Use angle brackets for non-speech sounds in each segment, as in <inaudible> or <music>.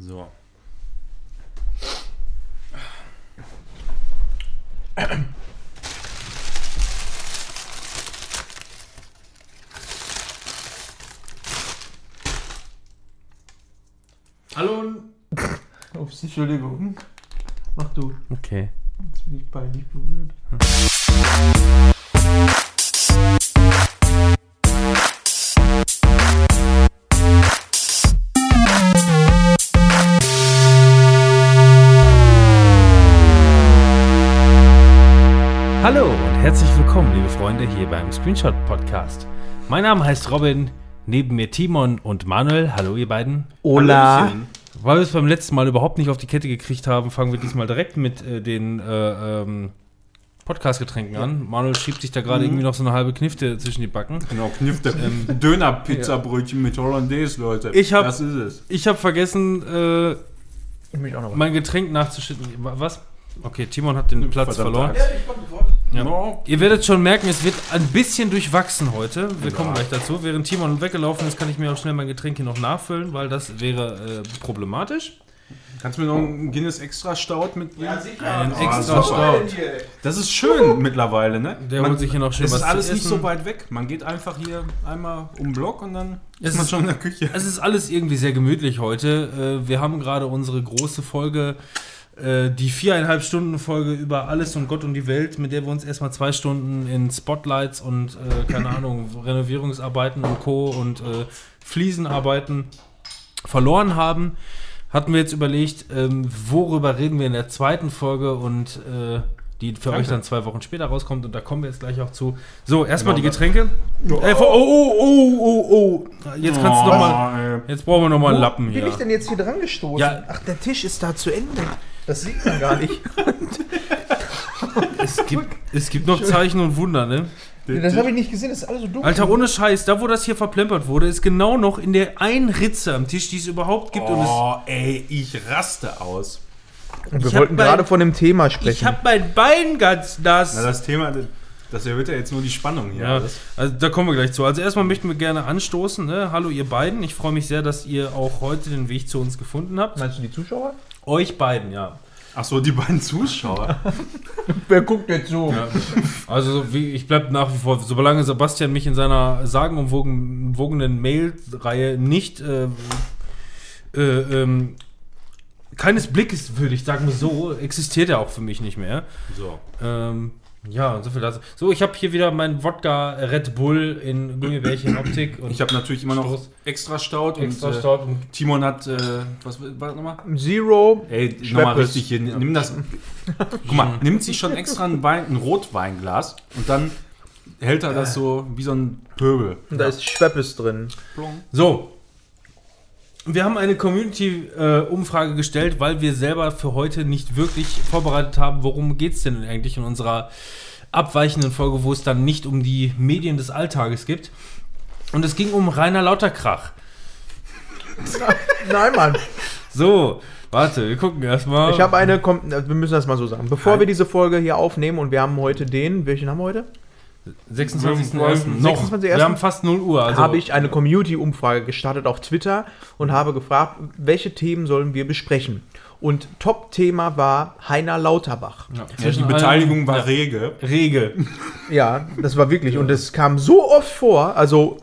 So. Hallo. Ups, Entschuldigung. Mach du. Okay. Jetzt bin ich peinlich berührt. Willkommen, liebe Freunde, hier beim Screenshot Podcast. Mein Name heißt Robin, neben mir Timon und Manuel. Hallo, ihr beiden. Hola. Weil wir es beim letzten Mal überhaupt nicht auf die Kette gekriegt haben, fangen wir diesmal direkt mit äh, den äh, ähm, Podcast-Getränken an. Manuel schiebt sich da gerade irgendwie noch so eine halbe Knifte zwischen die Backen. Genau, Knifte. Döner-Pizza-Brötchen mit Hollandaise, Leute. Ich hab- Das ist es. Ich habe vergessen, äh, Ich mein Getränk nachzuschütten. Wa- Was? Okay, Timon hat den Platz Verdammt. verloren. Ja, ich komme sofort. Ja. No. Ihr werdet schon merken, es wird ein bisschen durchwachsen heute. Wir kommen gleich dazu. Während Timon weggelaufen ist, kann ich mir auch schnell mein Getränk hier noch nachfüllen, weil das wäre äh, problematisch. Kannst du mir noch einen Guinness Extra Stout mitbringen? sicher. Einen Oh, extra super. Stout. Das ist schön mittlerweile, ne? Der holt sich hier noch schön Es was ist zu alles nicht essen. so weit weg. Man geht einfach hier einmal um den Block und dann Es ist man ist- schon in der Küche. Es ist alles irgendwie sehr gemütlich heute. Äh, wir haben gerade unsere große Folge, äh, die viereinhalb Stunden Folge über alles und Gott und die Welt, mit der wir uns erstmal zwei Stunden in Spotlights und, äh, keine <clears throat> Ahnung, Renovierungsarbeiten und Co. und äh, Fliesenarbeiten verloren haben. Hatten wir jetzt überlegt, ähm, worüber reden wir in der zweiten Folge und äh, die für euch dann zwei Wochen später rauskommt und da kommen wir jetzt gleich auch zu. So, erstmal Genau, die Getränke. Äh, oh, oh, oh, oh, oh. Jetzt kannst du noch mal. mal. Jetzt brauchen wir noch mal einen Lappen Bin hier. ich denn jetzt hier dran gestoßen? Ja. Ach, der Tisch ist da zu Ende. Das sieht man gar nicht. Es gibt, es gibt noch Zeichen und Wunder, ne? das habe ich nicht gesehen. Das ist alles so dunkel. Alter, ohne Scheiß, da wo das hier verplempert wurde, ist genau noch in der einen Ritze am Tisch, die es überhaupt gibt. Und Oh, ey, ich raste aus. Und wir ich wollten gerade von dem Thema es, ich sprechen. hab mein Bein ganz nass. Na, das Thema, das erhöht ja jetzt nur die Spannung hier. ja, also da kommen wir gleich zu. Also erstmal möchten wir gerne anstoßen. Ne? Hallo ihr beiden. Ich freue mich sehr, dass ihr auch heute den Weg zu uns gefunden habt. Meinst du die Zuschauer? Euch beiden, ja. Ach so, die beiden Zuschauer. <laughs> Wer guckt jetzt so? Also so wie, ich bleibe nach wie vor, solange Sebastian mich in seiner sagenumwogenen Mail-Reihe nicht äh, äh, ähm, keines Blickes, würde ich sagen, so existiert er auch für mich nicht mehr. So. Ähm, ja, und so viel dazu. So, ich habe hier wieder mein Wodka Red Bull in Gummibärchen <clears throat> Optik und Ich habe natürlich immer noch Stoß. extra extra und äh, Stout und Timon hat, äh, was war nochmal? Zero. Ey, nochmal richtig hier. Nimm das. Guck mal, <laughs> nimmt sich schon extra ein, Wein, ein Rotweinglas und dann hält er das so wie so ein Pöbel. Und da ist Schweppes drin. So. Wir haben eine Community-Umfrage gestellt, weil wir selber für heute nicht wirklich vorbereitet haben, worum geht es denn eigentlich in unserer abweichenden Folge, wo es dann nicht um die Medien des Alltages geht. Und es ging um Rainer Lauterkrach. <laughs> Nein, Mann. So, warte, wir gucken erstmal. Ich habe eine, wir müssen das mal so sagen. Bevor wir diese Folge hier aufnehmen und wir haben heute den, welchen haben wir heute? 26.01. 26.01. Noch. Wir haben fast 0 Uhr. Also habe ich eine Community-Umfrage gestartet auf Twitter und habe gefragt, welche Themen sollen wir besprechen. Und Top-Thema war Heiner Lauterbach. ja, die Beteiligung war rege. rege. Ja, das war wirklich. Und es kam so oft vor, also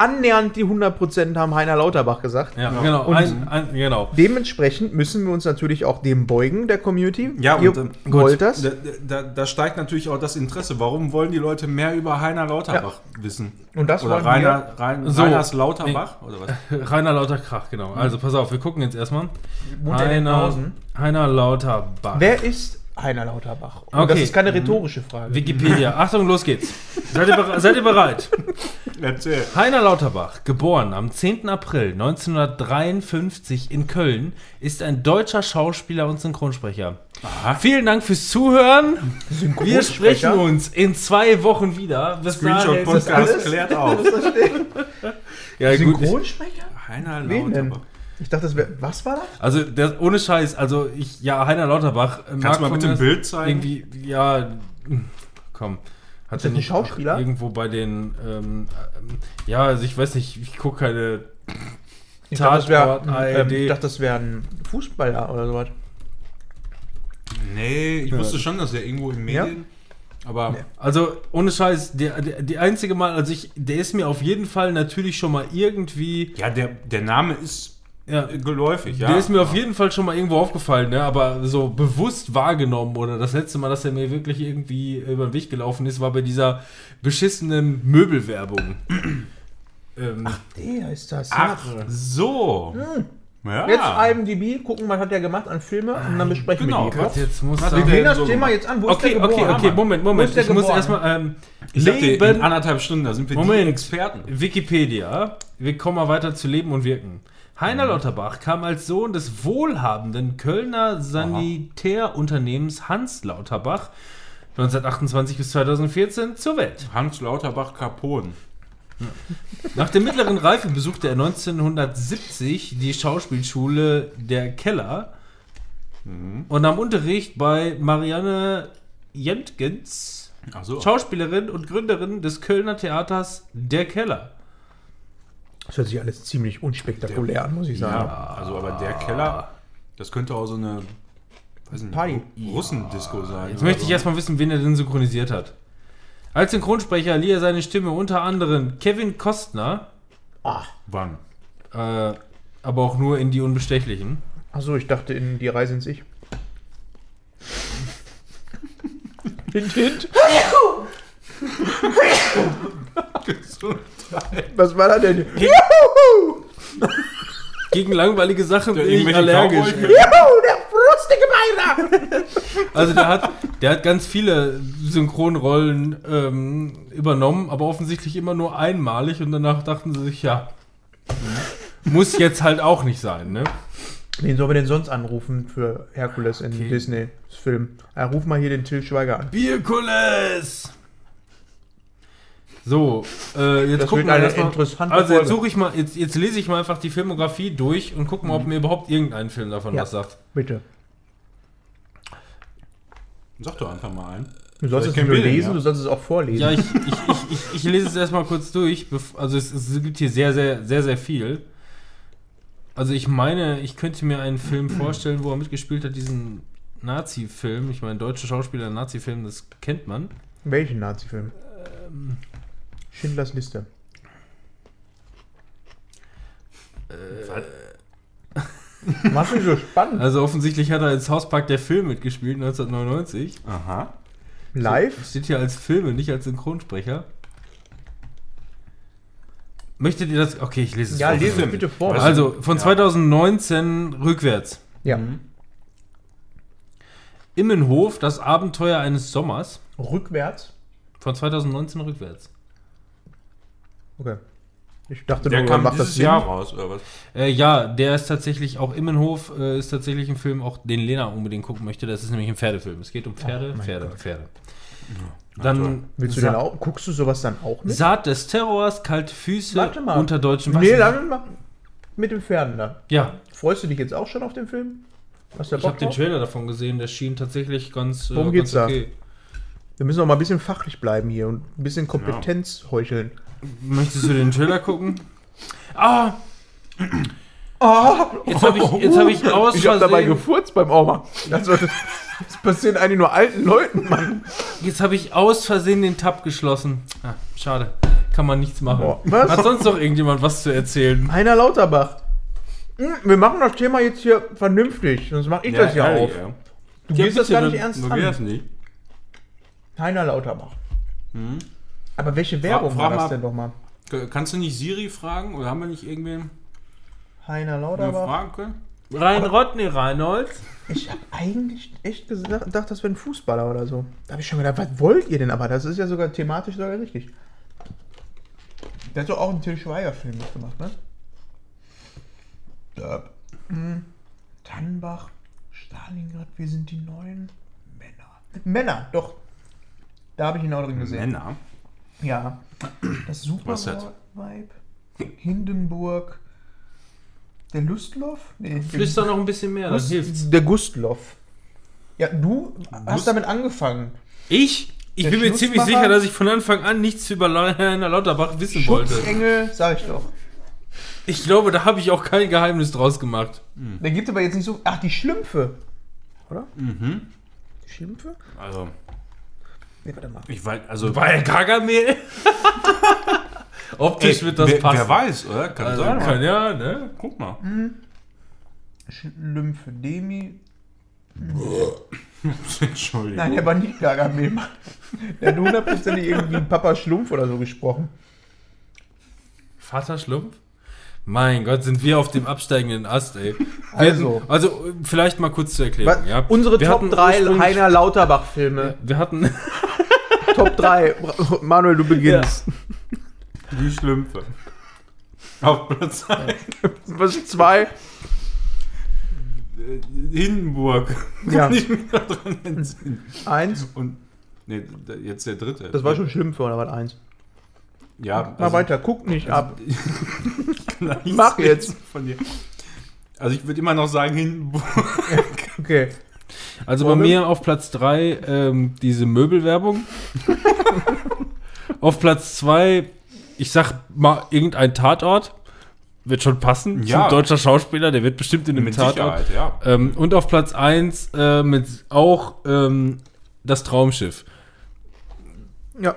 annähernd die 100% haben Heiner Lauterbach gesagt. Ja, genau. Und- ein, ein, genau. Dementsprechend müssen wir uns natürlich auch dem beugen, der Community. Ja, Ihr und, ähm, wollt das? Da, da, da steigt natürlich auch das Interesse. Warum wollen die Leute mehr über Heiner Lauterbach wissen? Und das Oder wollen Rainer, Rein, So. Reiners Lauterbach? Oder was? <laughs> Rainer Lauterkrach, genau. Also pass auf, wir gucken jetzt erstmal. Er Heiner? Heiner Lauterbach. Wer ist Heiner Lauterbach? Und Okay. das ist keine rhetorische Frage. Wikipedia. Achtung, los geht's. Seid ihr, seid ihr bereit? Erzähl. Heiner Lauterbach, geboren am 10. April 1953 in Köln, ist ein deutscher Schauspieler und Synchronsprecher. Vielen Dank fürs Zuhören. Wir sprechen uns in zwei Wochen wieder. Bis Screenshot Podcast klärt auf. Ja, gut. Synchronsprecher? Heiner Wen denn? Lauterbach. Ich dachte, das wäre. Was war das? Also das, ohne Scheiß, also ich, ja, Heiner Lauterbach. äh, Kannst du mal bitte ein Bild zeigen? Irgendwie, ja, komm. Hat Ist er das ein nicht Schauspieler? Irgendwo bei den, ähm, ähm, ja, also ich weiß nicht, ich gucke keine Ich dachte, das wäre Tatort, ähm, ARD. ich dachte, das wär ein Fußballer oder sowas. Nee, ich wusste schon, dass er irgendwo in Ja? Medien. Aber Also ohne Scheiß, der, der, die einzige Mal, also ich, der ist mir auf jeden Fall natürlich schon mal irgendwie, ja, der, der Name ist ja, geläufig, ja. der ist mir auf jeden Fall schon mal irgendwo aufgefallen, ne? aber so bewusst wahrgenommen oder das letzte Mal, dass er mir wirklich irgendwie über den Weg gelaufen ist, war bei dieser beschissenen Möbelwerbung. <clears throat> ähm, Der ist das. Ach, so. Ja. Jetzt IMDb, gucken, was hat der gemacht an Filme und dann besprechen Genau, wir die. Gott, jetzt muss Wir gehen das so Thema gemacht? jetzt an. Wo Okay, okay, okay, Moment, Moment. Ich muss erstmal ähm, Ich sagte, in Leben, anderthalb Stunden, da sind wir die Moment. Experten. Wikipedia. Wir kommen mal weiter zu Leben und Wirken. Heiner Mhm. Lauterbach kam als Sohn des wohlhabenden Kölner Sanitärunternehmens Hans Lauterbach 1928 bis 2014 zur Welt. Hans Lauterbach Capon. Nach der mittleren Reife besuchte er 1970 die Schauspielschule Der Keller und nahm Unterricht bei Marianne Jentgens, Achso. Schauspielerin und Gründerin des Kölner Theaters Der Keller. Das hört sich alles ziemlich unspektakulär an, muss ich sagen. Ja, also aber der Keller, das könnte auch so eine weiß nicht, Party. Russendisco sein. Jetzt möchte ich so. erstmal wissen, wen er denn synchronisiert hat. Als Synchronsprecher lieh er seine Stimme unter anderem Kevin Kostner, Wann? äh, aber auch nur in Die Unbestechlichen. Achso, ich dachte in die Reise ins Ich. <laughs> hint, hint. Was war da denn? Juhu! Gegen langweilige Sachen bin ich allergisch. Juhu, der frostige Beiner! Also der hat, der hat ganz viele Synchronrollen ähm, übernommen, aber offensichtlich immer nur einmalig und danach dachten sie sich, ja, muss jetzt halt auch nicht sein, ne? Wen sollen wir denn sonst anrufen für Herkules in Disney-Film? Ja, ruf mal hier den Till Schweiger an. Bierkules! So, äh, jetzt Das gucken wird wir erstmal. interessante Also jetzt suche ich mal, jetzt, jetzt lese ich mal einfach die Filmografie durch und gucke mal, ob mir überhaupt irgendein Film davon Ja. was sagt. Bitte. Sag doch einfach mal ein. Du sollst es nicht nur lesen, ja? du sollst es auch vorlesen. Ja, ich, ich, ich, ich, ich lese es erstmal kurz durch. Also es, es gibt hier sehr, sehr, sehr, sehr viel. Also ich meine, ich könnte mir einen Film <clears throat> vorstellen, wo er mitgespielt hat, diesen Nazi-Film. Ich meine, deutsche Schauspieler, Nazi-Film, das kennt man. Welchen Nazi-Film? Ähm. Schindlers Liste. Was ist so spannend? Also offensichtlich hat er ins Hauspark der Film mitgespielt, 1999. Aha. Live? Steht hier als Filme, nicht als Synchronsprecher. Möchtet ihr das? Okay, ich lese es Ja, vor. lese es bitte vor. Also von Ja. 2019 rückwärts. ja. Immenhof, das Abenteuer eines Sommers. Rückwärts? Von 2019 rückwärts. Okay. Ich dachte Der nur, kam macht das dieses Sinn? Jahr raus, oder was? Äh, ja, der ist tatsächlich auch Immenhof, äh, ist tatsächlich ein Film, auch den Lena unbedingt gucken möchte. Das ist nämlich ein Pferdefilm. Es geht um Pferde, mein Pferde, Gott. Pferde. toll. Dann Willst du Sa- den auch? Guckst du sowas dann auch mit? Saat des Terrors, kalte Füße Warte mal. unter deutschen Nee, Waffen. dann mach mit den Pferden da. Ja, Freust du dich jetzt auch schon auf den Film? Hast du da ich habe den? Trailer davon gesehen, der schien tatsächlich ganz, äh, Worum ganz geht's da? okay. Wir müssen auch mal ein bisschen fachlich bleiben hier und ein bisschen Kompetenz heucheln. Möchtest du den Trailer gucken? Ah! Ah! Jetzt habe ich, jetzt hab ich aus Ich habe dabei Versehen, gefurzt beim Oma. Also, das, das passiert eigentlich nur alten Leuten, Mann. jetzt habe ich aus Versehen den Tab geschlossen. Ah, schade. Kann man nichts machen. Boah, was? Hat sonst noch irgendjemand was zu erzählen? Heiner Lauterbach. Hm, Wir machen das Thema jetzt hier vernünftig, sonst mache ich das ja ehrlich, auf. ja. Du Ja, gehst das gar nicht ernst das an. nicht. Heiner Lauterbach. Aber welche Werbung frag war das mal- denn doch mal? K- Kannst du nicht Siri fragen? Oder haben wir nicht irgendwen Heiner wir Lauterbach. fragen können? Rein Rodney Reinhold. Ich habe eigentlich echt gesagt, gedacht, das wäre ein Fußballer oder so. Da habe ich schon gedacht, was wollt ihr denn? Aber das ist ja sogar thematisch sogar richtig. Der hat doch auch einen Till Schweiger-Film mitgemacht, ne? Ja. Hm. Tannenbach, Stalingrad, wir sind die neuen Männer. Männer, doch. Da habe ich ihn auch drin gesehen. Männer. Ja. Das Super das? Vibe. Hindenburg. Der Lustloff? Nee, Flüster noch ein bisschen mehr, dann Gust- hilft's. Der Gustloff. Ja, du Gust- hast damit angefangen. Ich? Ich Der bin mir ziemlich sicher, dass ich von Anfang an nichts über Heiner Lauterbach wissen wollte. Schutzengel, sag ich doch. Ich glaube, da habe ich auch kein Geheimnis draus gemacht. Da gibt aber jetzt nicht so. Ach, die Schlümpfe. Oder? Mhm. Die Schlümpfe? Also, Nee, warte mal. ich weiß, also. Weil Gargamel. <laughs> Optisch Ey, wird das wer, passen. wer weiß, oder? Kann Also, sein. kann ja, ne? Guck mal. Schlümpfe, Demi. <laughs> Entschuldigung. Nein, der war nicht Gargamel. Mann. Der hat hundertprozentig irgendwie Papa Schlumpf oder so gesprochen. Vater Schlumpf? Mein Gott, sind wir auf dem absteigenden Ast, ey. Also. hatten- also vielleicht mal kurz zur Erklärung, Was? ja. Unsere Wir Top hatten 3 ursprünglich- Heiner Lauterbach-Filme. Wir hatten, <laughs> Top 3. Manuel, du beginnst. Die Schlümpfe. Auf Platz 1. Was ist 2? Hindenburg. Ja. Kann ich mich dran entsinnen. 1. Und. Nee, jetzt der dritte. Das war schon Schlümpfe oder was? 1. Ja, Mal weiter, guck nicht ab. <laughs> Mach Mach jetzt. Von dir. Also ich würde immer noch sagen Hindenburg. <laughs> Okay. also bei Vorne? mir auf Platz 3 ähm, diese Möbelwerbung. <laughs> auf Platz 2, ich sag mal irgendein Tatort. Wird schon passen. Ja. Zum deutscher Schauspieler, der wird bestimmt in einem Mit Tatort. Sicherheit, ja. Ähm, und auf Platz 1 äh, mit auch ähm, das Traumschiff. Ja,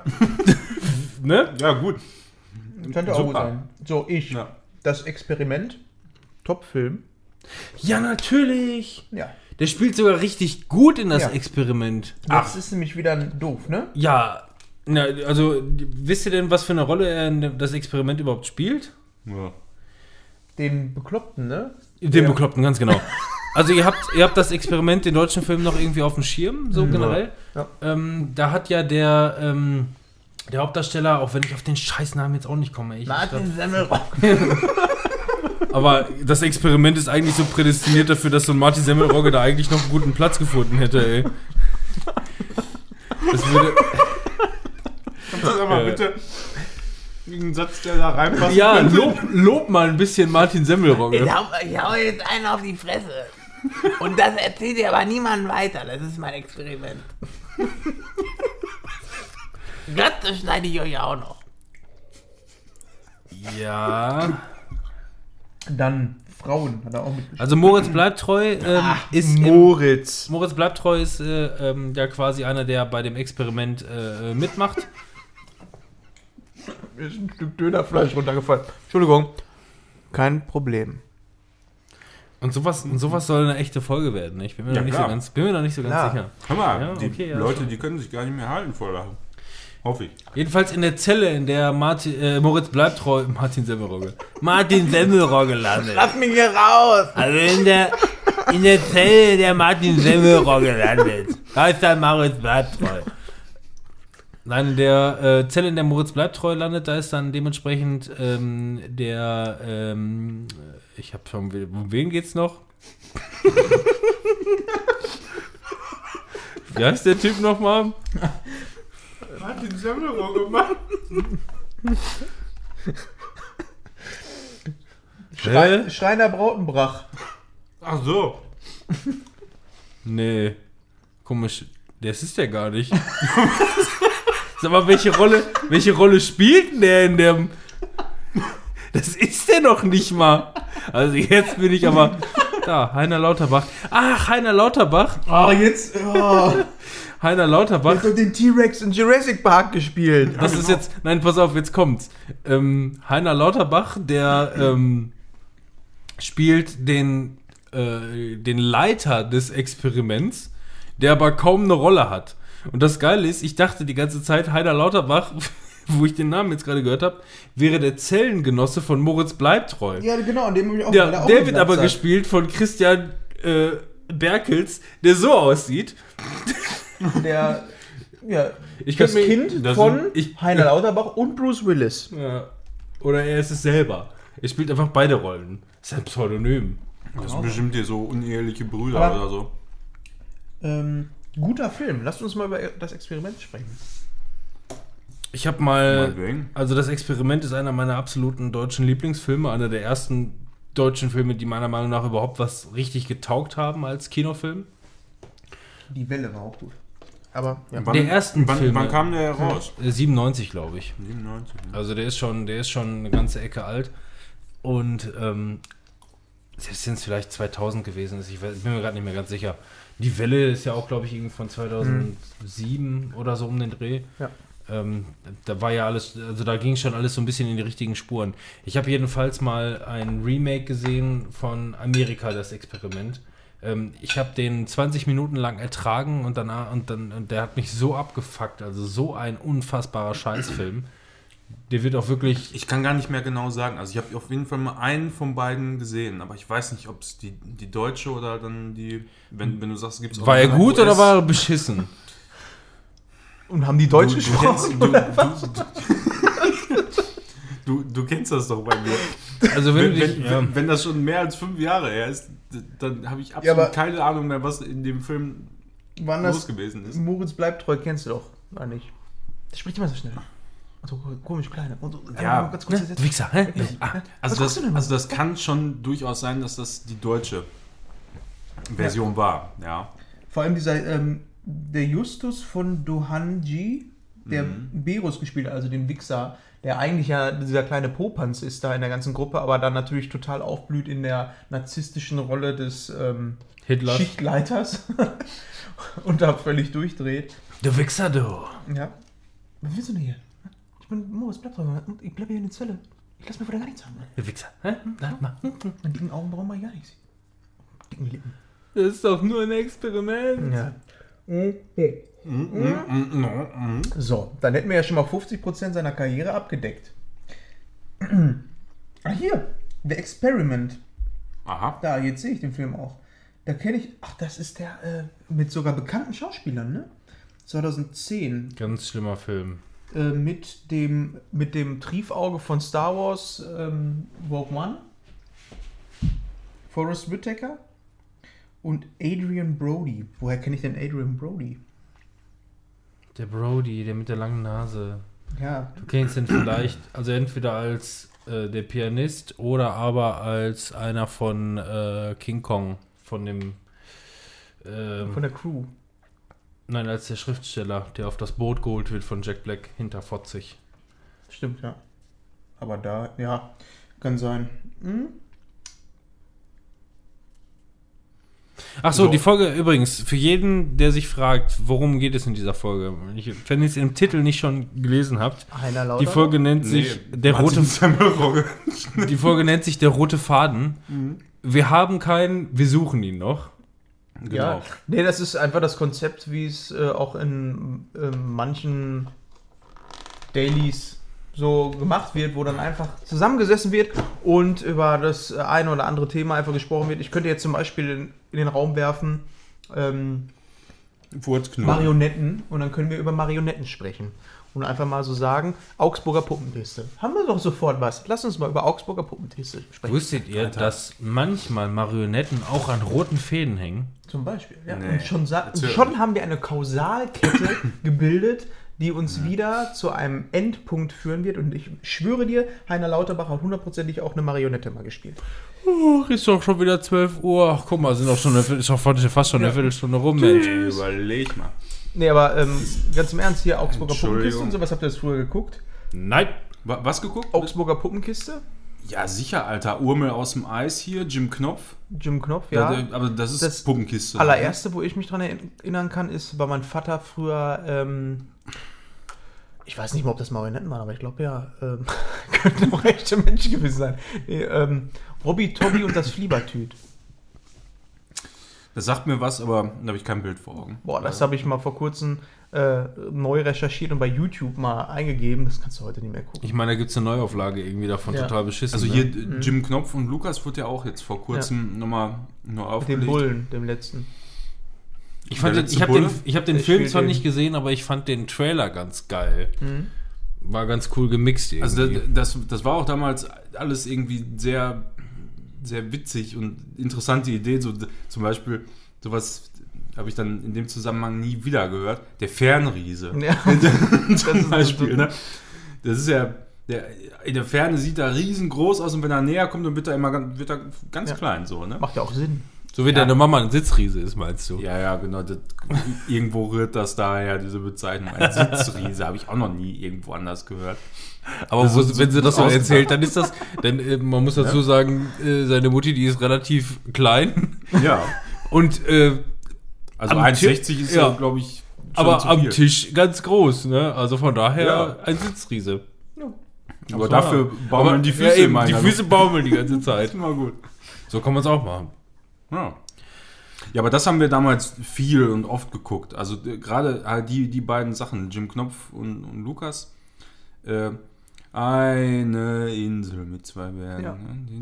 Ne? Ja, gut. könnte auch Super. gut sein. So, ich. Ja. Das Experiment. Top-Film. Ja, natürlich. Ja. Der spielt sogar richtig gut in das Ja. Experiment. Jetzt ist nämlich wieder doof, ne? Ja, na, also wisst ihr denn, was für eine Rolle er in das Experiment überhaupt spielt? Ja. Den Bekloppten, ne? Den Ja. Bekloppten, ganz genau. <laughs> Also ihr habt, ihr habt das Experiment, den deutschen Film, noch irgendwie auf dem Schirm, so generell. Ja. Ähm, da hat ja der, ähm, der Hauptdarsteller, auch wenn ich auf den Scheißnamen jetzt auch nicht komme, ich, glaub, Semmelrock. <laughs> aber das Experiment ist eigentlich so prädestiniert dafür, dass so ein Martin Semmelrogge da eigentlich noch einen guten Platz gefunden hätte, ey. Das würde, Kannst du aber Äh. bitte einen Satz, der da reinpasst? ja, lob, lob mal ein bisschen Martin Semmelrogge. Ich hau, ich hau jetzt einen auf die Fresse. Und das erzählt ihr aber niemandem weiter. Das ist mein Experiment. Das schneide ich euch auch noch. Ja. Dann Frauen hat er auch mitgespielt. Also Moritz bleibt treu ähm, ist im, Moritz. Moritz bleibt treu ist äh, ähm, ja quasi einer, der bei dem Experiment äh, mitmacht. Mir ist ein Stück Dönerfleisch runtergefallen. Entschuldigung. Kein Problem. Und sowas, und sowas soll eine echte Folge werden. Ne? Ich bin mir Ja, noch nicht so ganz, bin mir noch nicht so ganz Klar. sicher. Hör mal, Ja, die okay, ja, Leute, schon. die können sich gar nicht mehr halten vor Lachen. Hoffe ich. Jedenfalls in der Zelle, in der Martin, äh, Moritz bleibt treu, Martin Semmelrogge. Martin Semmelrogge landet. Lass mich hier raus! Also in der, in der Zelle, der Martin Semmelrogge landet. Da ist dann Moritz bleibt treu. Nein, in der äh, Zelle, in der Moritz bleibt treu landet, da ist dann dementsprechend ähm, der, ähm, ich habe schon, um wen geht's noch? Wie heißt der Typ nochmal? Martin Semmelrohr gemacht. Schrei Schreiner Brautenbrach. Ach so. Nee, komisch, das ist der gar nicht. <laughs> Sag mal, welche Rolle, welche Rolle spielt denn der in dem... Das ist der noch nicht mal. Also jetzt bin ich aber... Da, Heiner Lauterbach. Ach, Heiner Lauterbach. Oh, jetzt. Oh, <laughs> Heiner Lauterbach. hat doch den T-Rex in Jurassic Park gespielt. Das ist jetzt. Nein, pass auf, jetzt kommt's. Ähm, Heiner Lauterbach, der ähm, spielt den, äh, den Leiter des Experiments, der aber kaum eine Rolle hat. Und das Geile ist, ich dachte die ganze Zeit, Heiner Lauterbach, <laughs> wo ich den Namen jetzt gerade gehört habe, wäre der Zellengenosse von Moritz Bleibtreu. Ja, genau, an dem habe ich auch Ja, weil er auch der wird aber gespielt von Christian äh, Berkels, der so aussieht. <laughs> Der, ja, Ich das mir- Kind das von sind- ich- Heiner <laughs> Lauterbach und Bruce Willis. Ja. Oder er ist es selber. Er spielt einfach beide Rollen. Das ist ein Pseudonym. Das sind bestimmt hier so uneheliche Brüder Aber- oder so. Ähm, guter Film. Lasst uns mal über das Experiment sprechen. Ich habe mal. Meinetwegen. Also, das Experiment ist einer meiner absoluten deutschen Lieblingsfilme. Einer der ersten deutschen Filme, die meiner Meinung nach überhaupt was richtig getaugt haben als Kinofilm. Die Welle war auch gut. Aber, ja. Wann, Der ersten wann, Filme. Wann kam der raus? Äh, 97, glaube ich. 97. ne? Also, der ist schon, der ist schon eine ganze Ecke alt. Und ähm, selbst wenn es vielleicht 2000 gewesen ist, ich weiß- bin mir gerade nicht mehr ganz sicher. Die Welle ist ja auch, glaube ich, irgendwie von 2007 oder so um den Dreh. Ja. Ähm, da war ja alles, also da ging schon alles so ein bisschen in die richtigen Spuren. Ich habe jedenfalls mal ein Remake gesehen von Amerika, das Experiment. Ähm, ich habe den 20 Minuten lang ertragen und danach, und dann, und der hat mich so abgefuckt, also so ein unfassbarer Scheißfilm. Der wird auch wirklich, Ich kann gar nicht mehr genau sagen. Also ich habe auf jeden Fall mal einen von beiden gesehen, aber ich weiß nicht, ob es die, die deutsche oder dann die, wenn, wenn du sagst, gibt es war er gut oder war er beschissen? Und haben die du, Deutsch du, gesprochen? kennst, du, du, du, du kennst das doch bei mir. Also wenn, Wenn, dich, wenn, ja. wenn, das schon mehr als fünf Jahre her ist, dann habe ich absolut Ja, aber- keine Ahnung mehr, was in dem Film Wann los das gewesen ist. Moritz bleibt treu, kennst du doch, oder nicht? Der spricht immer so schnell. Und so komisch kleine. Und Ja, einmal ganz kurz Ne? Wichser, hä? Ja. Ah, Also das, also das kann schon durchaus sein, dass das die deutsche Version war, ja. Vor allem dieser, ähm, der Justus von Dohanji, der Berus gespielt hat, also den Wichser, der eigentlich ja dieser kleine Popanz ist da in der ganzen Gruppe, aber dann natürlich total aufblüht in der narzisstischen Rolle des ähm. Schichtleiters <laughs> und da völlig durchdreht. Du Wichser, du. Ja. Was willst du denn hier? Ich bin Moritz, bleib dran. Ich bleib hier in der Zelle. Ich lass mir von gar nichts haben. Du Wichser. Hä? Na, mach. Mit dicken Augenbrauen ich gar nichts. Dicken Lippen. Das ist doch nur ein Experiment. Ja. So, dann hätten wir ja schon mal 50% seiner Karriere abgedeckt. <clears throat> ah, hier, The Experiment. Aha. Da, jetzt sehe ich den Film auch. Da kenne ich, ach, das ist der äh, mit sogar bekannten Schauspielern, ne? 2010. Ganz schlimmer Film. Äh, mit, dem, mit dem Triefauge von Star Wars ähm, Rogue One. Forrest Whitaker. Und Adrian Brody. Woher kenne ich denn Adrian Brody? Der Brody, der mit der langen Nase. Ja, Du kennst ihn vielleicht, also entweder als äh, der Pianist oder aber als einer von äh, King Kong, von dem. ähm, von der Crew. nein, als der Schriftsteller, der auf das Boot geholt wird von Jack Black hinter Fotzig. Stimmt, ja. Aber da, ja, kann sein. Hm? Ach so, So. die Folge übrigens, für jeden, der sich fragt, worum geht es in dieser Folge, wenn ich- wenn ihr es im Titel nicht schon gelesen habt, die Folge nennt sich der rote Martin. Die Folge nennt sich der rote Faden. Wir haben keinen, wir suchen ihn noch. Genau. Ja, nee, das ist einfach das Konzept, wie es äh, auch in äh, manchen Dailies so gemacht wird, wo dann einfach zusammengesessen wird und über das äh, eine oder andere Thema einfach gesprochen wird. Ich könnte jetzt zum Beispiel in, den Raum werfen ähm. Marionetten und dann können wir über Marionetten sprechen. Und einfach mal so sagen, Augsburger Puppenteste. Haben wir doch sofort was. Lass uns mal über Augsburger Puppenteste sprechen. Wusstet ihr, Alter. dass manchmal Marionetten auch an roten Fäden hängen? Zum Beispiel. Ja. Nee. Und schon, Erzähl. schon haben wir eine Kausalkette <coughs> gebildet, die uns wieder zu einem Endpunkt führen wird. Und ich schwöre dir, Heiner Lauterbach hat hundertprozentig auch eine Marionette mal gespielt. Oh, ist doch schon wieder 12 Uhr. Ach, guck mal, sind doch schon eine, ist doch fast schon eine Viertelstunde rum, Mensch. Ey, überleg mal. Nee, aber ähm, ganz im Ernst, hier Augsburger. Puppenkiste und sowas, habt ihr das früher geguckt? Nein. Wa- Was geguckt? Augsburger Puppenkiste? Ja, sicher, Alter. Urmel aus dem Eis hier, Jim Knopf. Jim Knopf, ja. Ja. der- aber das ist Das Puppenkiste. allererste, wo ich mich dran erinnern kann, ist, war mein Vater früher, ähm, ich weiß nicht mehr, ob das Marionetten waren, aber ich glaube ja, ähm, <laughs> könnten auch echte Menschen gewesen sein. Nee, ähm, Robby, Tobby und das Fliebertüt. Das sagt mir was, aber da habe ich kein Bild vor Augen. Boah, das habe ich mal vor kurzem äh, neu recherchiert und bei YouTube mal eingegeben. Das kannst du heute nicht mehr gucken. Ich meine, da gibt es eine Neuauflage irgendwie davon, Ja. total beschissen. Also ne? hier äh, Jim Knopf und Lukas wurde ja auch jetzt vor kurzem nochmal neu Mit dem aufgelegt. Bullen, dem letzten. Ich, fand den, ich habe den, ich hab den Der Film zwar den- nicht gesehen, aber ich fand den Trailer ganz geil. Mhm. War ganz cool gemixt irgendwie. Also das, das, das war auch damals alles irgendwie sehr, sehr witzig und interessante Idee. So, zum Beispiel, sowas habe ich dann in dem Zusammenhang nie wieder gehört. Der Fernriese. Ja. <laughs> zum <laughs> Beispiel, ne? Das ist ja, der, in der Ferne sieht er riesengroß aus und wenn er näher kommt, dann wird er immer ganz, wird er ganz Ja. klein so, ne? Macht ja auch Sinn. So wie deine Mama ein Sitzriese ist, meinst du? Ja, ja, genau. Das, irgendwo rührt das daher, diese Bezeichnung. Ein Sitzriese habe ich auch noch nie irgendwo anders gehört. Aber wo, wenn sie das so erzählt, dann ist das, denn äh, man muss dazu sagen, äh, seine Mutti, die ist relativ klein Ja. und äh, Also Am 1,60 ist ja, ja. glaube ich, schon aber am. Tisch ganz groß, ne? Also von daher Ja. ein Sitzriese. Aber dafür baumeln Aber- die Füße ja, eben, Die. Füße baumeln die ganze Zeit. <laughs> ist immer gut. So kann man es auch machen. Ja. ja, aber das haben wir damals viel und oft geguckt. Also äh, gerade halt die, die beiden Sachen, Jim Knopf und, und Lukas. Äh, eine Insel mit zwei Bergen. Ja.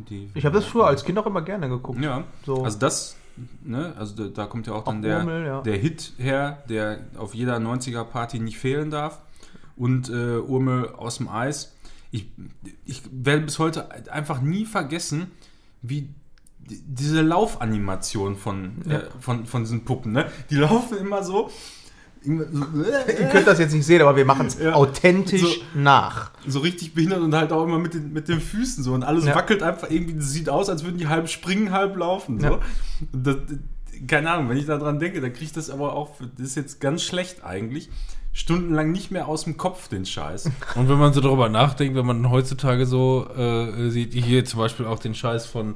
Die- Ich habe das früher als Kind auch immer gerne geguckt. Ja, So. also das, ne, also da, kommt ja auch dann Auch der, Urmel, ja. der Hit her, der auf jeder 90er-Party nicht fehlen darf. Und äh, Urmel aus dem Eis. Ich, ich werde bis heute einfach nie vergessen, wie diese Laufanimation von, äh, von, von diesen Puppen, ne? Die laufen immer so. immer so <laughs> Ihr könnt das jetzt nicht sehen, aber wir machen es Ja. authentisch So. nach. so richtig behindert und halt auch immer mit den, mit den Füßen so und alles Ja. wackelt einfach irgendwie, das sieht aus, als würden die halb springen, halb laufen. So. Ja. Das, keine Ahnung, wenn ich daran denke, dann kriege ich das aber auch, das ist jetzt ganz schlecht eigentlich, stundenlang nicht mehr aus dem Kopf, den Scheiß. <laughs> Und wenn man so darüber nachdenkt, wenn man heutzutage so äh, sieht, hier zum Beispiel auch den Scheiß von,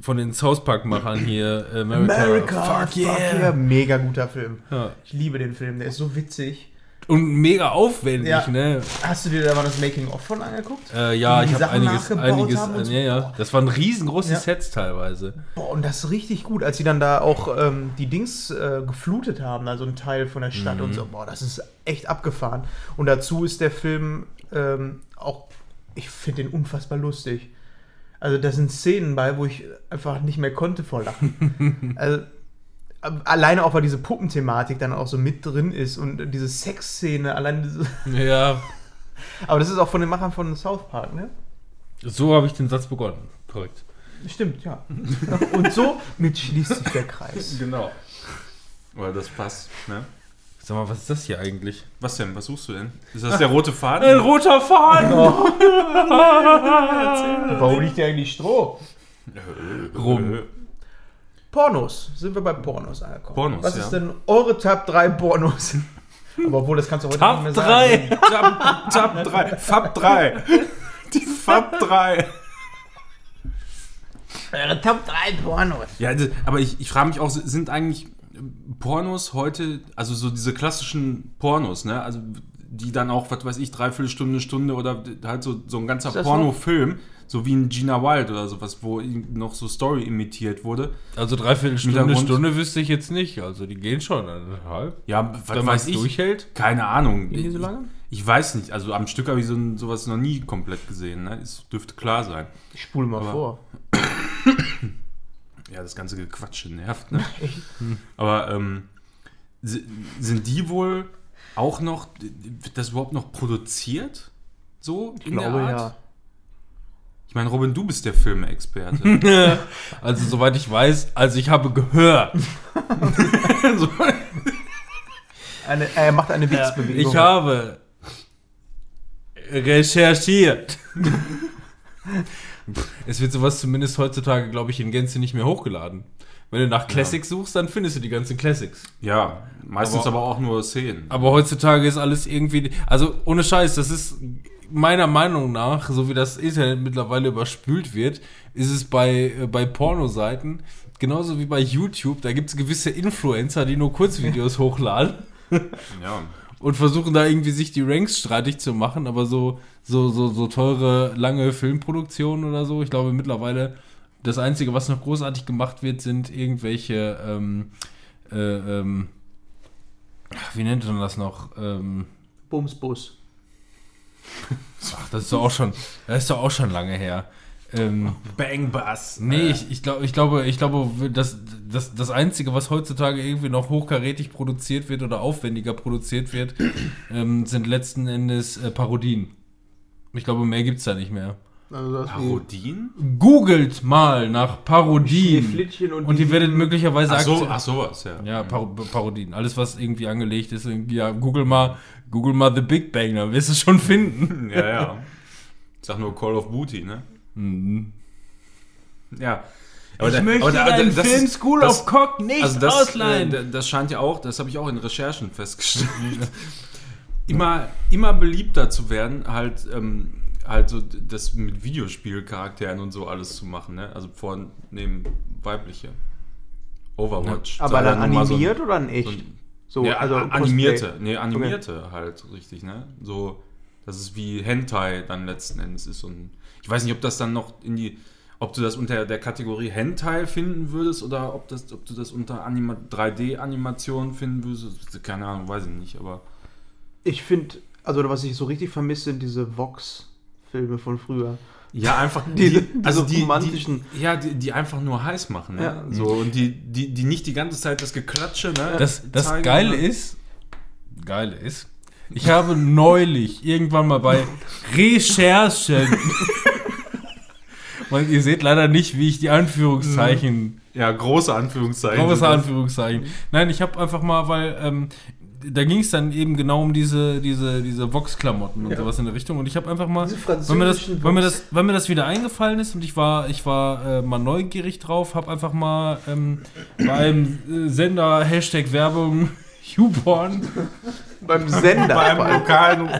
von den South Park-Machern hier, America, fuck yeah. Mega guter Film. Ja. Ich liebe den Film, der ist so witzig. Und mega aufwendig, Ja. ne? Hast du dir da mal das Making-of von angeguckt? Äh, ja, ich habe einiges, einiges, haben und so. ja, ja. Das waren riesengroße Ja. Sets teilweise. Boah, und das ist richtig gut, als sie dann da auch ähm, die Dings äh, geflutet haben, also ein Teil von der Stadt Mhm. und so. Boah, das ist echt abgefahren. Und dazu ist der Film ähm, auch, ich finde den unfassbar lustig. Also da sind Szenen bei, wo ich einfach nicht mehr konnte vor Lachen. <laughs> also alleine auch, weil diese Puppenthematik dann auch so mit drin ist und diese Sexszene, allein diese, <laughs> Ja, Aber das ist auch von den Machern von South Park, ne? so habe ich den Satz begonnen. Korrekt. Stimmt, ja. <laughs> Und so mit schließt sich der Kreis. Genau. Weil das passt, ne? Sag mal, was ist das hier eigentlich? Was denn? Was suchst du denn? Ist das der rote Ein Faden? roter Faden! <laughs> Warum liegt hier eigentlich Stroh? Rum. Pornos. Sind wir bei Pornos angekommen. Pornos, Was ja. ist denn eure Top 3 Pornos? <laughs> Aber obwohl, das kannst du heute Top nicht mehr drei. sagen. Tab, Tab 3. Fab 3. Die Fab 3. Eure Top 3 Pornos. Ja, das- aber ich, ich frage mich auch, sind eigentlich Pornos heute, also so diese klassischen Pornos, ne? Also die dann auch, was weiß ich, dreiviertel Stunde, Stunde oder halt so, so ein ganzer Pornofilm, so wie ein Gina Wild oder sowas, wo noch so Story imitiert wurde. Also dreiviertel Stunde, Hintergrund. Stunde wüsste ich jetzt nicht. Also die gehen schon anderthalb. Ja, was Wenn weiß ich. durchhält. Keine Ahnung. Gehen die so lange? Ich, ich weiß nicht. Also am Stück habe ich so, sowas noch nie komplett gesehen. Ne? Es dürfte klar sein. Ich spule mal Aber- vor. <coughs> Ja, das ganze Gequatsche nervt. Ne? <laughs> Aber ähm, si- sind die wohl auch noch, wird das überhaupt noch produziert? So Ich glaube ja. Ich meine, Robin, du bist der Filmexperte. <laughs> Also soweit ich weiß, also ich habe gehört. <laughs> so, Eine, er macht eine Wichsbewegung. Ich habe recherchiert. <laughs> es wird sowas zumindest heutzutage, glaube ich, in Gänze nicht mehr hochgeladen. Wenn du nach Classics suchst, dann findest du die ganzen Classics. ja, meistens Aber- aber, auch nur Szenen. Aber heutzutage ist alles irgendwie. Also ohne Scheiß, das ist meiner Meinung nach, so wie das Internet mittlerweile überspült wird, ist es bei, äh, bei Pornoseiten genauso wie bei YouTube. Da gibt es gewisse Influencer, die nur Kurzvideos <laughs> hochladen Ja. Und versuchen da irgendwie sich die Ranks streitig zu machen, aber so, so, so, so teure, lange Filmproduktionen oder so, ich glaube mittlerweile, das Einzige, was noch großartig gemacht wird, sind irgendwelche, ähm, äh, ähm, wie nennt man das noch? Ähm, Bumsbus. <laughs> ach, das ist doch auch schon, das ist doch auch schon lange her. Ähm, Bang Bass. Nee, ich, ich, glaub, ich glaube, ich glaube, das, das, das Einzige, was heutzutage irgendwie noch hochkarätig produziert wird oder aufwendiger produziert wird, <clears throat> ähm, sind letzten Endes äh, Parodien. Ich glaube, mehr gibt es da nicht mehr. Also Parodien? Googelt mal nach Parodien. Und Und ihr werdet möglicherweise Ach so, ach sowas, ja. Ja, Par Parodien. Alles, was irgendwie angelegt ist. Ja, Google mal, Google mal The Big Bang, dann wirst du es schon finden. <laughs> Ja, ja. Ich <laughs> sag nur Call of Booty, ne? Mhm. Ja. Aber da- ich möchte aber da- deinen das Film ist- School das- of Cock nicht Also das, ausleihen. äh, das scheint ja auch, das habe ich auch in Recherchen festgestellt, <laughs> immer, immer beliebter zu werden, halt, ähm, halt so das mit Videospielcharakteren und so alles zu machen, ne? Also vornehmen weibliche. Overwatch. Aber sei dann mal so ein- animiert oder in so echt? ein- So, ja, also a- Cosplay. animierte, nee, animierte halt, richtig, ne? So, das ist wie Hentai dann letzten Endes ist und ich weiß nicht, ob das dann noch in die, ob du das unter der Kategorie Hentai finden würdest oder ob das, ob du das unter Anima 3D-Animation finden würdest, keine Ahnung, weiß ich nicht, aber Ich finde, also was ich so richtig vermisse, sind diese Vox-Filme von früher. ja, einfach Diese- <laughs> die, also die, romantischen- die, ja, die, die einfach nur heiß machen, ne? Ja. So und die, die, die nicht die ganze Zeit das Geklatsche, ne? Das, das zeigen, Geile ist, Geile ist, ich habe neulich irgendwann mal bei <laughs> Recherchen, weil ihr seht leider nicht, wie ich die Anführungszeichen, ja, große Anführungszeichen. große Anführungszeichen. Nein, ich habe einfach mal, weil ähm, da ging es dann eben genau um diese, diese, diese Vox-Klamotten und Ja. sowas in der Richtung. Und ich habe einfach mal, Diese weil mir, das, weil, mir das, weil mir das wieder eingefallen ist und ich war, ich war äh, mal neugierig drauf, habe einfach mal ähm, bei einem äh, Sender Hashtag Werbung <laughs> YouPorn Beim Sender. Beim lokalen <laughs> <laughs>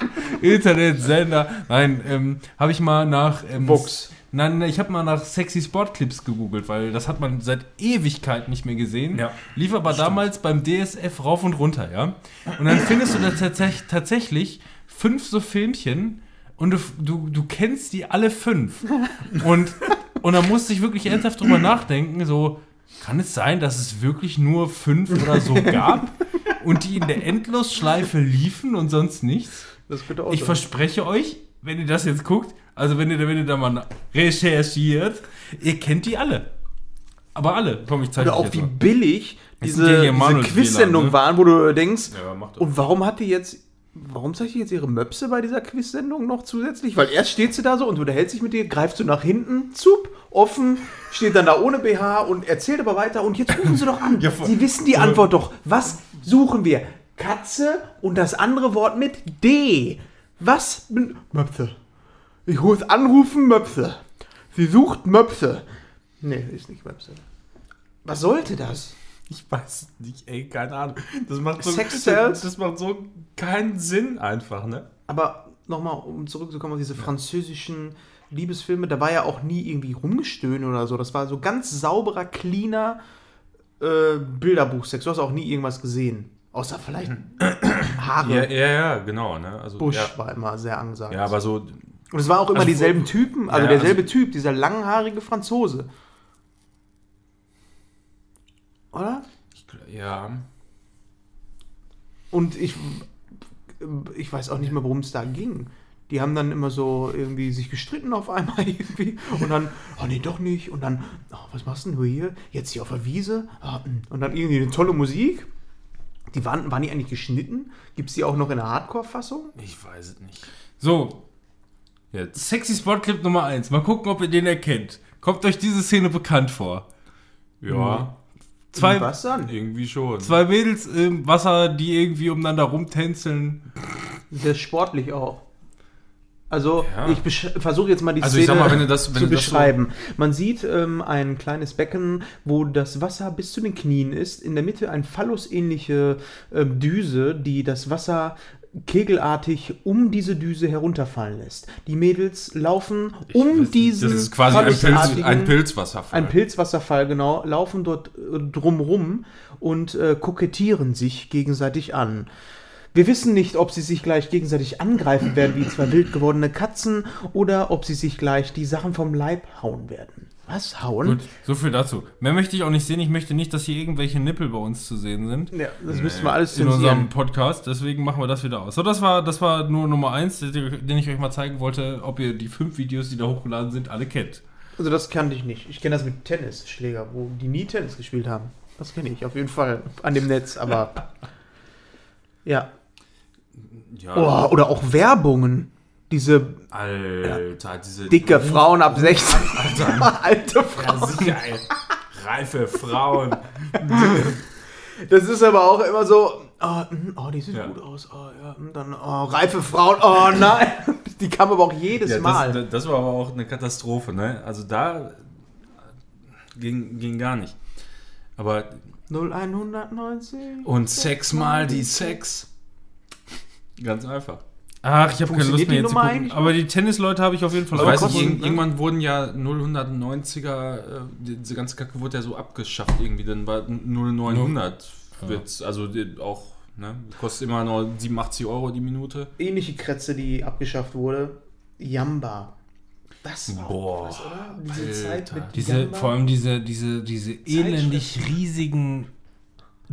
<laughs> Internetsender. Nein, ähm, habe ich mal nach ähm, Vox. Nein, ich habe mal nach sexy Sportclips gegoogelt, weil das hat man seit Ewigkeit nicht mehr gesehen. Ja. Lief aber damals beim DSF rauf und runter, ja. Und dann findest du da tatsächlich, tatsächlich fünf so Filmchen und du, du, du kennst die alle fünf. Und, und da musste ich wirklich ernsthaft drüber nachdenken, so, kann es sein, dass es wirklich nur fünf oder so gab und die in der Endlosschleife liefen und sonst nichts? Das könnte auch Ich sein. verspreche euch, wenn ihr das jetzt guckt, also wenn ihr, wenn ihr da mal recherchiert, ihr kennt die alle. Aber alle. Komm, ich zeige Oder euch auch wie mal. billig diese, ja diese WLAN, ne? waren, wo du denkst, Ja, macht und warum hat die jetzt, warum zeigt die jetzt ihre Möpse bei dieser Quiz-Sendung noch zusätzlich? Weil erst steht sie da so und unterhält sich mit dir, greifst du nach hinten, zup, offen, steht dann da ohne BH und erzählt aber weiter und jetzt rufen sie doch an. <laughs> Ja, sie wissen die Antwort doch. Was suchen wir? Katze und das andere Wort mit D. Was? Möpse. Ich muss anrufen, Möpse. Sie sucht Möpse. Nee, ist nicht Möpse. Was sollte das? Ich weiß nicht, ey, keine Ahnung. Das macht so, Sex Cells? das macht so keinen Sinn einfach, ne? Aber nochmal, um zurückzukommen auf diese französischen Liebesfilme, da war ja auch nie irgendwie rumgestöhnt oder so. Das war so ganz sauberer, cleaner äh, Bilderbuchsex. Du hast auch nie irgendwas gesehen. Außer vielleicht Haare. Ja, ja, ja, genau, ne? Also, Busch ja, war immer sehr angesagt. ja, aber so, Und es waren auch immer Also dieselben Typen, also Ja, derselbe Typ, dieser langhaarige Franzose. Oder? ich, ja, Und ich, ich weiß auch nicht mehr, worum es da ging. Die haben dann immer so irgendwie sich gestritten auf einmal <laughs> irgendwie. Und dann, oh nee, doch nicht. Und dann, oh, was machst denn du hier? Jetzt hier auf der Wiese? Ah, mm. Und dann irgendwie eine tolle Musik. Die waren, waren die eigentlich geschnitten? Gibt es die auch noch in der Hardcore-Fassung? ich weiß es nicht. So, Jetzt. Sexy Spot Clip Nummer 1. Mal gucken, ob ihr den erkennt. Kommt euch diese Szene bekannt vor? Ja, Zwei, Was dann? irgendwie schon. zwei Mädels im Wasser, die irgendwie umeinander rumtänzeln. Sehr sportlich auch. Also, Ja. ich versuche jetzt mal die Also ich Szene mal, wenn das- wenn zu das so- beschreiben. Man sieht ähm, ein kleines Becken, wo das Wasser bis zu den Knien ist. In der Mitte eine phallusähnliche ähm, Düse, die das Wasser kegelartig um diese Düse herunterfallen lässt. Die Mädels laufen um diesen das ist quasi ein, Pilz, ein Pilzwasserfall. ein Pilzwasserfall, genau, laufen dort äh, drumrum und äh, kokettieren sich gegenseitig an. Wir wissen nicht, ob sie sich gleich gegenseitig angreifen werden wie zwei wild gewordene Katzen oder ob sie sich gleich die Sachen vom Leib hauen werden. Was hauen? Gut, so viel dazu. Mehr möchte ich auch nicht sehen. Ich möchte nicht, dass hier irgendwelche Nippel bei uns zu sehen sind. Ja, das müssen wir alles in unserem. Podcast, deswegen machen wir das wieder aus. So, das war, das war nur Nummer eins, den ich euch mal zeigen wollte, ob ihr die fünf Videos, die da hochgeladen sind, alle kennt. Also das kannte ich nicht. Ich kenne das mit Tennisschläger, wo die nie Tennis gespielt haben. Das kenne ich auf jeden Fall an dem Netz, aber <laughs> ja. Ja, Oh, oder auch Werbungen. Diese Alter, diese dicke Frauen ab 16. Alter, <laughs> Alte ja, Frauen. sicher, ey. Reife Frauen. Das ist aber auch immer so, oh, oh die sieht Ja. gut aus, oh, ja, mm, dann, oh, reife Frauen, oh <laughs> nein. Die kam aber auch jedes Ja, Mal. das, war aber auch eine Katastrophe, ne? Also da ging, ging gar nicht. Aber 0190. und Sex mal die Sex. Ganz einfach. Ach, ich habe keine Lust mehr jetzt zu gucken. eigentlich Aber die Tennisleute habe ich auf jeden Fall Ich weiß nicht, kosten, irg- ne? irgendwann wurden ja 0190er, äh, die- diese ganze Kacke wurde ja so abgeschafft irgendwie, dann war 0900 wird's, also die- auch, ne, kostet immer nur 87 Euro die Minute. Ähnliche Kretze, die abgeschafft wurde. Yamba. Das war Boah, was, oder? Diese Alter. Zeit mit Diese, Yamba. vor allem diese, diese, diese elendig riesigen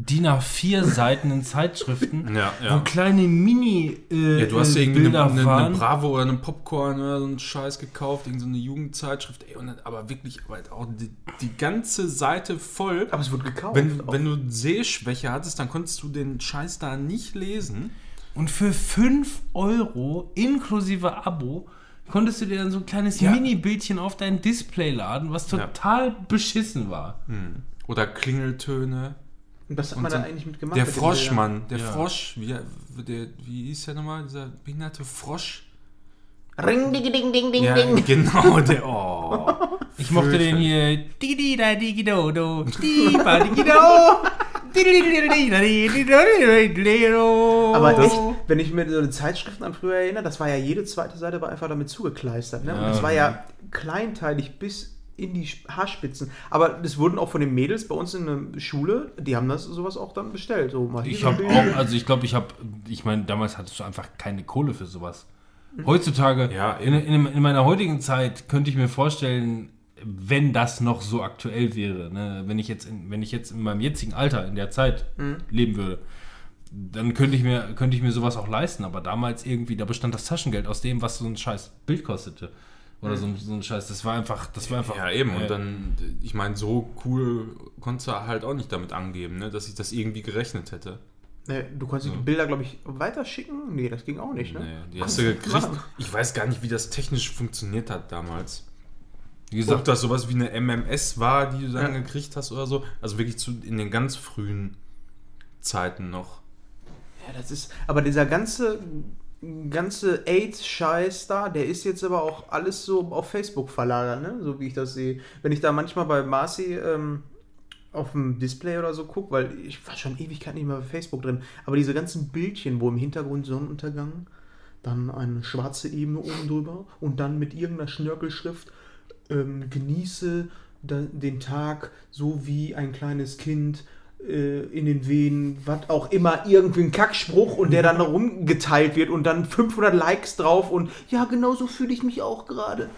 DIN A4 Seiten in Zeitschriften, Ja, wo ja. kleine Mini äh, Ja, du hast äh, dir irgendwie eine, Bilder eine, eine. Bravo oder eine Popcorn oder so einen Scheiß gekauft, irgendeine so eine Jugendzeitschrift, ey, und dann, aber wirklich, aber auch die, die ganze Seite voll. aber es wurde gekauft. Wenn, wenn du Sehschwäche hattest, dann konntest du den Scheiß da nicht lesen. Und für 5 Euro inklusive Abo konntest du dir dann so ein kleines Ja. Mini-Bildchen auf dein Display laden, was Ja. total beschissen war. Oder Klingeltöne. Und was hat Und man so- da eigentlich mitgemacht? Der mit den Frosch, Bildern? Mann. Der Ja. Frosch. Wie, der, wie hieß der nochmal? Dieser behinderte Frosch. Ring, ding, ding, ding, ding, Ja, ding. genau. Der, oh. Ich mochte den hier. Digi da digi do do. Diba digi do. Aber Aber echt, wenn ich mir so die Zeitschriften an früher erinnere, das war ja jede zweite Seite war einfach damit zugekleistert. Ne? Und das war ja kleinteilig bis in die Haarspitzen. Aber das wurden auch von den Mädels bei uns in der Schule, die haben das sowas auch dann bestellt. So mal Ich habe auch, also ich glaube, ich habe, ich meine, damals hattest du einfach keine Kohle für sowas. Heutzutage, Ja, in, in, in meiner heutigen Zeit könnte ich mir vorstellen, wenn das noch so aktuell wäre, ne? wenn, ich jetzt in, wenn ich jetzt in meinem jetzigen Alter, in der Zeit leben würde, dann könnte ich, mir, könnte ich mir sowas auch leisten. Aber damals irgendwie, da bestand das Taschengeld aus dem, was so ein scheiß Bild kostete. Oder so, ein- so ein Scheiß. Das war einfach, das war einfach. Ja, eben. äh, Und dann, ich meine, so cool konntest du halt auch nicht damit angeben, ne? dass ich das irgendwie gerechnet hätte. Ne, du konntest die Bilder, glaube ich, weiterschicken? Nee, das ging auch nicht, ne? Nee, die hast du gekriegt. Ich weiß gar nicht, wie das technisch funktioniert hat damals. Wie Ob gesagt, das sowas wie eine MMS war, die du dann Ja. gekriegt hast oder so. Also wirklich zu, in den ganz frühen Zeiten noch. Ja, das ist. Aber dieser ganze ganze AIDS-Scheiß da, der ist jetzt aber auch alles so auf Facebook verlagert, ne? So wie ich das sehe. Wenn ich da manchmal bei Marci ähm, auf dem Display oder so gucke, weil ich war schon Ewigkeit nicht mehr bei Facebook drin, aber diese ganzen Bildchen, wo im Hintergrund Sonnenuntergang, dann eine schwarze Ebene oben drüber und dann mit irgendeiner Schnörkelschrift ähm, genieße den Tag so wie ein kleines Kind in den Venen, was auch immer, irgendwie ein Kackspruch und der dann rumgeteilt wird und dann 500 Likes drauf und ja, genau so fühle ich mich auch gerade.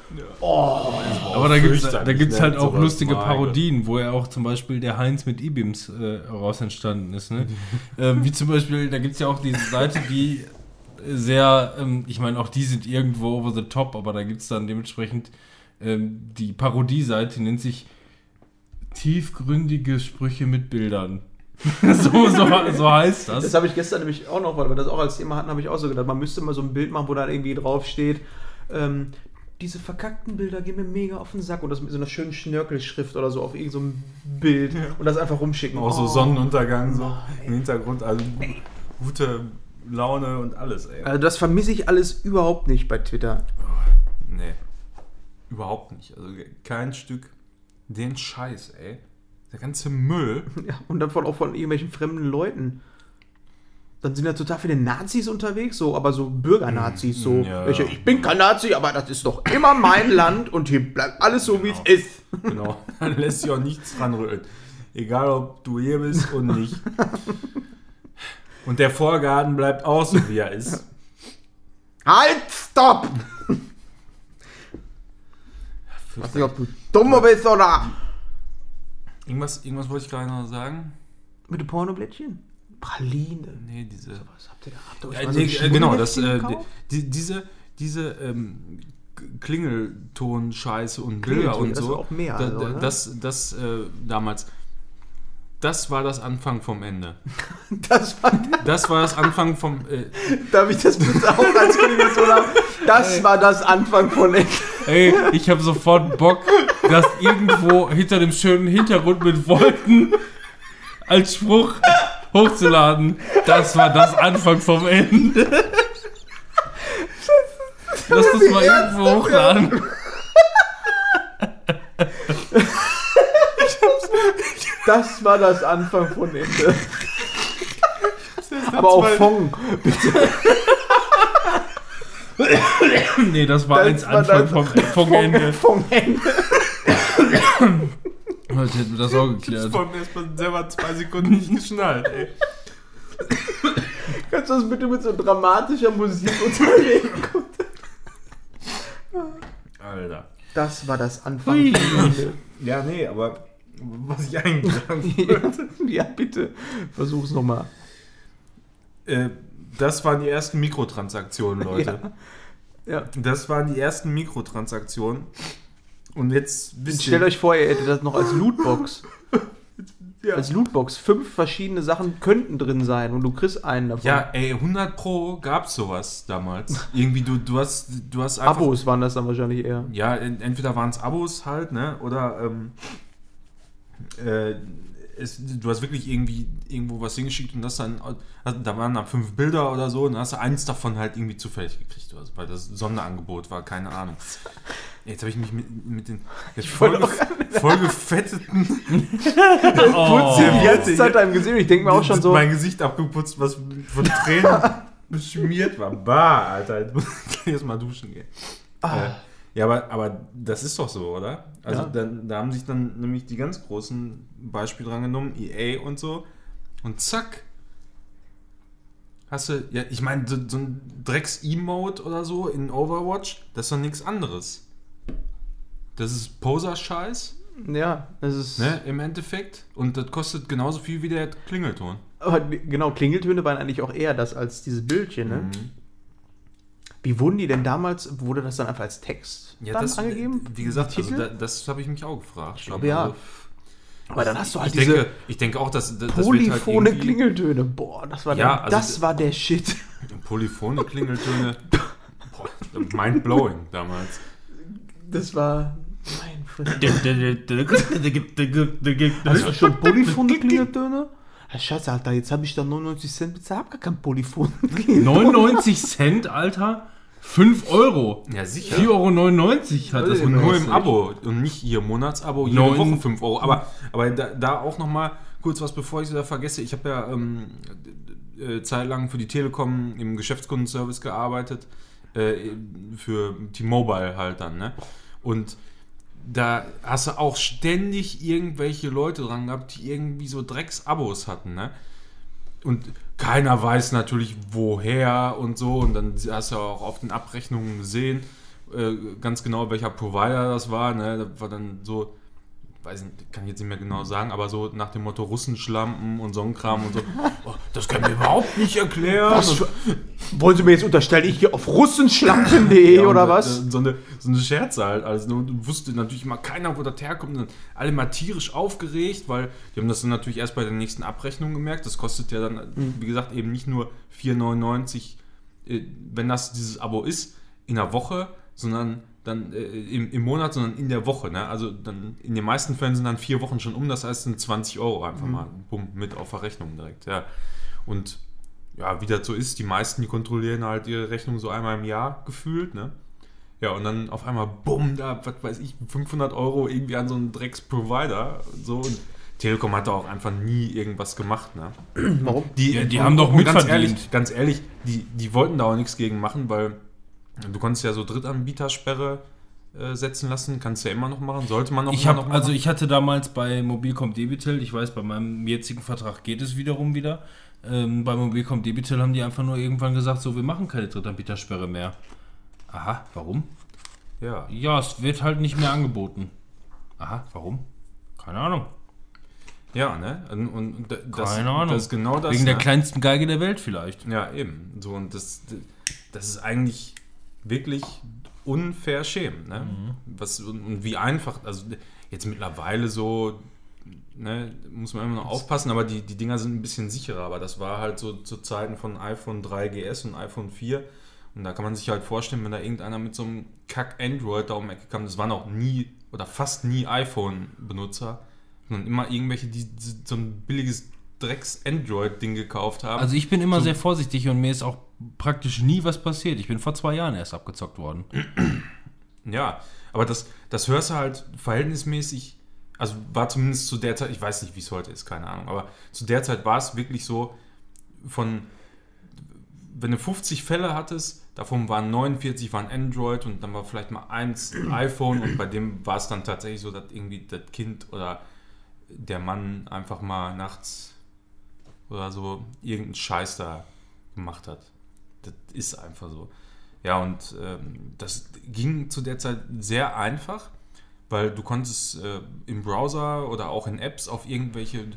Aber da gibt es da gibt's ne, halt auch lustige Parodien, wo ja auch zum Beispiel der Heinz mit E-Beams äh, raus entstanden ist. Ne? <laughs> ähm, wie zum Beispiel, da gibt es ja auch diese Seite, die sehr, ähm, ich meine, auch die sind irgendwo over the top, aber da gibt es dann dementsprechend ähm, die Parodie-Seite, nennt sich tiefgründige Sprüche mit Bildern. <laughs> so, so, so heißt das. Das habe ich gestern nämlich auch noch, weil wir das auch als Thema hatten, habe ich auch so gedacht, man müsste mal so ein Bild machen, wo da irgendwie drauf steht, ähm, diese verkackten Bilder gehen mir mega auf den Sack und das mit so einer schönen Schnörkelschrift oder so auf irgendein so ein Bild und das einfach rumschicken. Auch so Oh. Sonnenuntergang so im Hintergrund. Also gu- gute Laune und alles, ey. Also das vermisse ich alles überhaupt nicht bei Twitter. Nee. Überhaupt nicht. Also kein Stück den Scheiß, ey. Der ganze Müll. <laughs> Ja, und dann von, auch von irgendwelchen fremden Leuten. Dann sind ja total viele Nazis unterwegs, so, aber so Bürgernazis, so. Ja. Welche, ich bin kein Nazi, aber das ist doch immer mein <laughs> Land und hier bleibt alles so, wie es ist. <laughs> Genau. Dann lässt sich auch nichts dran rütteln. Egal, ob du hier bist und nicht. Und der Vorgarten bleibt auch so, wie er ist. Halt, stopp! Ich weiß nicht, ob du dumm bist oder. Irgendwas, irgendwas wollte ich gerade noch sagen. Mit dem Pornoblättchen? Praline. Nee, diese. Was habt ihr da? Habt ihr euch Ja, mal so nee, ein äh, genau, das, äh, die, diese, diese ähm, Klingelton-Scheiße und Bilder Klingelton, und das so. war auch mehr, Da, also, da, ne? das, das äh, damals. Das war das Anfang vom Ende. <laughs> Das war, Das war das Anfang vom. Äh, darf ich das bitte auch als Klingelton haben? Das war das Anfang von Eck. Ey, ich habe sofort Bock, das irgendwo hinter dem schönen Hintergrund mit Wolken als Spruch hochzuladen. Das war das Anfang vom Ende. Lass das mal irgendwo hochladen. Das war das Anfang von Ende. Aber auch Fong. Nee, das war Das eins war Anfang vom, vom Ende. Fong Ende. Heute hätten wir das auch geklärt. Vor mir erstmal selber zwei Sekunden nicht geschnallt, ey. Kannst du das bitte mit so dramatischer Musik unterlegen? Alter. Das war das Anfang Hui. von Ende. Ja, nee, aber was ich eigentlich sagen <laughs> wollte. Ja, bitte. Versuch's nochmal. äh, das waren die ersten Mikrotransaktionen, Leute. Ja. Das waren die ersten Mikrotransaktionen. Und jetzt wisst Stellt euch vor, ihr hättet das noch als Lootbox. <laughs> Ja. Als Lootbox. Fünf verschiedene Sachen könnten drin sein und du kriegst einen davon. Ja, ey, 100 Pro gab's sowas damals. Irgendwie, du, du hast, du hast einfach. Abos waren das dann wahrscheinlich eher. Ja, en- entweder waren es Abos halt, ne? Oder ähm, äh, es, du hast wirklich irgendwie irgendwo was hingeschickt und das dann, also da waren dann fünf Bilder oder so und dann hast du eins davon halt irgendwie zufällig gekriegt, oder so, weil das Sonderangebot war, keine Ahnung. Jetzt habe ich mich mit, mit den jetzt voll, <laughs> Oh. Die ganze Zeit deinem Gesicht. Ich denke mir auch schon so. mein Gesicht abgeputzt, was von Tränen <laughs> beschmiert war. Bah, Alter, jetzt muss ich <laughs> erst mal duschen gehen. Ah. Äh, ja, aber, aber das ist doch so, oder? Also Ja. da, da haben sich dann nämlich die ganz großen Beispiele dran genommen, EA und so. Und zack. Hast du, ja, ich meine, so, so ein Drecks-Emote oder so in Overwatch, das ist doch nichts anderes. Das ist Poser-Scheiß, Ja, es ist. ne, im Endeffekt. Und das kostet genauso viel wie der Klingelton. Aber genau, Klingeltöne waren eigentlich auch eher das als diese Bildchen, ne? Mhm. Wie wurden die denn damals, wurde das dann einfach als Text Ja, das, angegeben? wie gesagt, also da, das habe ich mich auch gefragt. Ich glaube, ja. Aber dann hast du halt ich, diese denke, ich denke auch, dass das, das wird polyphone halt Klingeltöne. Boah, das war, Ja, der, also das war der Shit. Polyphone Klingeltöne. Boah, Mindblowing damals. Das war. Mein. Hast du schon polyphone Klingeltöne? Ah, Scheiße, Alter, jetzt habe ich da 99 Cent bezahlt, hab gar kein Polyphon. 99 Cent, Alter? 5 Euro. Ja, sicher. 4,99 Euro hat das Und nur im. Abo und nicht hier Monatsabo, jede Neun- Woche 5 Euro. Aber, aber da, da auch noch mal kurz was, bevor ich es wieder vergesse. Ich habe ja ähm, äh, zeitlang für die Telekom im Geschäftskundenservice gearbeitet, äh, für T-Mobile halt dann. Ne? Und da hast du auch ständig irgendwelche Leute dran gehabt, die irgendwie so Drecks-Abos hatten. Ne? Und keiner weiß natürlich woher und so. Und dann hast du auch auf den Abrechnungen gesehen, äh, ganz genau welcher Provider das war. Ne? Da war dann so, weiß nicht, kann ich jetzt nicht mehr genau sagen, aber so nach dem Motto Russenschlampen und so ein Kram und so. <laughs> Oh, das kann mir überhaupt nicht erklären. Was wollen Sie mir jetzt unterstellen, ich gehe auf russenschlampen.de Ja, oder was? So eine, so eine Scherze halt. Also wusste natürlich immer keiner, wo das herkommt. Und alle mal tierisch aufgeregt, weil die haben das dann natürlich erst bei der nächsten Abrechnung gemerkt. Das kostet ja dann, Mhm. wie gesagt, eben nicht nur 4,99, äh, wenn das dieses Abo ist, in der Woche, sondern dann äh, im, im Monat, sondern in der Woche. Ne? Also dann in den meisten Fällen sind dann vier Wochen schon um, das heißt sind 20 Euro einfach Mhm. mal bumm, mit auf der Rechnung direkt. Ja. Und ja, wie das so ist, die meisten, die kontrollieren halt ihre Rechnung so einmal im Jahr gefühlt, ne? Ja, und dann auf einmal, bumm, da, was weiß ich, 500 Euro irgendwie an so einen Drecks-Provider. So, und Telekom hat da auch einfach nie irgendwas gemacht, ne? Warum? Die, Ja, die haben doch und ganz mitverdient. ehrlich, ganz ehrlich, die, die wollten da auch nichts gegen machen, weil du konntest ja so Drittanbietersperre äh, setzen lassen, kannst du ja immer noch machen, sollte man auch Ich habe noch also machen. ich hatte damals bei Mobilcom Debitel, ich weiß, bei meinem jetzigen Vertrag geht es wiederum wieder. Ähm, bei Mobilcom Debitel haben die einfach nur irgendwann gesagt, so wir machen keine Drittanbietersperre mehr. Aha, warum? ja. Ja, es wird halt nicht mehr angeboten. Aha, warum? Keine Ahnung. ja, ne? Und, und das, Keine Ahnung. das ist genau das. Wegen der ne? kleinsten Geige der Welt vielleicht. Ja, eben. So, und das, das ist eigentlich wirklich unverschämt, ne? Was, und, wie einfach, also jetzt mittlerweile so, ne, muss man immer noch aufpassen, aber die, die Dinger sind ein bisschen sicherer, aber das war halt so zu Zeiten von iPhone 3GS und iPhone 4 und da kann man sich halt vorstellen, wenn da irgendeiner mit so einem Kack Android da um die Ecke kam, das waren auch nie oder fast nie iPhone-Benutzer, sondern immer irgendwelche, die so ein billiges Drecks-Android-Ding gekauft haben. Also ich bin immer So- sehr vorsichtig und mir ist auch praktisch nie was passiert. Ich bin vor zwei Jahren erst abgezockt worden. <clears throat> Ja, aber das, das hörst du halt verhältnismäßig, also war zumindest zu der Zeit, ich weiß nicht, wie es heute ist, keine Ahnung, aber zu der Zeit war es wirklich so, von, wenn du 50 Fälle hattest, davon waren 49 waren Android und dann war vielleicht mal eins iPhone und bei dem war es dann tatsächlich so, dass irgendwie das Kind oder der Mann einfach mal nachts oder so irgendeinen Scheiß da gemacht hat. Das ist einfach so. Ja, und ähm, das ging zu der Zeit sehr einfach, weil du konntest äh, im Browser oder auch in Apps auf irgendwelche,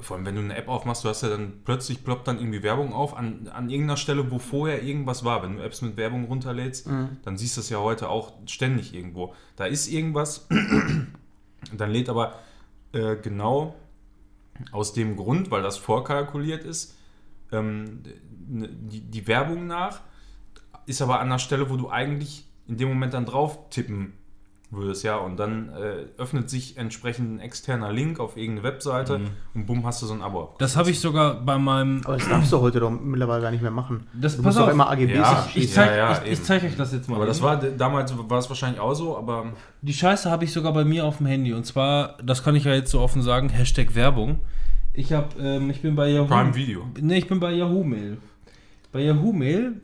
vor allem wenn du eine App aufmachst, du hast ja dann plötzlich ploppt dann irgendwie Werbung auf an, an irgendeiner Stelle, wo vorher irgendwas war. Wenn du Apps mit Werbung runterlädst, dann siehst du das ja heute auch ständig irgendwo. Da ist irgendwas, <clears throat> dann lädt aber äh, genau aus dem Grund, weil das vorkalkuliert ist, ähm, ne- die, die Werbung nach, ist aber an der Stelle, wo du eigentlich in dem Moment dann drauf tippen würdest, ja, und dann äh, öffnet sich entsprechend ein externer Link auf irgendeine Webseite und bumm, hast du so ein Abo. Das habe ich sogar bei meinem. Aber das darfst du heute doch mittlerweile gar nicht mehr machen. Das- du musst doch auf. immer AGBs Ja. Ich zeige Ja, ja, ich, ich zeig euch das jetzt mal. Aber das war damals war es wahrscheinlich auch so, aber Die Scheiße habe ich sogar bei mir auf dem Handy. Und zwar, das kann ich ja jetzt so offen sagen, Hashtag Werbung. Ich habe, ähm, ich bin bei Yahoo. Prime Video. Ne, ich bin bei Yahoo Mail. Bei Yahoo Mail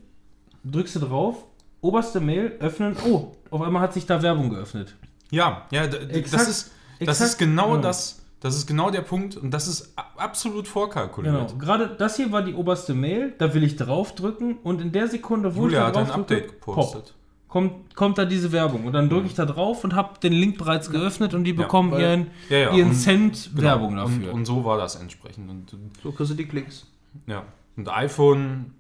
drückst du drauf, oberste Mail, öffnen. Oh, auf einmal hat sich da Werbung geöffnet. Ja, ja, Exakt- das ist das exakt, ist genau ja. das, das ist genau der Punkt und das ist absolut vorkalkuliert. Genau. Gerade das hier war die oberste Mail, da will ich draufdrücken und in der Sekunde, wo Julia ich hat da ein draufdrücke, Update gepostet. pop, kommt, kommt da diese Werbung. Und dann drücke ich da drauf und habe den Link bereits geöffnet und die Ja, bekommen weil- ihren, Ja, ja, ihren und- Cent Genau. Werbung dafür. Und, und so war das entsprechend. Und, So kriegst du die Klicks. ja. und iPhone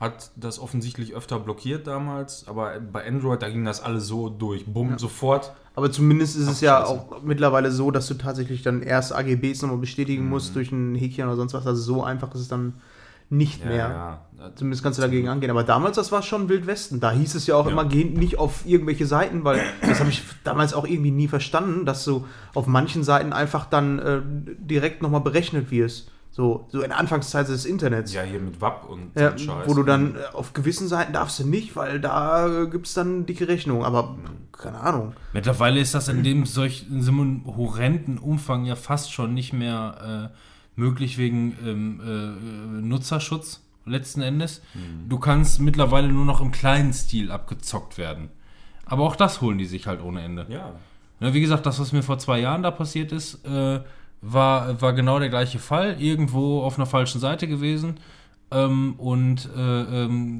hat das offensichtlich öfter blockiert damals, aber bei Android, da ging das alles so durch. Bumm, sofort. Aber zumindest ist es ja auch mittlerweile so, dass du tatsächlich dann erst AGBs nochmal bestätigen Mhm. musst durch ein Häkchen oder sonst was. Also so einfach ist es dann nicht Ja, mehr. ja. Zumindest kannst du dagegen angehen. Aber damals, das war schon Wildwesten. Da hieß es ja auch Ja. immer, geh nicht auf irgendwelche Seiten, weil <clears throat> das habe ich damals auch irgendwie nie verstanden, dass du auf manchen Seiten einfach dann äh, direkt nochmal berechnet wirst. So, so in der Anfangszeit des Internets. Ja, hier mit WAP und Ja, Scheiß. wo du dann äh, auf gewissen Seiten darfst du nicht, weil da äh, gibt es dann dicke Rechnung. Aber keine Ahnung. Mittlerweile ist das in dem solch in so einem horrenden Umfang ja fast schon nicht mehr äh, möglich wegen ähm, äh, Nutzerschutz letzten Endes. Du kannst mittlerweile nur noch im kleinen Stil abgezockt werden. Aber auch das holen die sich halt ohne Ende. Ja. Ne, wie gesagt, das, was mir vor zwei Jahren da passiert ist, äh, war, war genau der gleiche Fall. Irgendwo auf einer falschen Seite gewesen. Ähm, und äh, ähm,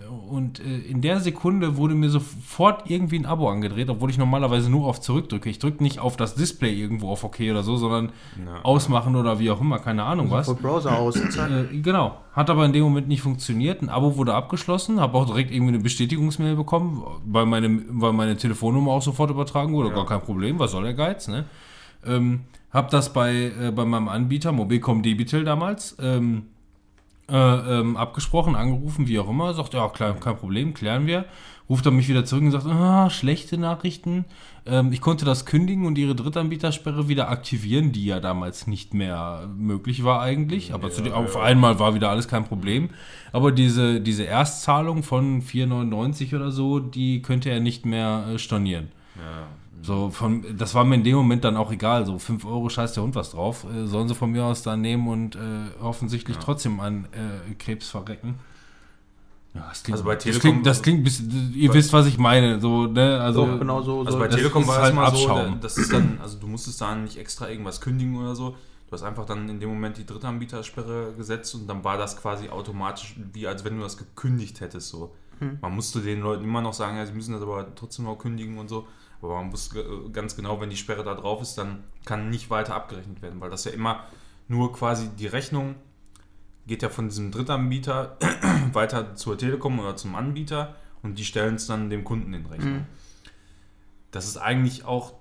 äh, und äh, in der Sekunde wurde mir sofort irgendwie ein Abo angedreht, obwohl ich normalerweise nur auf Zurück drücke. Ich drücke nicht auf das Display irgendwo auf OK oder so, sondern Ja. ausmachen oder wie auch immer, keine Ahnung was. Von Browser aus. <clears throat> Äh, genau. Hat aber in dem Moment nicht funktioniert. Ein Abo wurde abgeschlossen, habe auch direkt irgendwie eine Bestätigungsmail bekommen, weil meine, weil meine Telefonnummer auch sofort übertragen wurde. Gar kein Problem, was soll der Geiz, ne? Ähm, hab das bei, äh, bei meinem Anbieter, Mobilcom Debitel damals, ähm, äh, ähm, abgesprochen, angerufen, wie auch immer. Sagt, ja, klar, kein Problem, klären wir. Ruft er mich wieder zurück und sagt, ah, schlechte Nachrichten. Ähm, ich konnte das kündigen und ihre Drittanbietersperre wieder aktivieren, die ja damals nicht mehr möglich war eigentlich. Aber zu, auf einmal war wieder alles kein Problem. Aber diese, diese Erstzahlung von 4,99 oder so, die könnte er nicht mehr äh, stornieren. Ja. So, von, das war mir in dem Moment dann auch egal. So, 5 Euro scheißt der Hund was drauf. Äh, sollen sie von mir aus dann nehmen und äh, offensichtlich trotzdem an äh, Krebs verrecken. Ja, das klingt, Also bei das Telekom- klingt, das klingt bisschen, ihr wisst, was ich meine. So, ne? Also, Doch, genau so. Also so bei das Telekom war es halt mal so, Abschaum. da- das ist dann, also du musstest da nicht extra irgendwas kündigen oder so. Du hast einfach dann in dem Moment die Drittanbietersperre gesetzt und dann war das quasi automatisch, wie als wenn du das gekündigt hättest. So. Man musste den Leuten immer noch sagen, ja, sie müssen das aber trotzdem noch kündigen und so. Aber man wusste ganz genau, wenn die Sperre da drauf ist, dann kann nicht weiter abgerechnet werden, weil das ja immer nur quasi die Rechnung geht ja von diesem Drittanbieter <clears throat> weiter zur Telekom oder zum Anbieter und die stellen es dann dem Kunden in Rechnung. Das ist eigentlich auch,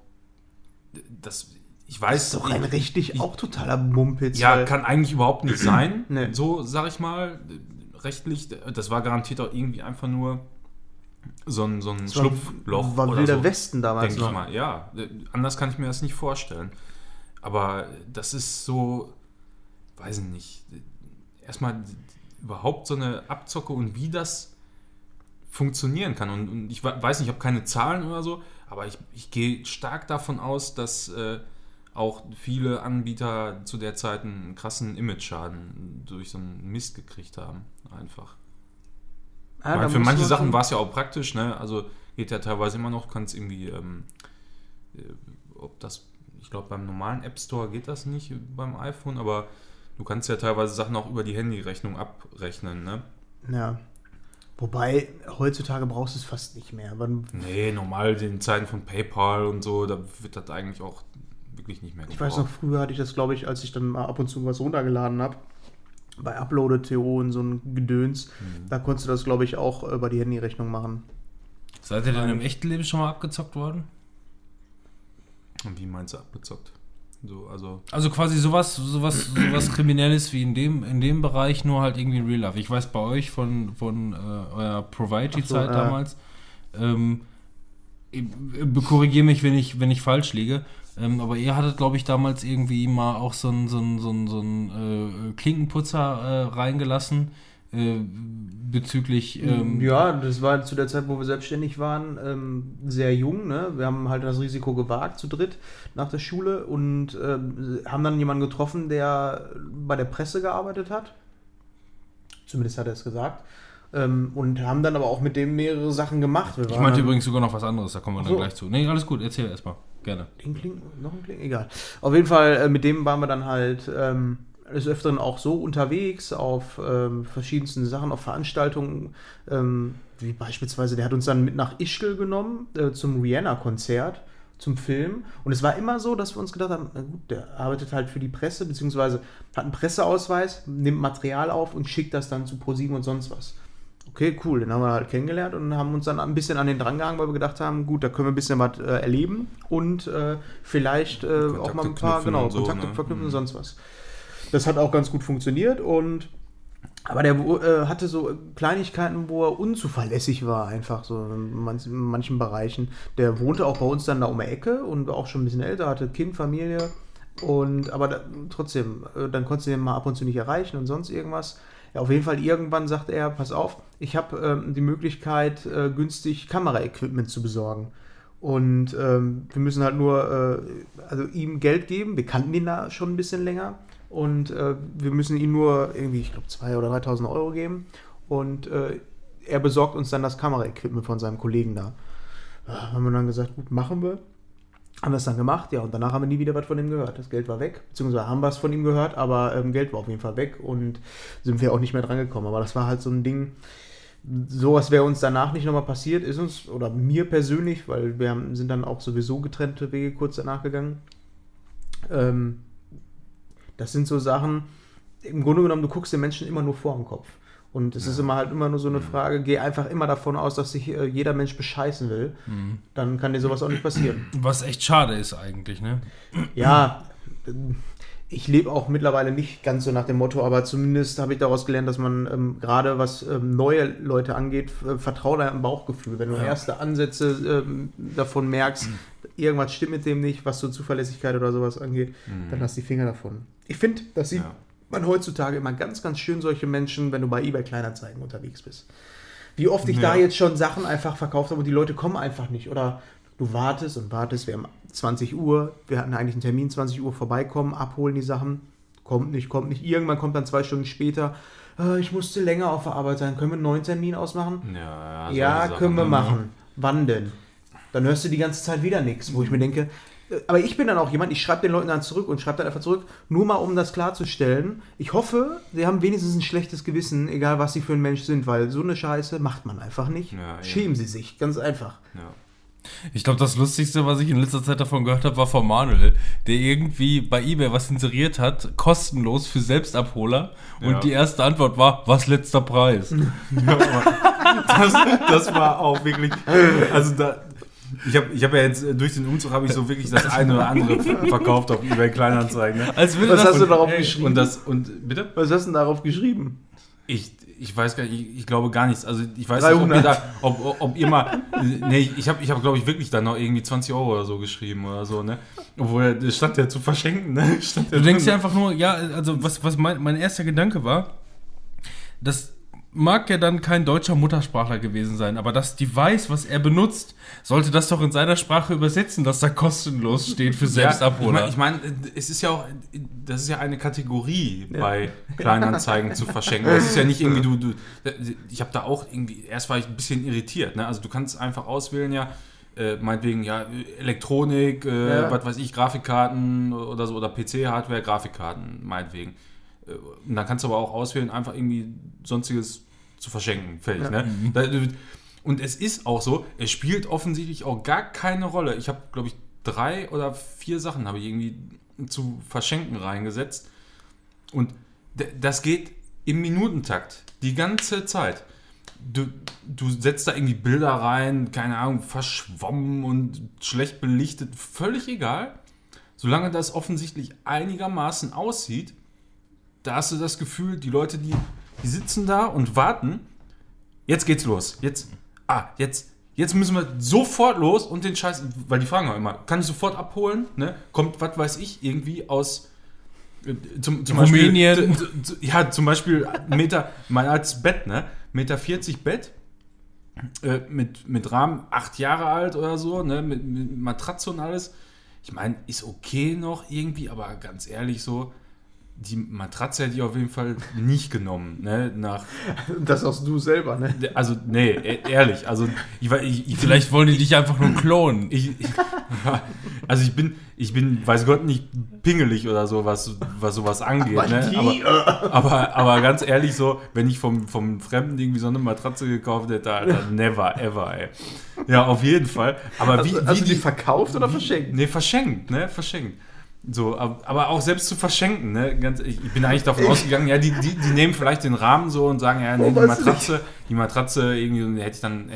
das, ich weiß, Das ist doch ein richtig ich- auch totaler Mumpitz. ja, kann eigentlich überhaupt nicht sein. <clears throat> Nee. So, sag ich mal, rechtlich, das war garantiert auch irgendwie einfach nur so ein, so ein das war- Schlupfloch. War oder wilder so. Westen damals Denke ich mal, ja. Anders kann ich mir das nicht vorstellen. Aber das ist so, weiß ich nicht. Erstmal, überhaupt so eine Abzocke und wie das funktionieren kann. Und, und ich we- weiß nicht, ich habe keine Zahlen oder so, aber ich, ich gehe stark davon aus, dass äh, auch viele Anbieter zu der Zeit einen krassen Image-Schaden durch so einen Mist gekriegt haben. Einfach. Ja, da für manche man Sachen war es ja auch praktisch, ne? Also geht ja teilweise immer noch, kannst irgendwie, ähm, äh, ob das, ich glaube beim normalen App Store geht das nicht beim iPhone, aber du kannst ja teilweise Sachen auch über die Handyrechnung abrechnen, ne? Ja. Wobei, heutzutage brauchst du es fast nicht mehr. Wann, Nee, normal in Zeiten von PayPal und so, da wird das eigentlich auch wirklich nicht mehr ich weiß noch, früher hatte ich das, glaube ich, als ich dann mal ab und zu was runtergeladen habe, bei Uploaded.to und so ein Gedöns, Mhm. da konntest du das, glaube ich, auch über die Handyrechnung machen. Seid ihr denn im echten Leben schon mal abgezockt worden? Und wie meinst du abgezockt? So, also, Also quasi sowas, sowas, sowas <clears throat> Kriminelles wie in dem, in dem Bereich, nur halt irgendwie in Real Life. Ich weiß bei euch von, von äh, eurer Proviety-Zeit so, ja. damals, ähm, korrigiere mich, wenn ich, wenn ich falsch liege, ähm, aber ihr hattet, glaube ich, damals irgendwie mal auch so einen so so so äh, Klinkenputzer äh, reingelassen äh, bezüglich... Ähm, ja, das war zu der Zeit, wo wir selbstständig waren, ähm, sehr jung. Ne? Wir haben halt das Risiko gewagt zu dritt nach der Schule und ähm, haben dann jemanden getroffen, der bei der Presse gearbeitet hat. Zumindest hat er es gesagt. Ähm, und haben dann aber auch mit dem mehrere Sachen gemacht. Ich meinte übrigens sogar noch was anderes, da kommen wir dann so. gleich zu. Nee, alles gut, erzähl erstmal. Gerne. Den Kling, noch ein Kling, egal. Auf jeden Fall, äh, mit dem waren wir dann halt ähm, des Öfteren auch so unterwegs auf ähm, verschiedensten Sachen, auf Veranstaltungen, ähm, wie beispielsweise, der hat uns dann mit nach Ischgl genommen äh, zum Rihanna-Konzert, zum Film. Und es war immer so, dass wir uns gedacht haben, gut, der arbeitet halt für die Presse, beziehungsweise hat einen Presseausweis, nimmt Material auf und schickt das dann zu ProSieben und sonst was. Okay, cool, den haben wir halt kennengelernt und haben uns dann ein bisschen an den dran gehangen, weil wir gedacht haben, gut, da können wir ein bisschen was äh, erleben und äh, vielleicht äh, auch mal ein paar genau, so, Kontakte ne? verknüpfen und Mhm. sonst was. Das hat auch ganz gut funktioniert und aber der äh, hatte so Kleinigkeiten, wo er unzuverlässig war, einfach so in, manch, in manchen Bereichen. Der wohnte auch bei uns dann da um die Ecke und war auch schon ein bisschen älter, hatte Kind, Familie. Und aber da, trotzdem, äh, dann konntest du den mal ab und zu nicht erreichen und sonst irgendwas. Ja, auf jeden Fall irgendwann sagte er, pass auf, ich habe ähm, die Möglichkeit, äh, günstig Kameraequipment zu besorgen. Und ähm, wir müssen halt nur äh, also ihm Geld geben. Wir kannten ihn da schon ein bisschen länger. Und äh, wir müssen ihm nur irgendwie, ich glaube, 2.000 oder 3.000 Euro geben. Und äh, er besorgt uns dann das Kameraequipment von seinem Kollegen da. Haben wir dann gesagt, gut, machen wir. Haben das dann gemacht, ja, und danach haben wir nie wieder was von ihm gehört. Das Geld war weg, beziehungsweise haben wir es von ihm gehört, aber ähm, Geld war auf jeden Fall weg und sind wir auch nicht mehr dran gekommen. Aber das war halt so ein Ding, sowas wäre uns danach nicht nochmal passiert, ist uns, oder mir persönlich, weil wir haben, sind dann auch sowieso getrennte Wege kurz danach gegangen. Ähm, das sind so Sachen, im Grunde genommen, du guckst den Menschen immer nur vor dem Kopf. Und es ist immer halt immer nur so eine Frage, geh einfach immer davon aus, dass sich äh, jeder Mensch bescheißen will. Dann kann dir sowas auch nicht passieren. Was echt schade ist eigentlich, ne? Ja, ich lebe auch mittlerweile nicht ganz so nach dem Motto, aber zumindest habe ich daraus gelernt, dass man ähm, gerade was ähm, neue Leute angeht, äh, vertraue deinem Bauchgefühl. Wenn du Ja. erste Ansätze ähm, davon merkst, irgendwas stimmt mit dem nicht, was so Zuverlässigkeit oder sowas angeht, dann lass die Finger davon. Ich finde, das sieht Ja. Man heutzutage immer ganz, ganz schön solche Menschen, wenn du bei eBay Kleinanzeigen unterwegs bist. Wie oft ich da Ja. jetzt schon Sachen einfach verkauft habe und die Leute kommen einfach nicht. Oder du wartest und wartest, wir haben 20 Uhr, wir hatten eigentlich einen Termin, 20 Uhr vorbeikommen, abholen die Sachen. Kommt nicht, kommt nicht. Irgendwann kommt dann zwei Stunden später, äh, ich musste länger auf der Arbeit sein, können wir einen neuen Termin ausmachen? Ja, ja, solche können wir ne? machen. Wann denn? Dann hörst du die ganze Zeit wieder nichts, wo ich mir denke, aber ich bin dann auch jemand, ich schreibe den Leuten dann zurück und schreibe dann einfach zurück, nur mal um das klarzustellen. Ich hoffe, sie haben wenigstens ein schlechtes Gewissen, egal was sie für ein Mensch sind, weil so eine Scheiße macht man einfach nicht. Ja. Schämen sie sich, ganz einfach. Ja. Ich glaube, das Lustigste, was ich in letzter Zeit davon gehört habe, war von Manuel, der irgendwie bei eBay was inseriert hat, kostenlos für Selbstabholer. Und Ja. die erste Antwort war, was letzter Preis? <laughs> das, das war auch wirklich. Also da. Ich habe ich hab ja jetzt äh, durch den Umzug habe ich so wirklich das eine oder andere ver- <laughs> verkauft auf eBay Kleinanzeigen. Ne? Als Was das hast du darauf ey, geschrieben? Und das und bitte? Was hast du denn darauf geschrieben? Ich, ich weiß gar nicht, ich, ich glaube gar nichts. Also ich weiß 300. nicht, ob ihr, da, ob, ob ihr mal. Nee, ich habe, ich hab, glaube ich, wirklich dann noch irgendwie 20 Euro oder so geschrieben oder so, ne? Obwohl es stand ja zu verschenken, ne? <laughs> Stand Du denkst ja einfach nur, ja, also was, was mein, mein erster Gedanke war, das mag ja dann kein deutscher Muttersprachler gewesen sein, aber das Device, was er benutzt, sollte das doch in seiner Sprache übersetzen, dass da kostenlos steht für Selbstabholer. Ja, ich meine, ich mein, es ist ja auch, das ist ja eine Kategorie bei Kleinanzeigen zu verschenken. Das ist ja nicht irgendwie, du, du ich habe da auch irgendwie, erst war ich ein bisschen irritiert, ne? also du kannst einfach auswählen, ja, äh, meinetwegen, ja, Elektronik, äh, Ja. was weiß ich, Grafikkarten oder so, oder PC-Hardware, Grafikkarten, meinetwegen. Äh, Und dann kannst du aber auch auswählen, einfach irgendwie sonstiges zu verschenken. Fertig, Ja. ne? Da, und es ist auch so, es spielt offensichtlich auch gar keine Rolle. Ich habe, glaube ich, drei oder vier Sachen habe ich irgendwie zu verschenken reingesetzt. Und das geht im Minutentakt, die ganze Zeit. Du, du setzt da irgendwie Bilder rein, keine Ahnung, verschwommen und schlecht belichtet, völlig egal. Solange das offensichtlich einigermaßen aussieht, da hast du das Gefühl, die Leute, die, die sitzen da und warten. Jetzt geht's los. Jetzt, ah, jetzt, jetzt müssen wir sofort los und den Scheiß, weil die fragen auch immer, kann ich sofort abholen? Ne? Kommt, was weiß ich, irgendwie aus äh, zum, zum Rumänien. Beispiel, zu- zu- ja, zum Beispiel Meter, mein altes Bett, ne? Meter 40 Bett. Äh, mit, mit Rahmen acht Jahre alt oder so, ne? Mit, mit Matratze und alles. Ich meine, ist okay noch irgendwie, aber ganz ehrlich so, die Matratze hätte ich auf jeden Fall nicht genommen, ne? Nach, <laughs> Das hast du selber, ne? also, nee, e- ehrlich, also ich, war- ich, ich Vielleicht wollen die dich einfach nur klonen. ich, ich, also ich bin, ich bin, weiß Gott, nicht pingelig oder so, was, was sowas angeht. Aber ne? die, aber, aber, aber ganz ehrlich so, wenn ich vom, vom Fremden irgendwie so eine Matratze gekauft hätte, Alter, never, ever, ey. Ja, auf jeden Fall. Aber wie, Hast, wie hast du die verkauft oder verschenkt? Nee, verschenkt, ne? Verschenkt. So, ab- aber auch selbst zu verschenken, ne? Ganz, ich, bin eigentlich davon ausgegangen, ja, die, die, die nehmen vielleicht den Rahmen so und sagen, ja, nee, die Matratze, die Matratze irgendwie hätte ich dann,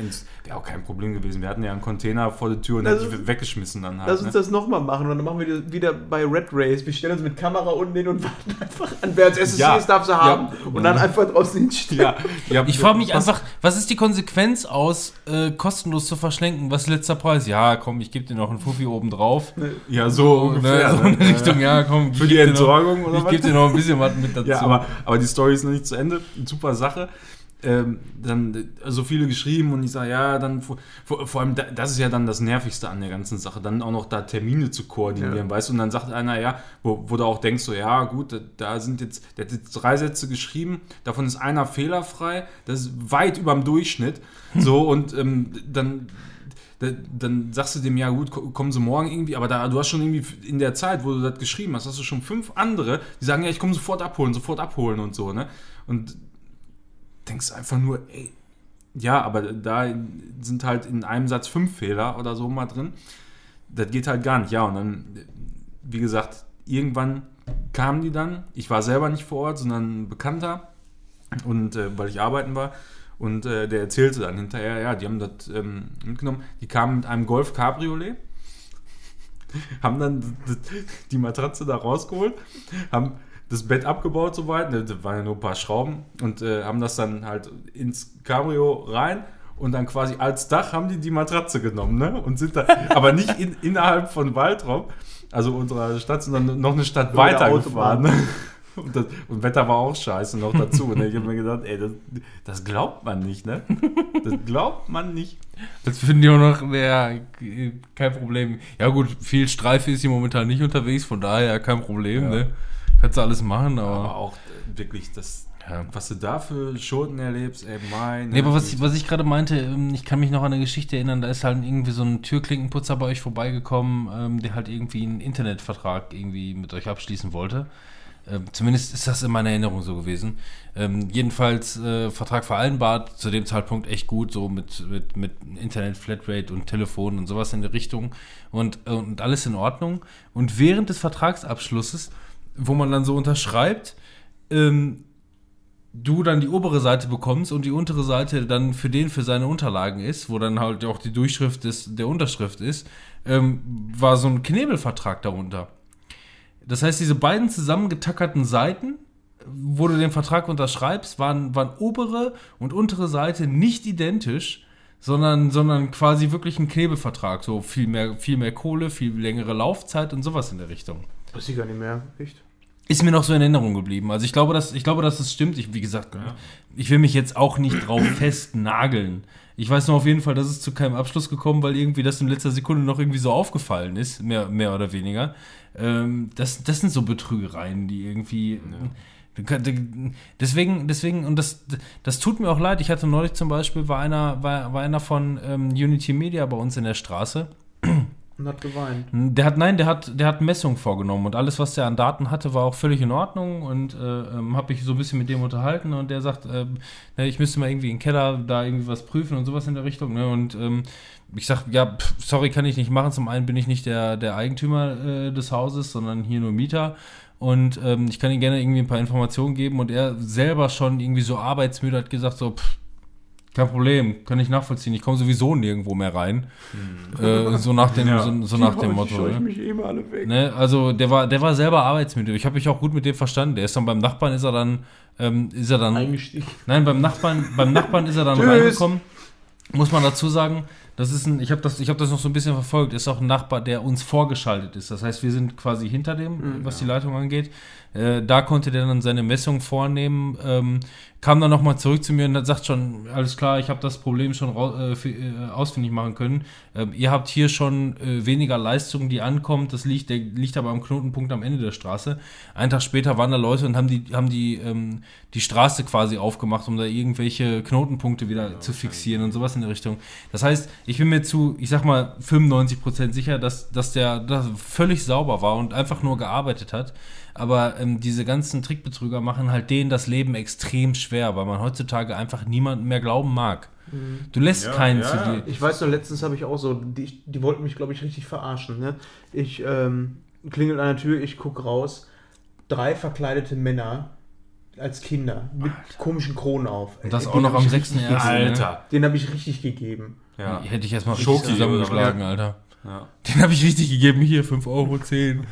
wäre auch kein Problem gewesen. Wir hatten ja einen Container vor der Tür und hätte ich weggeschmissen dann halt. Lass uns ne? das nochmal machen und dann machen wir das wieder bei Red Race. Wir stellen uns mit Kamera unten hin und <laughs> warten einfach an, wer als erstes Ja. ist, darf sie Ja. haben. Und dann einfach draußen hinstellen. Ja, ja, Ich frage mich was- einfach, was ist die Konsequenz aus, äh, kostenlos zu verschenken? Was ist letzter Preis? Ja, komm, ich gebe dir noch einen Fuffi oben drauf. Ja, so ungefähr. ne, so in ne? Richtung, ja, komm. Für die Entsorgung noch, oder Ich gebe dir noch ein bisschen was mit dazu. Ja, aber, aber die Story ist noch nicht zu Ende. Super Sache. Ähm, dann so viele geschrieben und ich sage, ja, dann vor, vor, vor allem, da, das ist ja dann das Nervigste an der ganzen Sache, dann auch noch da Termine zu koordinieren, Ja. weißt du, und dann sagt einer, ja, wo, wo du auch denkst, so, ja, gut, da, sind jetzt, der hat jetzt drei Sätze geschrieben, davon ist einer fehlerfrei, das ist weit über dem Durchschnitt, so, und ähm, dann da- dann sagst du dem, ja gut, ko- kommen sie morgen irgendwie, aber da, du hast schon irgendwie in der Zeit, wo du das geschrieben hast, hast du schon fünf andere, die sagen, ja, ich komme sofort abholen, sofort abholen und so, ne? Und denkst einfach nur, ey, ja, aber da sind halt in einem Satz fünf Fehler oder so mal drin. Das geht halt gar nicht, ja. Und dann, wie gesagt, irgendwann kamen die dann. Ich war selber nicht vor Ort, sondern ein Bekannter. Und äh, weil ich arbeiten war. Und äh, der erzählte dann hinterher, ja, die haben das ähm, mitgenommen. Die kamen mit einem Golf Cabriolet, <laughs> haben dann die Matratze da rausgeholt, haben das Bett abgebaut soweit, ne, das waren ja nur ein paar Schrauben und äh, haben das dann halt ins Cabrio rein und dann quasi als Dach haben die die Matratze genommen, ne? Und sind da, <laughs> aber nicht in, innerhalb von Waldrop, also unserer Stadt, sondern noch eine Stadt weiter gefahren. Ne? <laughs> Und, das, und Wetter war auch scheiße noch dazu. Ne? Ich habe mir gedacht, ey, das, das glaubt man nicht, ne? Das glaubt man nicht. Das finde ich auch noch, ja, kein Problem. Ja gut, viel Streife ist hier momentan nicht unterwegs, von daher kein Problem, Ja. ne? Kannst du alles machen, Aber aber... auch äh, wirklich, das, Ja. was du da für Schoten erlebst, ey, mein. Nee, aber was ich, was ich gerade meinte, ähm, ich kann mich noch an eine Geschichte erinnern, da ist halt irgendwie so ein Türklinkenputzer bei euch vorbeigekommen, ähm, der halt irgendwie einen Internetvertrag irgendwie mit euch abschließen wollte. Ähm, zumindest ist das in meiner Erinnerung so gewesen. Ähm, jedenfalls äh, Vertrag vereinbart, zu dem Zeitpunkt echt gut, so mit, mit, mit Internet, Flatrate und Telefon und sowas in der Richtung und, äh, und alles in Ordnung. Und während des Vertragsabschlusses, wo man dann so unterschreibt, ähm, du dann die obere Seite bekommst und die untere Seite dann für den für seine Unterlagen ist, wo dann halt auch die Durchschrift des, der Unterschrift ist, ähm, war so ein Knebelvertrag darunter. Das heißt, diese beiden zusammengetackerten Seiten, wo du den Vertrag unterschreibst, waren, waren obere und untere Seite nicht identisch, sondern, sondern quasi wirklich ein Knebelvertrag. So viel mehr, viel mehr Kohle, viel längere Laufzeit und sowas in der Richtung. Weiß ich gar nicht mehr. Echt? ist mir noch so in Erinnerung geblieben. Also ich glaube, dass, ich glaube, dass es stimmt. Ich, wie gesagt, ich will mich jetzt auch nicht drauf <clears throat> festnageln. Ich weiß nur auf jeden Fall, dass es zu keinem Abschluss gekommen, weil irgendwie das in letzter Sekunde noch irgendwie so aufgefallen ist, mehr, mehr oder weniger. Ähm, das, das sind so Betrügereien, die irgendwie. Du- Deswegen, deswegen, und das, das tut mir auch leid. Ich hatte neulich zum Beispiel, war einer, war, war einer von ähm, Unity Media bei uns in der Straße. Und hat geweint. Der hat, nein, der hat, der hat Messungen vorgenommen und alles, was der an Daten hatte, war auch völlig in Ordnung und äh, ähm, habe ich so ein bisschen mit dem unterhalten und der sagt, ne, ich müsste mal irgendwie in den Keller da irgendwie was prüfen und sowas in der Richtung. Ne? Und ähm, ich sag, ja, pff, sorry, kann ich nicht machen. Zum einen bin ich nicht der, der Eigentümer äh, des Hauses, sondern hier nur Mieter. Und ähm, ich kann Ihnen gerne irgendwie ein paar Informationen geben und er selber schon irgendwie so arbeitsmüde hat gesagt, so, pff, kein Problem, kann ich nachvollziehen. Ich komme sowieso nirgendwo mehr rein. Äh, so nach dem, Ja. so, so nach dem Motto. Ne? mich eben alle weg. Ne, also der war, der war selber arbeitsmüde. Ich habe mich auch gut mit dem verstanden. Der ist dann beim Nachbarn, ist er dann, ähm, ist er dann, Eingestiegen. nein, beim Nachbarn, beim Nachbarn ist er dann reingekommen. Muss man dazu sagen, das ist ein, ich habe das, ich habe das noch so ein bisschen verfolgt. Ist auch ein Nachbar, der uns vorgeschaltet ist. Das heißt, wir sind quasi hinter dem, was die Leitung angeht. Äh, da konnte der dann seine Messung vornehmen. Ähm, kam dann nochmal zurück zu mir und hat sagt schon, alles klar, ich habe das Problem schon äh, für, äh, ausfindig machen können. Ähm, ihr habt hier schon äh, weniger Leistung, die ankommt. Das liegt, der liegt aber am Knotenpunkt am Ende der Straße. Einen Tag später waren da Leute und haben die, haben die, ähm, die Straße quasi aufgemacht, um da irgendwelche Knotenpunkte wieder zu fixieren und sowas in der Richtung. Das heißt, ich bin mir zu, ich sag mal, 95% sicher, dass, dass der das völlig sauber war und einfach nur gearbeitet hat. Aber ähm, diese ganzen Trickbetrüger machen halt denen das Leben extrem schwer, weil man heutzutage einfach niemanden mehr glauben mag. Du lässt Ja, keinen ja, zu dir. Ich weiß noch, letztens habe ich auch so, die, die wollten mich, glaube ich, richtig verarschen. Ne? Ich ähm, klingelt an der Tür, ich gucke raus. Drei verkleidete Männer als Kinder mit komischen Kronen auf. Und das Den auch noch am ich richtig 6.1., gegeben. Alter. Den habe ich richtig gegeben. Ja. Hätte ich erstmal richtig zusammengeschlagen, Alter. Ja. Den habe ich richtig gegeben. Hier, 5 Euro, 10.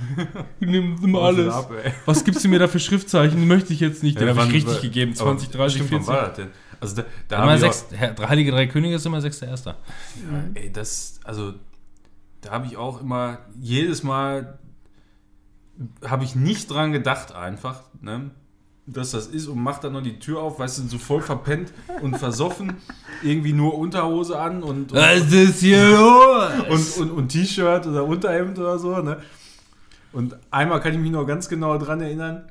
Nimm, nimm alles. Ab. Was gibst du mir da für Schriftzeichen? Möchte ich jetzt nicht. Den Ja, habe ich richtig aber- gegeben. aber 20, 30, stimmt, 40. Wann war das denn? Also da, da Immer sechs, Herr, Heilige Drei Könige ist immer 6.1. Ja, ey, das, also, da habe ich auch immer, jedes Mal habe ich nicht dran gedacht einfach, ne, dass das ist und macht dann noch die Tür auf, weißt du, so voll verpennt und versoffen, irgendwie nur Unterhose an und, und, Was ist hier los? und, und, und T-Shirt oder Unterhemd oder so, ne. Und einmal kann ich mich noch ganz genau dran erinnern,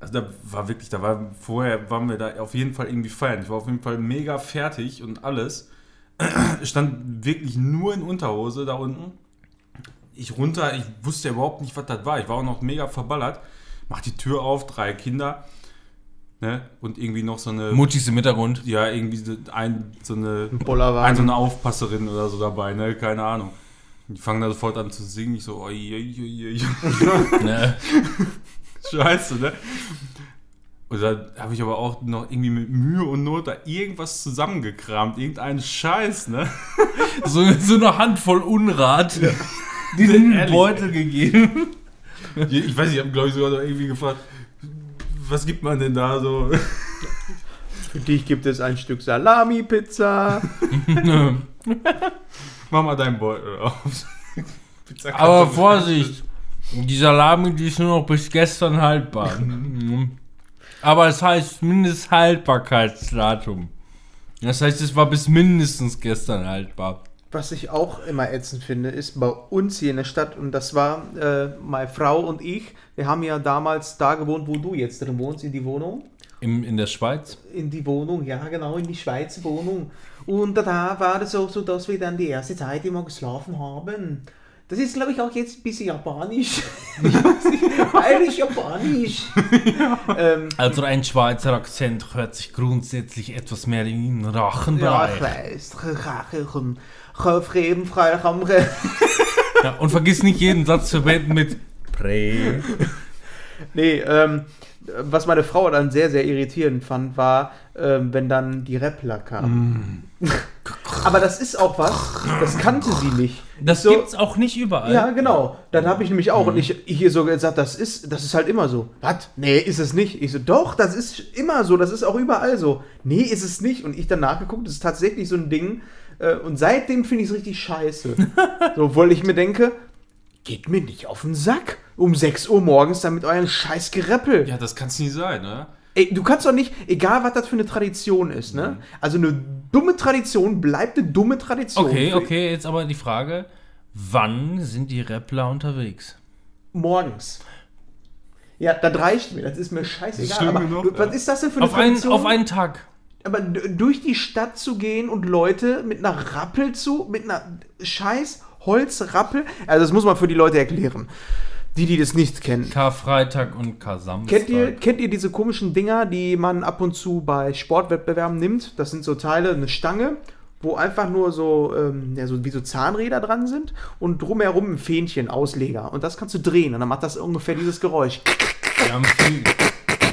also da war wirklich, da war vorher, waren wir da auf jeden Fall irgendwie feiern. Ich war auf jeden Fall mega fertig und alles. Stand wirklich nur in Unterhose da unten. Ich runter, ich wusste überhaupt nicht, was das war. Ich war auch noch mega verballert. Mach die Tür auf, drei Kinder. Ne? Und irgendwie noch so eine. Muttis im Hintergrund. Ja, irgendwie so, ein, so eine. Ein. Ein, so eine Aufpasserin oder so dabei, ne? Keine Ahnung. Die fangen da sofort an zu singen. Ich so, oi, oi, oi, oi. <laughs> Ne? <laughs> Scheiße, ne? Und da habe ich aber auch noch irgendwie mit Mühe und Not da irgendwas zusammengekramt. Irgendeinen Scheiß, ne? <laughs> So, so eine Handvoll Unrat. Die den Beutel gegeben. Ich weiß nicht, ich habe glaube ich sogar noch irgendwie gefragt, was gibt man denn da so? <laughs> Für dich gibt es ein Stück Salami-Pizza. <laughs> Mach mal deinen Beutel auf. Pizza Aber. Vorsicht, die Salami, die ist nur noch bis gestern haltbar. Aber es heißt Mindesthaltbarkeitsdatum. Das heißt, es war bis mindestens gestern haltbar. Was ich auch immer ätzend finde, ist bei uns hier in der Stadt, und das war äh, meine Frau und ich, wir haben ja damals da gewohnt, wo du jetzt drin wohnst, in die Wohnung. Im, in der Schweiz. In die Wohnung, ja genau, in die Schweizer Wohnung. Und da war es auch so, dass wir dann die erste Zeit immer geschlafen haben. Das ist, glaube ich, auch jetzt ein bisschen japanisch. <laughs> ich weiß nicht, bayerisch japanisch. <laughs> ähm, Also ein Schweizer Akzent hört sich grundsätzlich etwas mehr in den ja, Rachenbereich. ich weiß. Freden, freilich am Re- <laughs> Ja, und vergiss nicht jeden Satz zu beenden mit Prä. Nee, ähm, was meine Frau dann sehr, sehr irritierend fand, war, ähm, wenn dann die Rappler kamen. Aber das ist auch was, das kannte sie nicht. Das So- gibt's auch nicht überall. Ja, genau. Dann habe ich nämlich auch und ich, ich hier so gesagt, das ist, das ist halt immer so. Was? Nee, ist es nicht. Ich so, doch, das ist immer so, das ist auch überall so. Nee, ist es nicht. Und ich dann nachgeguckt, das ist tatsächlich so ein Ding. Äh, Und seitdem finde ich es richtig scheiße. so, weil ich mir denke, geht mir nicht auf den Sack. Um 6 Uhr morgens dann mit euren scheiß Gereppel. Ja, das kann es nie sein, ne? Ey, du kannst doch nicht, egal was das für eine Tradition ist, Mhm. ne? Also eine dumme Tradition bleibt eine dumme Tradition. Okay, okay, jetzt aber die Frage, wann sind die Rappler unterwegs? Morgens. Ja, das reicht mir, das ist mir scheißegal. schlimm Aber genug, du- ja. was ist das denn für eine Auf einen, Tradition? auf einen Tag. Aber durch die Stadt zu gehen und Leute mit einer Rappel zu, mit einer scheiß Holzrappel, also das muss man für die Leute erklären. Die, die das nicht kennen. Karfreitag und Kar-Samstag. Kennt ihr, kennt ihr diese komischen Dinger, die man ab und zu bei Sportwettbewerben nimmt? Das sind so Teile, eine Stange, wo einfach nur so, ähm, ja, so wie so Zahnräder dran sind und drumherum ein Fähnchen, Ausleger. Und das kannst du drehen und dann macht das ungefähr dieses Geräusch. Wir haben viel,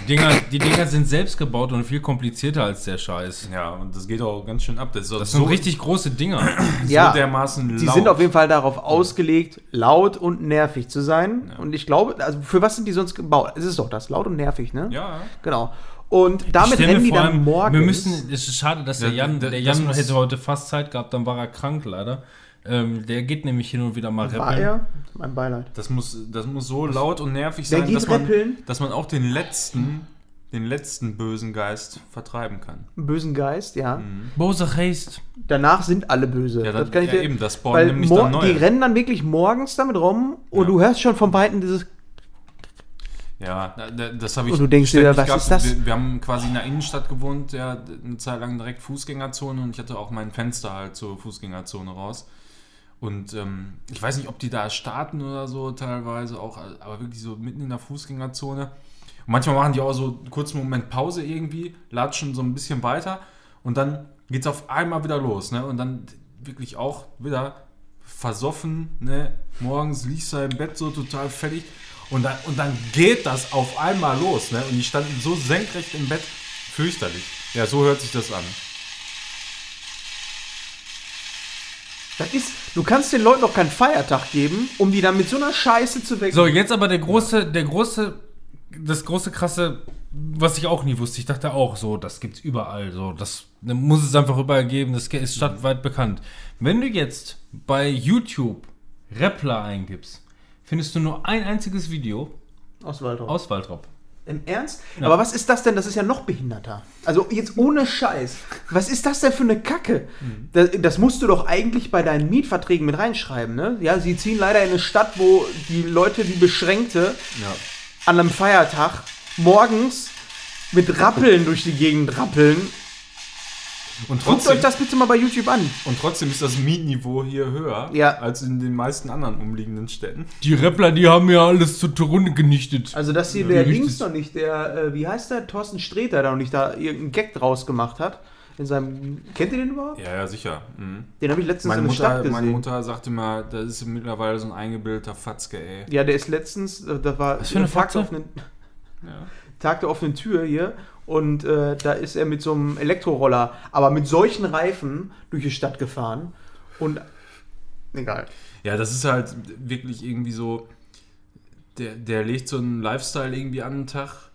Dinger, die Dinger sind selbst gebaut und viel komplizierter als der Scheiß. Ja, und das geht auch ganz schön ab. Das, Das so sind richtig große Dinger. <clears throat> so Ja, dermaßen Die laut. sind auf jeden Fall darauf ausgelegt, laut und nervig zu sein. Und ich glaube, also für was sind die sonst gebaut? Es ist doch das, laut und nervig, ne? Ja, Genau. Und damit rennen die dann allem, morgens. Wir müssen, es ist schade, dass der Ja, Jan, der Jan hätte heute fast Zeit gehabt, dann war er krank leider. Ähm, der geht nämlich hin und wieder mal War rappeln. er? Mein Beileid. das muss, das muss so laut und nervig sein, dass man, rappeln? dass man auch den letzten, den letzten bösen Geist vertreiben kann. Einen bösen Geist, ja. Bose heißt. Danach sind alle böse. Ja, das das- kann ich ja, dir, eben, das spawnen nämlich dann neue. Die rennen dann wirklich morgens damit rum und Ja. du hörst schon von Weitem dieses. Ja, da- da- das habe ich. Und du denkst dir, was gehabt. ist das? Wir, wir haben quasi in der Innenstadt gewohnt, ja, eine Zeit lang direkt Fußgängerzone und ich hatte auch mein Fenster halt zur Fußgängerzone raus. Und ähm, ich weiß nicht, ob die da starten oder so teilweise auch, aber wirklich so mitten in der Fußgängerzone. Und manchmal machen die auch so einen kurzen Moment Pause irgendwie, latschen so ein bisschen weiter und dann geht es auf einmal wieder los. Ne? Und dann wirklich auch wieder versoffen, ne? morgens liegst du im Bett so total fertig und dann, und dann geht das auf einmal los. Ne? Und die standen so senkrecht im Bett, fürchterlich. Ja, so hört sich das an. Das ist, du kannst den Leuten doch keinen Feiertag geben, um die dann mit so einer Scheiße zu wecken. So, jetzt aber der große, der große, das große krasse, was ich auch nie wusste. Ich dachte auch, so, das gibt's überall. So, das muss es einfach überall geben. Das ist stadtweit bekannt. Wenn du jetzt bei YouTube Rappler eingibst, findest du nur ein einziges Video Aus Waldorf. aus Waldrop. Im Ernst? Aber was ist das denn? Das ist ja noch behinderter. Also jetzt ohne Scheiß. Was ist das denn für eine Kacke? Das, das musst du doch eigentlich bei deinen Mietverträgen mit reinschreiben, ne? Ja, sie ziehen leider in eine Stadt, wo die Leute wie Beschränkte Ja. an einem Feiertag morgens mit Rappeln durch die Gegend rappeln. Und Guckt trotzdem, euch das bitte mal bei YouTube an. und trotzdem ist das Mietniveau hier höher Ja. als in den meisten anderen umliegenden Städten. Die Rappler, die haben ja alles zur Runde genichtet. Also, dass hier Ja, der. Dings noch nicht, der, äh, wie heißt der, Thorsten Sträter, da noch nicht da irgendeinen Gag draus gemacht hat. In seinem, kennt ihr den überhaupt? Ja, ja, sicher. Mhm. Den habe ich letztens Meine, in der Stadt Mutter, gesehen. meine Mutter sagte mal, das ist mittlerweile so ein eingebildeter Fatzke, ey. Ja, der ist letztens, äh, da war Was für eine Ja. Tag der offenen Tür hier und äh, da ist er mit so einem Elektroroller, aber mit solchen Reifen durch die Stadt gefahren und egal. Ja, das ist halt wirklich irgendwie so, der, der legt so einen Lifestyle irgendwie an den Tag,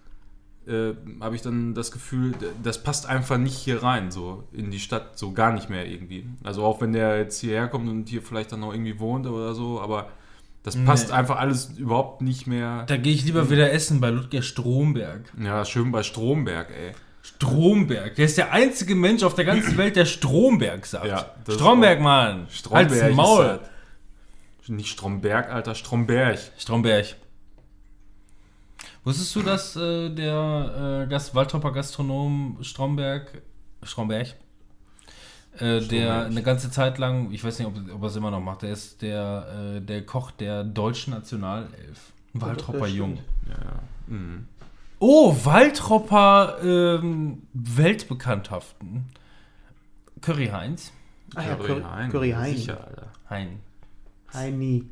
äh, habe ich dann das Gefühl, das passt einfach nicht hier rein, so in die Stadt, so gar nicht mehr irgendwie. Also auch wenn der jetzt hierher kommt und hier vielleicht dann noch irgendwie wohnt oder so, aber das passt Nee. einfach alles überhaupt nicht mehr. Da gehe ich lieber wieder essen bei Ludger Stromberg. Ja, schön bei Stromberg, ey. Stromberg. Der ist der einzige Mensch auf der ganzen Welt, der Stromberg sagt. Ja, Stromberg, Mann. Stromberg Halt's Maul. halt, nicht Stromberg, Alter, Stromberg. Stromberg. Wusstest du, dass äh, der äh, Gast, Waldropper Gastronom Stromberg, Stromberg, äh, der eine ganze Zeit lang, ich weiß nicht, ob, ob er es immer noch macht, der ist der, äh, der Koch der deutschen Nationalelf. Waldropper Jung. Ja, ja. Mhm. Oh, Waldropper ähm, Weltbekannthaften. Curry Heinz. Ah ja, Curry Hein, Curry Hein. Sicher, Alter. Hein. Heini.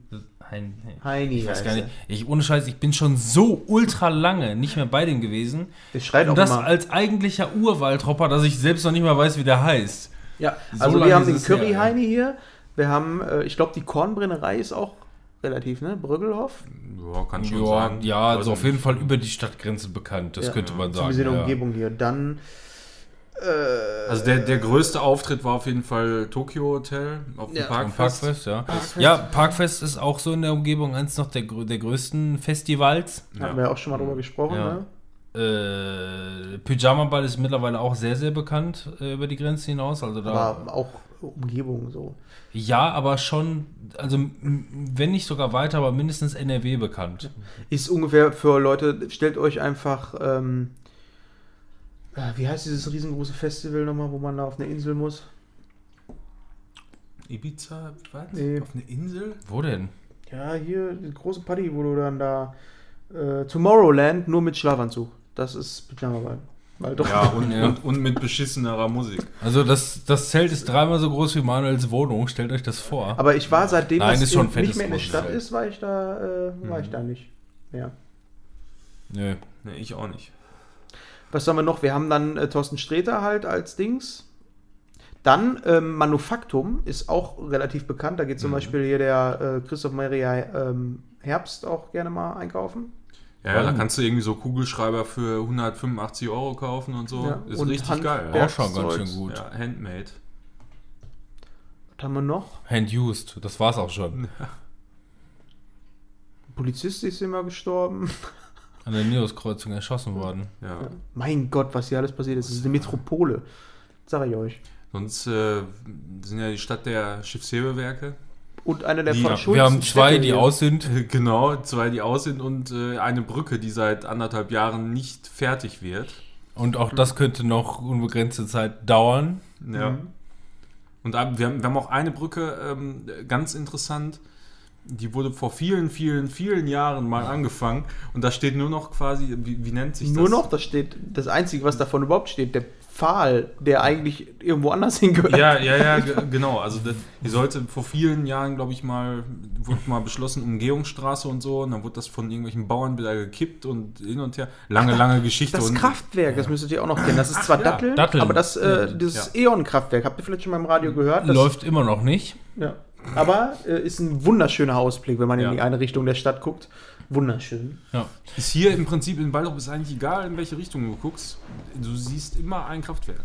Hein. Heini. Ich weiß gar nicht. Ich, ohne Scheiß, ich bin schon so ultra lange nicht mehr bei dem gewesen. Der schreit auch Und das immer. als eigentlicher Urwaldropper, dass ich selbst noch nicht mal weiß, wie der heißt. Ja, So also wir haben den es her, Curry ja. Heini hier. Wir haben, äh, ich glaube, die Kornbrennerei ist auch relativ, ne? Brüggelhoff. Ja, kann schon Ja, sein. ja also auf jeden. Fall über die Stadtgrenze bekannt, das Ja. könnte man sagen. Zumindest in der ja. Umgebung hier. Dann Also der, der größte Auftritt war auf jeden Fall Tokyo Hotel auf dem Ja. Parkfest. Parkfest, ja. Ja, Parkfest ist auch so in der Umgebung eins noch der, der größten Festivals. Haben wir auch schon mal drüber gesprochen, Ja. ne? Äh, Pyjama Ball ist mittlerweile auch sehr, sehr bekannt äh, über die Grenze hinaus. Also da, Aber auch Umgebung so. ja, aber schon, also wenn nicht sogar weiter, aber mindestens NRW bekannt. Ist ungefähr für Leute, stellt euch einfach, ähm, äh, wie heißt dieses riesengroße Festival nochmal, wo man da auf eine Insel muss? Ibiza, was? Nee. Auf eine Insel? Wo denn? Ja, hier, die große Party, wo du dann da äh, Tomorrowland nur mit Schlafanzug. Das ist Pyjama-Ball. Weil doch. Ja, und, Ja. Und, und mit beschissenerer Musik. Also das, das Zelt ist dreimal so groß wie Manuels Wohnung, stellt euch das vor. Aber ich war seitdem Nein, das nicht mehr in der Stadt ist, war ich da, äh, war ich da nicht. Ja. Nö. Nee, ich auch nicht. Was haben wir noch? Wir haben dann äh, Thorsten Sträter halt als Dings. Dann ähm, Manufaktum ist auch relativ bekannt. Da geht zum Beispiel hier der äh, Christoph Maria ähm, Herbst auch gerne mal einkaufen. Ja, ja, da kannst du irgendwie so Kugelschreiber für 185 Euro kaufen und so. Ja, Ist und richtig Hand- geil. Ja, Auch schon ganz schön gut. Ja, handmade. Was haben wir noch? Hand-used, das war's auch schon. Polizist ist immer gestorben. <laughs> An der Neos-Kreuzung erschossen worden. Ja. Mein Gott, was hier alles passiert ist. Das ist eine Metropole. Sag ich euch. Sonst äh, sind ja die Stadt der Schiffshebewerke. Und einer der Die- von ja, Schulz. Wir haben zwei, Städte die hier. aus sind. Genau, zwei, die aus sind und äh, eine Brücke, die seit anderthalb Jahren nicht fertig wird. Und auch das könnte noch unbegrenzte Zeit dauern. Ja. Mhm. Und wir haben, wir haben auch eine Brücke, ähm, ganz interessant, die wurde vor vielen, vielen, vielen Jahren mal angefangen und da steht nur noch quasi, wie, wie nennt sich Nur das? noch, da steht das Einzige, was davon überhaupt steht, der Pfahl, der eigentlich irgendwo anders <laughs> hingehört. Ja, ja, ja, ge- genau. Also die sollte vor vielen Jahren, glaube ich, mal, wurde mal beschlossen, Umgehungsstraße und so. Und dann wurde das von irgendwelchen Bauern wieder gekippt und hin und her. Lange, lange Geschichte. Das und, Kraftwerk, das müsstet ihr auch noch kennen. Das ist zwar ja, Datteln, Datteln. aber das, äh, dieses E.ON-Kraftwerk, habt ihr vielleicht schon mal im Radio gehört? Das, Läuft immer noch nicht. Ja. Aber äh, ist ein wunderschöner Ausblick, wenn man Ja. in die eine Richtung der Stadt guckt. Wunderschön. Ja. Ist hier im Prinzip in Waldrop ist eigentlich egal, in welche Richtung du guckst. Du siehst immer ein Kraftwerk.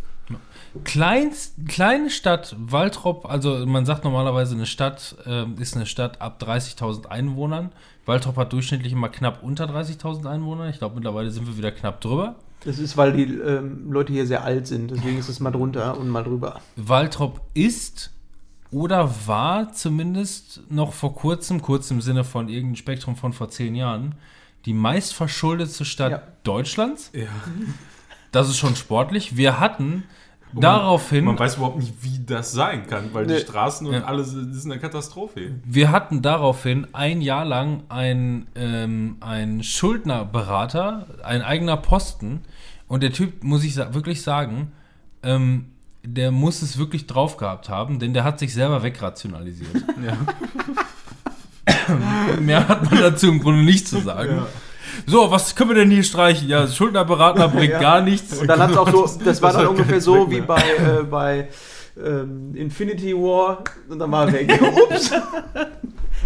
Kleinst, kleine Stadt, Waltrop, also man sagt normalerweise, eine Stadt ähm, ist eine Stadt ab 30.000 Einwohnern. Waltrop hat durchschnittlich immer knapp unter 30.000 Einwohner. Ich glaube, mittlerweile sind wir wieder knapp drüber. Das ist, weil die ähm, Leute hier sehr alt sind. Deswegen ist es mal drunter und mal drüber. Waltrop ist oder war zumindest noch vor kurzem, kurz im Sinne von irgendeinem Spektrum von vor zehn Jahren, die meistverschuldete Stadt Ja. Deutschlands. Ja. Das ist schon sportlich. Wir hatten daraufhin, Man weiß überhaupt nicht, wie das sein kann, weil Nee. die Straßen und Ja. alles das ist eine Katastrophe. wir hatten daraufhin ein Jahr lang ein, ähm, Schuldnerberater, ein eigener Posten. Und der Typ, muss ich sa wirklich sagen, ähm, der muss es wirklich drauf gehabt haben, denn der hat sich selber wegrationalisiert. <laughs> Ja. <laughs> Mehr hat man dazu im Grunde nicht zu sagen. So, was können wir denn hier streichen? Ja, Schuldnerberater bringt Ja. gar nichts. Und dann hat es auch so, <laughs> das war Das dann hat ungefähr so wie bei, äh, bei ähm, Infinity War und dann war er weg. Ups!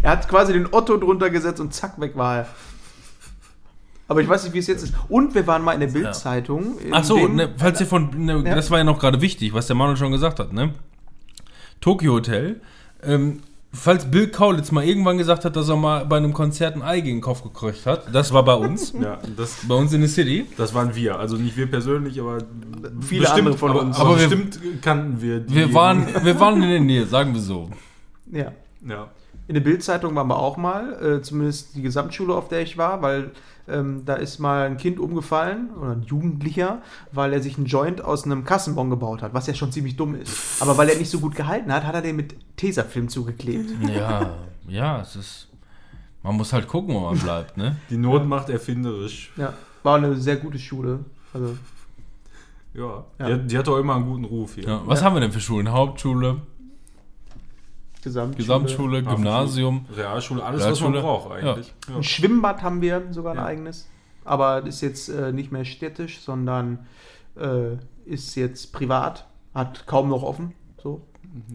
er hat quasi den Otto drunter gesetzt und zack, weg war er. Aber ich weiß nicht, wie es jetzt ist. Und wir waren mal in der Bildzeitung. in Ach so, dem- ne, falls ihr von, ne, Ja. das war ja noch gerade wichtig, was der Manuel schon gesagt hat, ne? Tokyo Hotel. Ähm, falls Bill Kaulitz mal irgendwann gesagt hat, dass er mal bei einem Konzert ein Ei gegen den Kopf gekreucht hat, das war bei uns, <laughs> ja, das, bei uns in der City. das waren wir. Also nicht wir persönlich, aber Viele andere von aber, uns. Aber, Aber wir- bestimmt kannten wir die. Wir waren, <laughs> wir waren in der Nähe, sagen wir so. Ja. Ja. In der Bildzeitung waren wir auch mal, äh, zumindest die Gesamtschule, auf der ich war, weil ähm, da ist mal ein Kind umgefallen oder ein Jugendlicher, weil er sich einen Joint aus einem Kassenbon gebaut hat, was ja schon ziemlich dumm ist. Aber weil er nicht so gut gehalten hat, hat er den mit Tesafilm zugeklebt. <laughs> Ja, ja, es ist. Man muss halt gucken, wo man bleibt, ne? <laughs> Die Not macht erfinderisch. Ja, war eine sehr gute Schule. Also, Ja. Ja. Die, hat- die hat doch immer einen guten Ruf hier. Ja, was haben wir denn für Schulen? Hauptschule, Gesamtschule. Gesamtschule. Gymnasium. Realschule, alles, was Realschule. man braucht eigentlich. Ja. Ein Schwimmbad haben wir sogar ein Ja. eigenes. Aber ist jetzt äh, nicht mehr städtisch, sondern äh, ist jetzt privat. Hat kaum noch offen. So.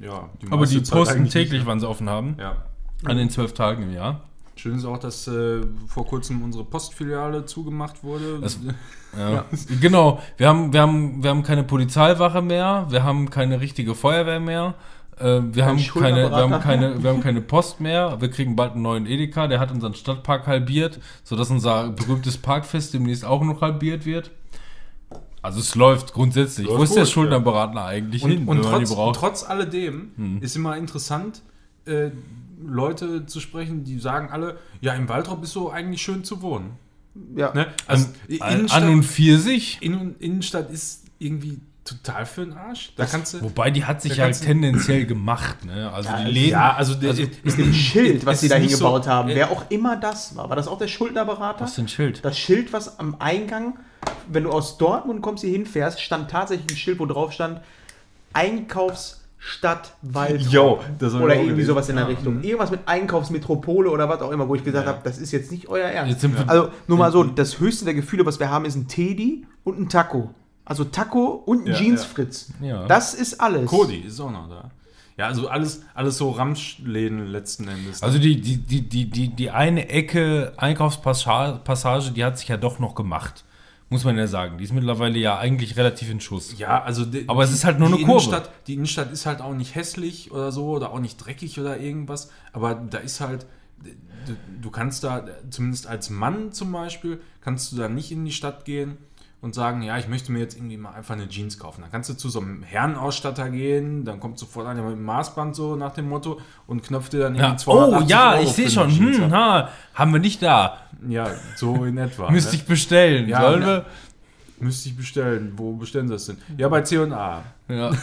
Ja, Aber meiste die Zeit posten täglich, nicht. wann sie offen haben. Ja. An den zwölf Tagen im Jahr. Schön ist auch, dass äh, vor kurzem unsere Postfiliale zugemacht wurde. Das- <laughs> Ja. Genau. Wir haben, wir, haben, wir haben keine Polizeiwache mehr, wir haben keine richtige Feuerwehr mehr. Äh, Wir haben, keine, wir, haben keine, wir haben keine Post mehr. Wir kriegen bald einen neuen Edeka. Der hat unseren Stadtpark halbiert, sodass unser berühmtes Parkfest demnächst auch noch halbiert wird. Also es läuft grundsätzlich. Läuft Wo ist der gut, Schulterberater eigentlich und, hin, und, wenn man die trotz, trotz alledem ist immer interessant, äh, Leute zu sprechen, die sagen alle, ja, im Waldrop ist so eigentlich schön zu wohnen. Ja. Ne? Also An, Innenstadt, an und für sich. Innen, Innenstadt ist irgendwie total für den Arsch. Da kannst du. Wobei die hat sich ja du- tendenziell gemacht. Ne? Also die Läden. Ja, also, der, Also, ist Mit dem Schild, was sie da hingebaut so- haben, äh, wer auch immer das war. War das auch der Schuldnerberater? Was ist denn Schild? Das Schild, was am Eingang, wenn du aus Dortmund kommst, hier hinfährst, stand tatsächlich ein Schild, wo drauf stand Einkaufsstadt Waldrop. Das Oder irgendwie sowas in der Ja. Richtung. Irgendwas mit Einkaufsmetropole oder was auch immer, wo ich gesagt Ja. habe, das ist jetzt nicht euer Ernst. Also nur mal so, das höchste der Gefühle, was wir haben, ist ein Teddy und ein Taco. Also Taco und ein Ja, Jeansfritz. Ja. Das ist alles. Cody ist auch noch da. Ja, also alles, alles so Ramschläden letzten Endes. Also die, die, die, die, die, die eine Ecke Einkaufspassage, Passage, die hat sich ja doch noch gemacht. Muss man ja sagen. Die ist mittlerweile ja eigentlich relativ in Schuss. ja, also die, Aber es ist halt nur eine Kurve. Innenstadt, die Innenstadt ist halt auch nicht hässlich oder so oder auch nicht dreckig oder irgendwas. Aber da ist halt, du, du kannst da, zumindest als Mann zum Beispiel, kannst du da nicht in die Stadt gehen und sagen, ja, ich möchte mir jetzt irgendwie mal einfach eine Jeans kaufen. Dann kannst du zu so einem Herrenausstatter gehen, dann kommt sofort einer mit dem Maßband so nach dem Motto und knöpft dir dann Ja. irgendwie Oh 280 ja, Euro ich sehe schon. Jeans Hm, ha, haben wir nicht da. Ja, so in <laughs> etwa. Müsste ne? ich bestellen. Ja, Sollen ja. wir? Müsste ich bestellen. Wo bestellen sie das denn? Ja, bei C&A. Ja. <laughs>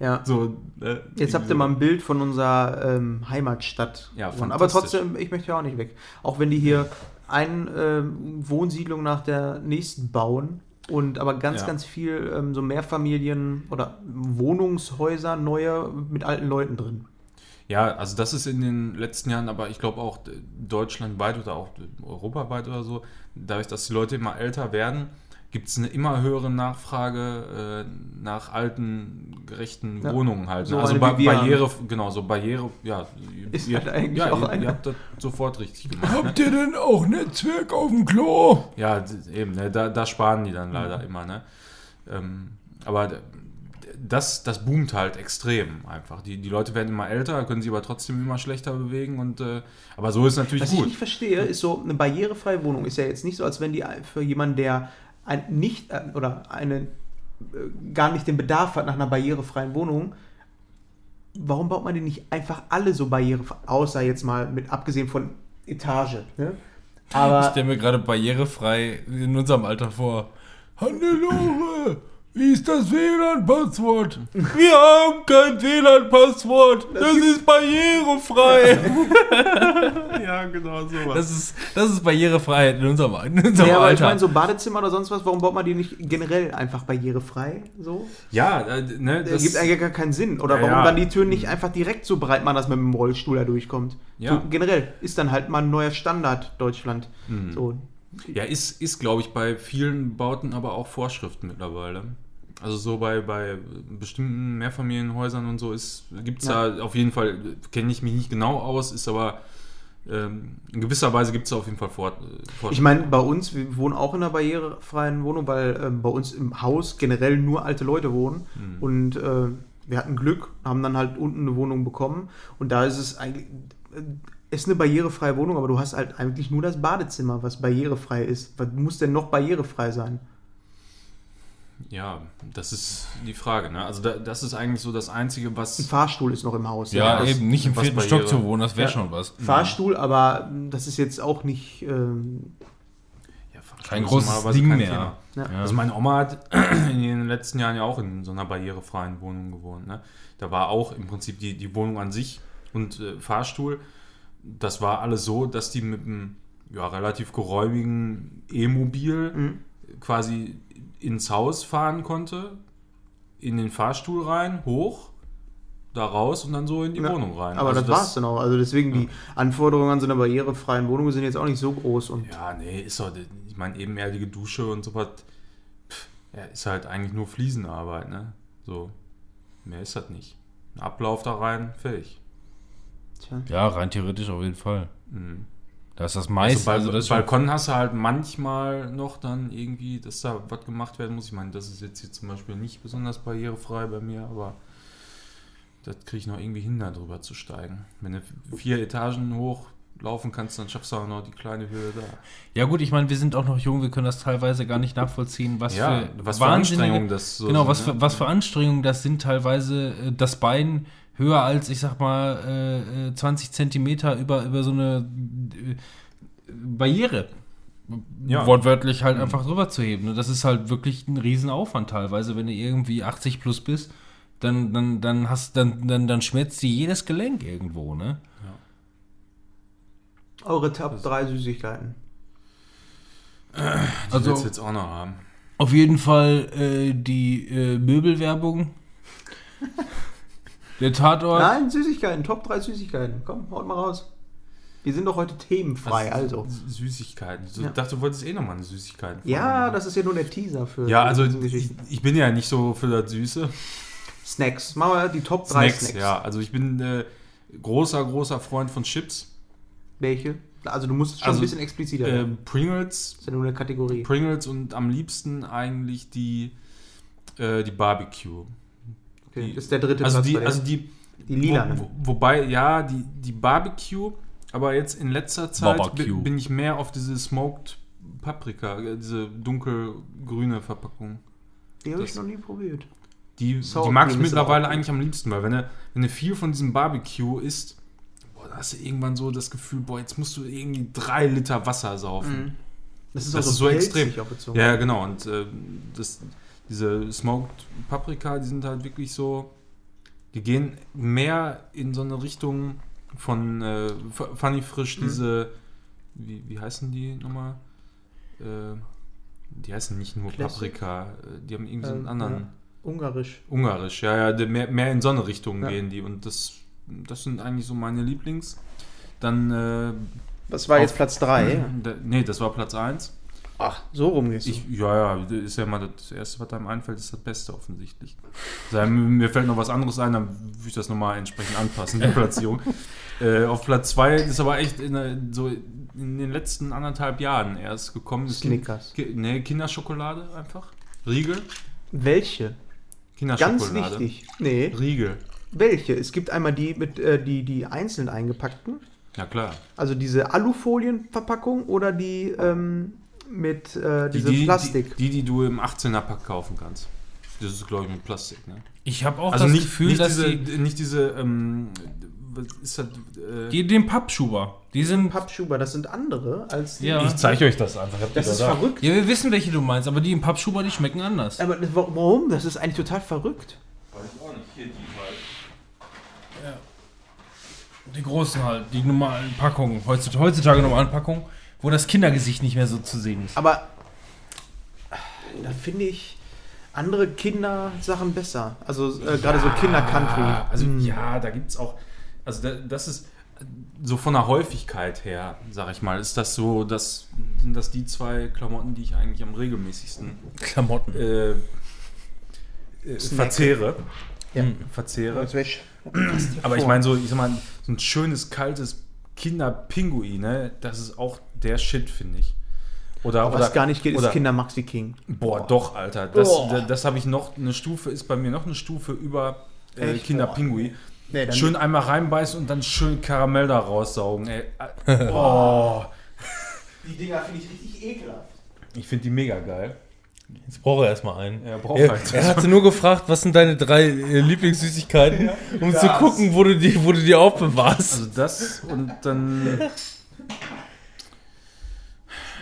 Ja. So, äh, Jetzt habt ihr mal ein Bild von unserer ähm, Heimatstadt. Ja. Aber trotzdem, ich möchte ja auch nicht weg. Auch wenn die hier eine ähm, Wohnsiedlung nach der nächsten bauen und aber ganz, Ja. ganz viel ähm, so Mehrfamilien- oder Wohnungshäuser neue mit alten Leuten drin. Ja, also das ist in den letzten Jahren, aber ich glaube auch deutschlandweit oder auch europaweit oder so, dadurch, dass die Leute immer älter werden, gibt es eine immer höhere Nachfrage äh, nach alten, gerechten Ja. Wohnungen halt. ne? So also ba Barriere, genau, so Barriere, ja. Ist ihr, halt eigentlich ja, auch ihr, eine. ihr habt das sofort richtig gemacht. Ne? Habt ihr denn auch Netzwerk auf dem Klo? Ja, eben, ne, da, da sparen die dann Mhm. leider immer, ne? Ähm, aber das, das boomt halt extrem einfach. Die, die Leute werden immer älter, können sich aber trotzdem immer schlechter bewegen und äh, aber so ist natürlich Was ich gut. nicht verstehe, ist so, eine barrierefreie Wohnung ist ja jetzt nicht so, als wenn die für jemanden, der ein, nicht äh, oder eine äh, gar nicht den Bedarf hat nach einer barrierefreien Wohnung, warum baut man die nicht einfach alle so barrierefrei, außer jetzt mal mit abgesehen von Etage, ne? Ich Aber stelle mir gerade barrierefrei in unserem Alter vor. Hannelore, wie ist das WLAN-Passwort? <laughs> Wir haben kein WLAN-Passwort. Das ist barrierefrei. <laughs> ja, genau sowas. Das ist, das ist Barrierefreiheit in unserem, in unserem ja, aber ich meine, so Badezimmer oder sonst was, warum baut man die nicht generell einfach barrierefrei? So? ja, äh, ne, Das das gibt eigentlich gar keinen Sinn. Oder Ja, warum ja. dann die Türen nicht einfach direkt so breit machen, dass man mit dem Rollstuhl da durchkommt? Ja. So, generell ist dann halt mal ein neuer Standard Deutschland. Mhm. So. Ja, ist, ist glaube ich, bei vielen Bauten aber auch Vorschrift mittlerweile. Also so bei, bei bestimmten Mehrfamilienhäusern und so gibt es Ja. da auf jeden Fall, kenne ich mich nicht genau aus, ist aber ähm, in gewisser Weise gibt es auf jeden Fall Vor, äh, Vorschriften. Ich meine, bei uns, wir wohnen auch in einer barrierefreien Wohnung, weil ähm, bei uns im Haus generell nur alte Leute wohnen. Mhm. Und äh, wir hatten Glück, haben dann halt unten eine Wohnung bekommen. Und da ist es eigentlich. Ist eine barrierefreie Wohnung, aber du hast halt eigentlich nur das Badezimmer, was barrierefrei ist. Was muss denn noch barrierefrei sein? Ja, das ist die Frage. Ne? Also da, das ist eigentlich so das Einzige, Ein was... Fahrstuhl ist noch im Haus. ja, das- eben nicht im vierten Barriere- Stock zu wohnen, das wäre Ja. schon was. Fahrstuhl, aber das ist jetzt auch nicht. Ähm, Ja, Fahrstuhl Kein großes Ding kein mehr. Ja. Ja. Also meine Oma hat <clears throat> in den letzten Jahren ja auch in so einer barrierefreien Wohnung gewohnt. Ne? Da war auch im Prinzip die, die Wohnung an sich und äh, Fahrstuhl. Das war alles so, dass die mit einem ja, relativ geräumigen E-Mobil Mhm. quasi ins Haus fahren konnte, in den Fahrstuhl rein, hoch, da raus und dann so in die Ja, Wohnung rein. aber Also das, war's dann auch. Also deswegen, die Anforderungen an so einer barrierefreien Wohnung sind jetzt auch nicht so groß. Und Ja, nee, ist doch, ich meine, ebenerdige Dusche und sowas, pff, ja, ist halt eigentlich nur Fliesenarbeit, ne? So, mehr ist das nicht. Ein Ablauf da rein, fertig. Tja. Ja, rein theoretisch auf jeden Fall. Mhm. Da ist das Also meiste. bei Also, ist schon- Balkon hast du halt manchmal noch dann irgendwie, dass da was gemacht werden muss. Ich meine, das ist jetzt hier zum Beispiel nicht besonders barrierefrei bei mir, aber das kriege ich noch irgendwie hin, da drüber zu steigen. Wenn du vier Etagen hoch laufen kannst, dann schaffst du auch noch die kleine Höhe da. ja gut, ich meine, wir sind auch noch jung, wir können das teilweise gar nicht nachvollziehen, was ja, für was für Anstrengungen das so Genau, sind, was für, ne? was für Anstrengungen das sind teilweise, äh, das Bein höher als, ich sag mal, äh, äh, 20 Zentimeter über, über so eine äh, Barriere. Ja. Wortwörtlich halt einfach drüber zu heben. ne? Das ist halt wirklich ein Riesenaufwand teilweise, wenn du irgendwie 80 plus bist, dann, dann, dann hast dann, dann, dann schmerzt dir jedes Gelenk irgendwo, ne? Eure Top 3 Süßigkeiten. Die Also- willst du jetzt auch noch haben. Auf jeden Fall äh, die äh, Möbelwerbung. <laughs> Der Tatort. Nein, Süßigkeiten, Top 3 Süßigkeiten. Komm, haut mal raus. Wir sind doch heute themenfrei, also. Süßigkeiten. So, Ja. Ich dachte, du wolltest eh nochmal eine Süßigkeit. Ja, das ist ja nur der Teaser für Ja, also ich, ich bin ja nicht so für das Süße. Snacks. Machen wir die Top 3 Snacks, Snacks. ja. Also ich bin äh, großer, großer Freund von Chips. Welche? Also du musst es schon Also, ein bisschen expliziter Äh. Pringles, Das ist ja nur eine Kategorie. Pringles und am liebsten eigentlich die, äh, die Barbecue. Okay, die- das ist der dritte Also Platz die, also die, die lila. wo, wo, wobei, ja, die, die Barbecue, aber jetzt in letzter Zeit Barbecue. bin, ich mehr auf diese Smoked Paprika, äh, diese dunkelgrüne Verpackung. die habe ich noch nie probiert. Die, Sour die mag ich mittlerweile auch eigentlich am liebsten, weil wenn du, wenn du viel von diesem Barbecue isst, boah, da hast du irgendwann so das Gefühl, boah, jetzt musst du irgendwie drei Liter Wasser saufen. Das ist, Das auch ist so extrem. Ja, genau. Und äh, das, diese Smoked Paprika, die sind halt wirklich so, die gehen mehr in so eine Richtung von äh, Funny Frisch, Mhm. diese, wie, wie heißen die nochmal? Äh, die heißen nicht nur Classic? Paprika, äh, die haben irgendwie so einen Ähm, anderen. ja. Ungarisch. Ungarisch, ja, ja, mehr, mehr in so eine Richtung Ja. gehen die und das, das sind eigentlich so meine Lieblings. Dann, äh, Was war jetzt Auf- Platz 3? <clears throat> da, nee, das war Platz 1. Ach, so rum gehst du. Ich, ja, ja, ist ja mal das Erste, was einem einfällt, ist das Beste offensichtlich. Mir fällt noch was anderes ein, dann würde ich das nochmal entsprechend anpassen, die <laughs> Platzierung. äh, auf Platz 2 ist aber echt in, der- so in den letzten anderthalb Jahren erst gekommen. Snickers. Kind, Ki- nee, Kinderschokolade einfach. Riegel. Welche? Ganz Kinderschokolade. wichtig. Nee, Riegel. welche? Es gibt einmal die mit äh, die, die einzeln eingepackten, Ja, klar. also diese Alufolienverpackung oder die ähm, mit äh, Die, diese die, Plastik. Die, die, die du im 18er-Pack kaufen kannst. Das ist, glaube ich, mit Plastik, ne? Ich habe auch Also das nicht, Gefühl, nicht dass diese, die, nicht diese, ähm, was ist das? Äh, die den Pappschuber, die sind. Pappschuber, das sind andere als die. Ja. ich zeige euch das einfach. Das ist da? verrückt. Ja, wir wissen, welche du meinst, aber die im Pappschuber, die schmecken anders. Aber warum? Das ist eigentlich total verrückt. Weiß ich auch nicht. Hier die halt. Die großen halt, die normalen Packungen, heutzutage, heutzutage normalen Packungen, wo das Kindergesicht nicht mehr so zu sehen ist. Aber da finde ich andere Kindersachen besser. Also äh, gerade so Kinder-Country. Also Mm. ja, da gibt es auch, also da, das ist so von der Häufigkeit her, sag ich mal, ist das so, das sind das die zwei Klamotten, die ich eigentlich am regelmäßigsten Klamotten. äh, äh, verzehre. Ja. Verzehre. Jetzt wäsch- Aber ich meine so, ich sag mal, so ein schönes, kaltes Kinderpinguin, ne, das ist auch der Shit, finde ich. Oder, Was gar nicht geht, ist oder- Kinder Maxi King. Boah, doch, Alter. Das, Boah. das, das habe ich noch, eine Stufe, ist bei mir noch eine Stufe über äh, Echt? Kinderpinguin. Nee, dann- schön einmal reinbeißen und dann schön Karamell da raussaugen. Ey. <laughs> Oh, Die Dinger finde ich richtig ekelhaft. ich finde die mega geil. Jetzt brauche er erstmal einen. Er braucht Er, halt. er hatte nur gefragt, was sind deine drei äh, Lieblingssüßigkeiten, <laughs> um zu gucken, wo du die, wo du die aufbewahrst. Also das und dann. <laughs>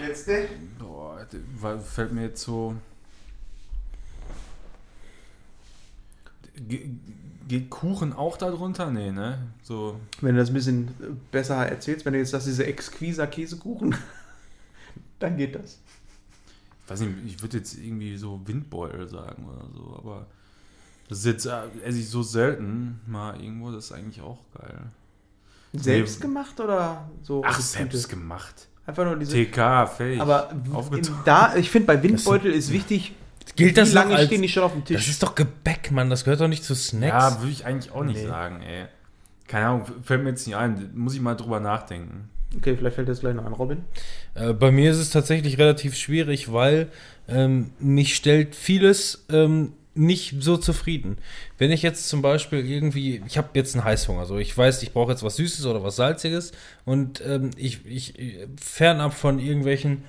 Letzte. Boah, fällt mir jetzt so. Ge- Geht Kuchen auch darunter? Nee, ne? So. Wenn du das ein bisschen besser erzählst, wenn du jetzt sagst, diese Exquisa Käsekuchen, <laughs> dann geht das. Ich weiß nicht, ich würde jetzt irgendwie so Windbeutel sagen oder so, aber das ist jetzt äh, esse ich so selten mal irgendwo, das ist eigentlich auch geil. Selbst Nee. gemacht oder so? Ach, der selbst gemacht. Einfach nur diese. TK, fähig. aber in, da, ich finde, bei Windbeutel ist wichtig, Gilt das wie lange als, stehen die schon auf dem Das Tisch. ist doch Gebäck, Mann. Das gehört doch nicht zu Snacks. Ja, würde ich eigentlich auch nicht Nee. sagen, ey. Keine Ahnung, fällt mir jetzt nicht ein. Muss ich mal drüber nachdenken. Okay, vielleicht fällt das gleich noch an Robin. Äh, bei mir ist es tatsächlich relativ schwierig, weil ähm, mich stellt vieles ähm, nicht so zufrieden. Wenn ich jetzt zum Beispiel irgendwie, ich habe jetzt einen Heißhunger, so ich weiß, ich brauche jetzt was Süßes oder was Salziges und ähm, ich, ich fernab von irgendwelchen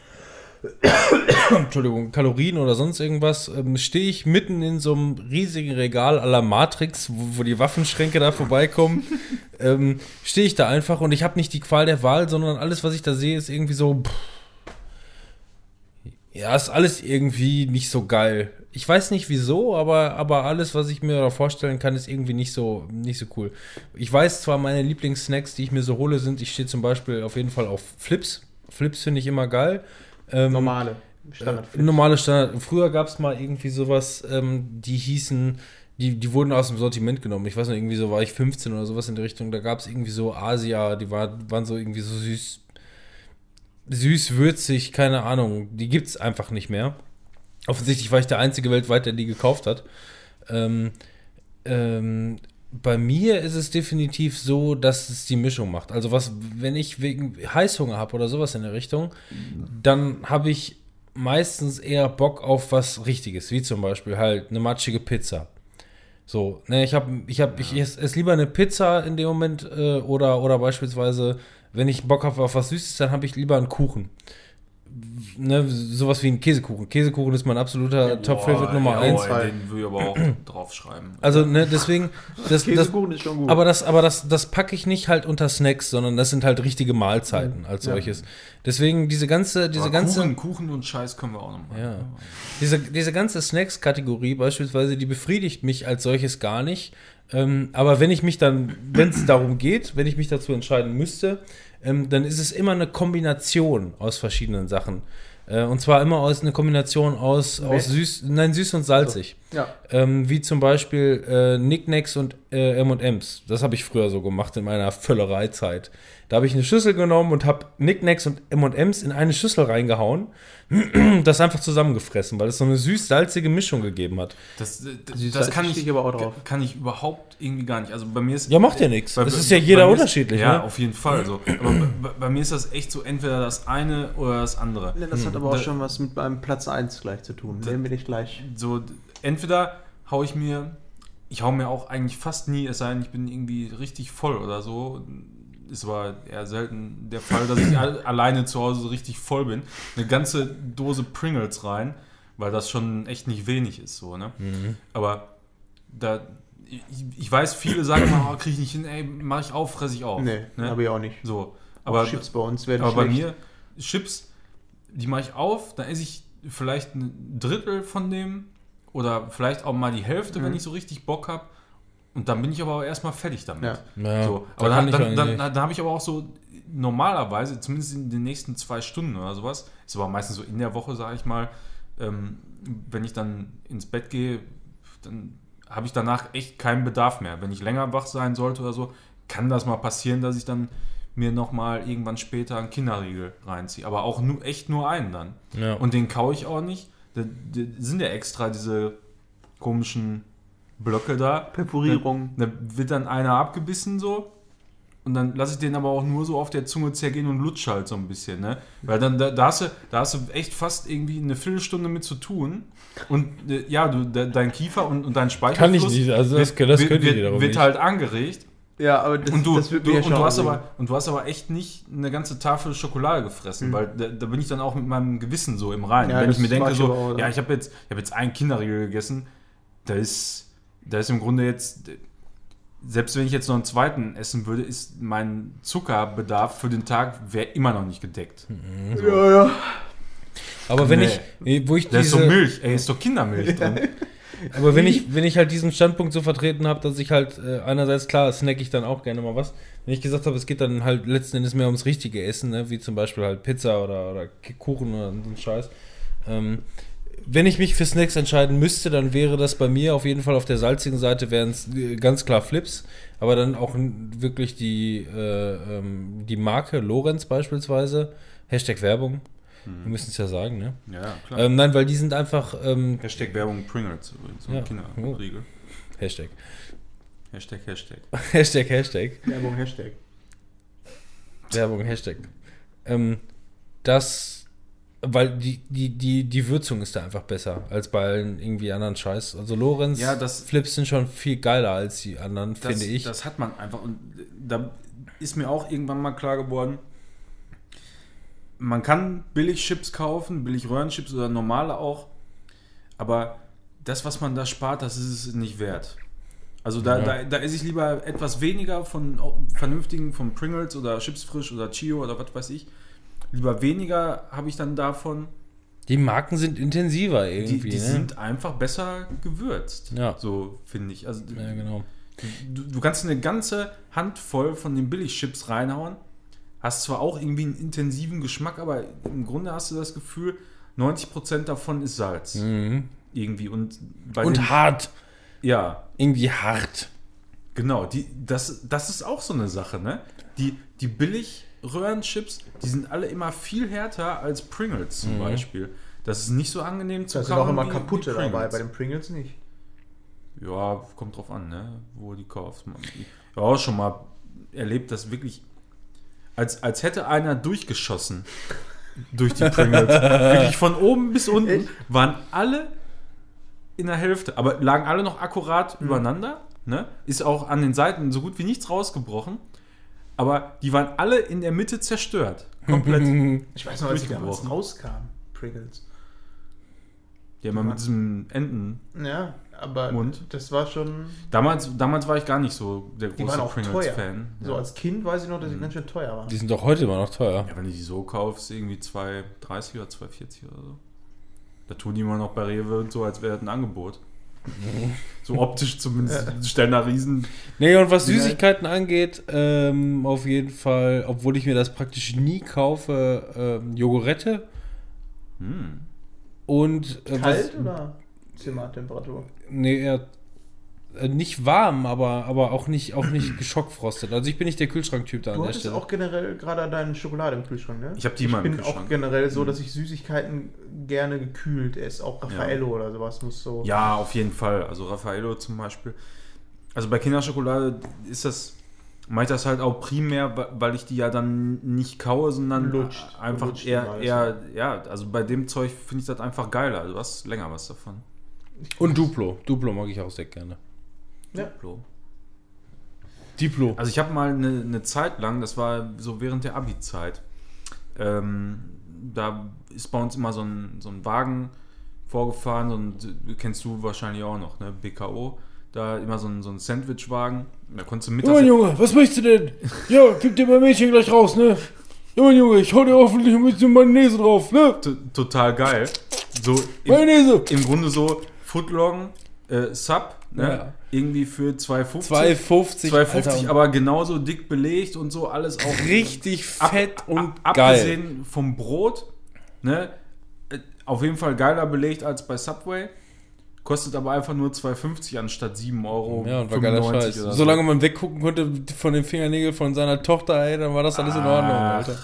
<coughs> Entschuldigung, Kalorien oder sonst irgendwas, ähm, stehe ich mitten in so einem riesigen Regal la Matrix, wo, wo die Waffenschränke da vorbeikommen, <laughs> ähm, stehe ich da einfach und ich habe nicht die Qual der Wahl, sondern alles, was ich da sehe, ist irgendwie so, pff, ja, ist alles irgendwie nicht so geil. Ich weiß nicht wieso, aber, aber alles, was ich mir da vorstellen kann, ist irgendwie nicht so, nicht so cool. Ich weiß zwar, meine Lieblingssnacks, die ich mir so hole, sind, ich stehe zum Beispiel auf jeden Fall auf Flips. Flips finde ich immer geil. Ähm, Normale. Standard. äh, normale Standard. Früher gab es mal irgendwie sowas, ähm, die hießen, die, die wurden aus dem Sortiment genommen. Ich weiß nicht, irgendwie so war ich 15 oder sowas in der Richtung. Da gab es irgendwie so Asia, die war, waren so irgendwie so süß, süß, würzig, keine Ahnung. Die gibt es einfach nicht mehr. Offensichtlich war ich der Einzige weltweit, der die gekauft hat. Ähm, ähm, bei mir ist es definitiv so, dass es die Mischung macht. Also was, wenn ich wegen Heißhunger habe oder sowas in der Richtung, dann habe ich meistens eher Bock auf was Richtiges, wie zum Beispiel halt eine matschige Pizza. So, ne, ich habe, ich habe, ich esse ess lieber eine Pizza in dem Moment äh, oder oder beispielsweise, wenn ich Bock habe auf was Süßes, dann habe ich lieber einen Kuchen. Ne, sowas wie ein Käsekuchen. Käsekuchen ist mein absoluter Top-Favorite Nummer ja, eins. boah, Den würde ich aber auch <clears throat> draufschreiben. Also, ne, deswegen, das, das, Käsekuchen ist schon gut. aber das, aber das, das packe ich nicht halt unter Snacks, sondern das sind halt richtige Mahlzeiten als Ja. solches. Deswegen diese ganze, diese Aber ganze, Kuchen, Kuchen und Scheiß können wir auch noch mal. ja, diese, diese ganze Snacks-Kategorie beispielsweise, die befriedigt mich als solches gar nicht. Ähm, aber wenn ich mich dann, wenn es darum geht, wenn ich mich dazu entscheiden müsste, ähm, dann ist es immer eine Kombination aus verschiedenen Sachen. Äh, und zwar immer aus eine Kombination aus, aus süß, nein, süß und salzig. Ja. Ähm, wie zum Beispiel äh, Knickknacks und äh, M&M's. Das habe ich früher so gemacht in meiner Völlereizeit. Da habe ich eine Schüssel genommen und habe Knickknacks und M&M's in eine Schüssel reingehauen. <clears throat> das einfach zusammengefressen, weil es so eine süß-salzige Mischung gegeben hat. Das, das, Süß- das kann ich, aber auch drauf. kann ich überhaupt irgendwie gar nicht. Also bei mir ist Ja, macht ja nichts. bei- ist ja jeder mir ist- unterschiedlich. Ja, ne? auf jeden Fall. So. Aber bei, bei mir ist das echt so entweder das eine oder das andere. Das hat aber auch Da- schon was mit meinem Platz 1 gleich zu tun. Den will ich gleich. So, entweder hau ich mir, ich hau mir auch eigentlich fast nie, es sei denn, ich bin irgendwie richtig voll oder so. Ist aber eher selten der Fall, dass ich al- alleine zu Hause so richtig voll bin. Eine ganze Dose Pringles rein, weil das schon echt nicht wenig ist, so, ne? Mhm. Aber da, ich, ich weiß, viele sagen immer, oh, krieg ich nicht hin, ey, mach ich auf, fress ich auf. Nee, ne? habe ich auch nicht. So. Aber Aber, Chips bei uns werden aber bei schlecht. mir, Chips, die mache ich auf, dann esse ich vielleicht ein Drittel von dem oder vielleicht auch mal die Hälfte, wenn Mhm. ich so richtig Bock habe. Und dann bin ich aber auch erstmal fertig damit. Ja. Ja, So, aber dann, dann, dann, dann, habe ich aber auch so normalerweise, zumindest in den nächsten zwei Stunden oder sowas, ist aber meistens so in der Woche, sage ich mal, ähm, wenn ich dann ins Bett gehe, dann habe ich danach echt keinen Bedarf mehr. Wenn ich länger wach sein sollte oder so, kann das mal passieren, dass ich dann mir nochmal irgendwann später einen Kinderriegel reinziehe. Aber auch nur, echt nur einen dann. Ja. Und den kaue ich auch nicht. Da, da sind ja extra diese komischen Blöcke da. Perforierung. Da wird dann einer abgebissen so. Und dann lasse ich den aber auch nur so auf der Zunge zergehen und lutsch halt so ein bisschen, ne? Weil dann, da, da, hast du, da hast du echt fast irgendwie eine Viertelstunde mit zu tun. Und äh, ja, du, de, dein Kiefer und, und dein Kann Speicherfluss ich nicht, also das, das wird, könnte ich wird, wiederum wird nicht. halt angeregt. Ja, aber das, Und du, das wird du, mir und, du hast aber, und du hast aber echt nicht eine ganze Tafel Schokolade gefressen, Mhm. weil da, da bin ich dann auch mit meinem Gewissen so im Reinen. Ja, Wenn ich mir denke, so, auch, ja, ich habe jetzt, ich hab jetzt einen Kinderriegel gegessen, da ist, da ist im Grunde jetzt, selbst wenn ich jetzt noch einen zweiten essen würde, ist mein Zuckerbedarf für den Tag wäre immer noch nicht gedeckt. Ja, ja. Aber wenn Nee. ich, wo ich Da ist diese, so Milch, ey, ist doch Kindermilch drin. <laughs> aber wenn ich, wenn ich halt diesen Standpunkt so vertreten habe, dass ich halt äh, einerseits klar snack ich dann auch gerne mal was. Wenn ich gesagt habe, es geht dann halt letzten Endes mehr ums richtige Essen, ne? wie zum Beispiel halt Pizza oder, oder Kuchen oder so ein Scheiß. Ähm, wenn ich mich für Snacks entscheiden müsste, dann wäre das bei mir auf jeden Fall auf der salzigen Seite wären es äh, ganz klar Flips, aber dann auch wirklich die, äh, ähm, die Marke Lorenz beispielsweise. Hashtag Werbung. Wir müssen es ja sagen, ne? Ja, klar. Ähm, nein, weil die sind einfach ähm, Hashtag Werbung Pringles übrigens, so Ja. ein Kinderriegel. Hashtag. Hashtag, Hashtag. <laughs> Hashtag, Hashtag. Werbung, Hashtag. Werbung, Hashtag. Ähm, das, weil die, die, die, die Würzung ist da einfach besser als bei allen irgendwie anderen Scheiß. Also Lorenz Ja, das- Flips sind schon viel geiler als die anderen, das, finde ich. Das hat man einfach. Und da ist mir auch irgendwann mal klar geworden, man kann billig Chips kaufen, billig Röhrenchips oder normale auch, aber das, was man da spart, das ist es nicht wert. Also da, Ja. da, da esse ich lieber etwas weniger von vernünftigen, von Pringles oder Chips frisch oder Chio oder was weiß ich. Lieber weniger habe ich dann davon. die Marken sind intensiver Die, irgendwie. die ne? sind einfach besser gewürzt. Ja. So finde ich. Also ja, genau. Du, du kannst eine ganze Handvoll von den Billigchips reinhauen. Hast zwar auch irgendwie einen intensiven Geschmack, aber im Grunde hast du das Gefühl, 90% davon ist Salz. Mhm. Irgendwie. Und, bei Und den, hart. Ja, Irgendwie hart. genau. Die, das, das ist auch so eine Sache, ne? Die, die Billig-Röhrenchips, die sind alle immer viel härter als Pringles Mhm. zum Beispiel. Das ist nicht so angenehm zu Da sind auch immer wie- kaputte wie dabei, bei den Pringles nicht. Ja, kommt drauf an, ne? wo die kaufst. Man. Ich habe auch schon mal erlebt, dass wirklich, als, als hätte einer durchgeschossen durch die Pringles. wirklich von oben bis unten Echt? waren alle in der Hälfte, aber lagen alle noch akkurat übereinander. Ne? Ist auch an den Seiten so gut wie nichts rausgebrochen. Aber die waren alle in der Mitte zerstört. Komplett. <laughs> Ich weiß noch, als die damals rauskamen, Pringles. Ja, mal mit diesem Enten. Ja, aber Mund. das war schon. Damals, damals war ich gar nicht so der Die große. Pringles-Fan. So als Kind weiß ich noch, dass sie ganz schön teuer waren. Die sind doch heute immer noch teuer. Ja, wenn du die so kaufst, irgendwie 2,30 oder 2,40 oder so. Da tun die immer noch bei Rewe und so, als wäre das ein Angebot. <laughs> so optisch zumindest. Die Stellen da riesen. Nee, und was. Süßigkeiten angeht, ähm, auf jeden Fall, obwohl ich mir das praktisch nie kaufe, ähm, Jogurette Hm. Und äh, Kalt was, oder Zimmertemperatur? nee, eher äh, nicht warm, aber, aber auch nicht, auch nicht <clears throat> geschockfrostet. Also ich bin nicht der Kühlschranktyp da an Du der hattest Stelle. auch generell gerade deine Schokolade im Kühlschrank, ne? Ich hab die immer im bin auch Kühlschrank. generell so, Mhm. dass ich Süßigkeiten gerne gekühlt esse. Auch Raffaello oder sowas muss so. Ja, auf jeden Fall. Also Raffaello zum Beispiel. Also bei Kinderschokolade ist das, mache ich das halt auch primär, weil ich die ja dann nicht kaue, sondern Lutscht. einfach Lutscht eher, eher, ja, also bei dem Zeug finde ich das einfach geiler. Du hast länger was davon. Und Duplo. Duplo mag ich auch sehr gerne. Ja. Duplo. Diplo. Also ich habe mal eine, eine Zeit lang, das war so während der Abi-Zeit, ähm, da ist bei uns immer so ein, so ein Wagen vorgefahren und kennst du wahrscheinlich auch noch, ne? BKO. Da immer so ein, so ein Sandwichwagen. Da konntest du mittags. Junge, Junge, was möchtest du denn? Ja, gib dir mein Mädchen gleich raus, ne? Junge, Junge, ich hau dir hoffentlich ein bisschen Mayonnaise drauf, ne? T- total geil. So im, Mayonnaise! im Grunde so Footlong, äh, Sub, ne? Ja. irgendwie für 2,50. 2,50. 2,50, Alter. aber genauso dick belegt und so alles auch <laughs> richtig Ab- fett und ab- geil. Abgesehen vom Brot, ne? äh, Auf jeden Fall geiler belegt als bei Subway. Kostet aber einfach nur 2,50 anstatt 7 Euro. Ja, und war geiler Scheiß. so. Solange man weggucken konnte von den Fingernägeln von seiner Tochter, ey, dann war das alles in Ordnung, Ach. Alter.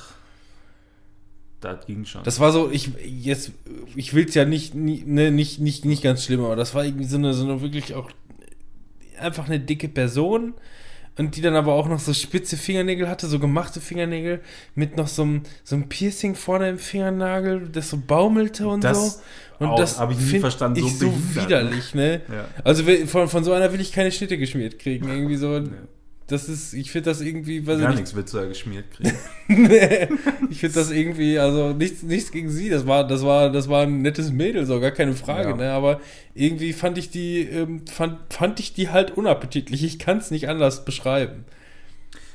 Das ging schon. Das war so, ich jetzt, ich will es ja nicht, ne, nicht, nicht, nicht ganz schlimm, aber das war irgendwie so eine, so eine wirklich auch einfach eine dicke Person und die dann aber auch noch so spitze Fingernägel hatte, so gemachte Fingernägel mit noch so einem, so einem Piercing vorne im Fingernagel, das so baumelte und Das so. Und auch, das hab ich nie verstanden, so Ich so behindert, widerlich, ne? Ja. Also von, von so einer will ich keine Schnitte geschmiert kriegen, irgendwie so. Das ist, ich finde das irgendwie, ich Gar nicht, nichts willst du da geschmiert kriegen. <laughs> nee, ich finde das irgendwie, also nichts, nichts gegen sie. Das war, das war, das war ein nettes Mädel, so gar keine Frage, Ja. ne? Aber irgendwie fand ich die, ähm, fand, fand ich die halt unappetitlich. Ich kann es nicht anders beschreiben.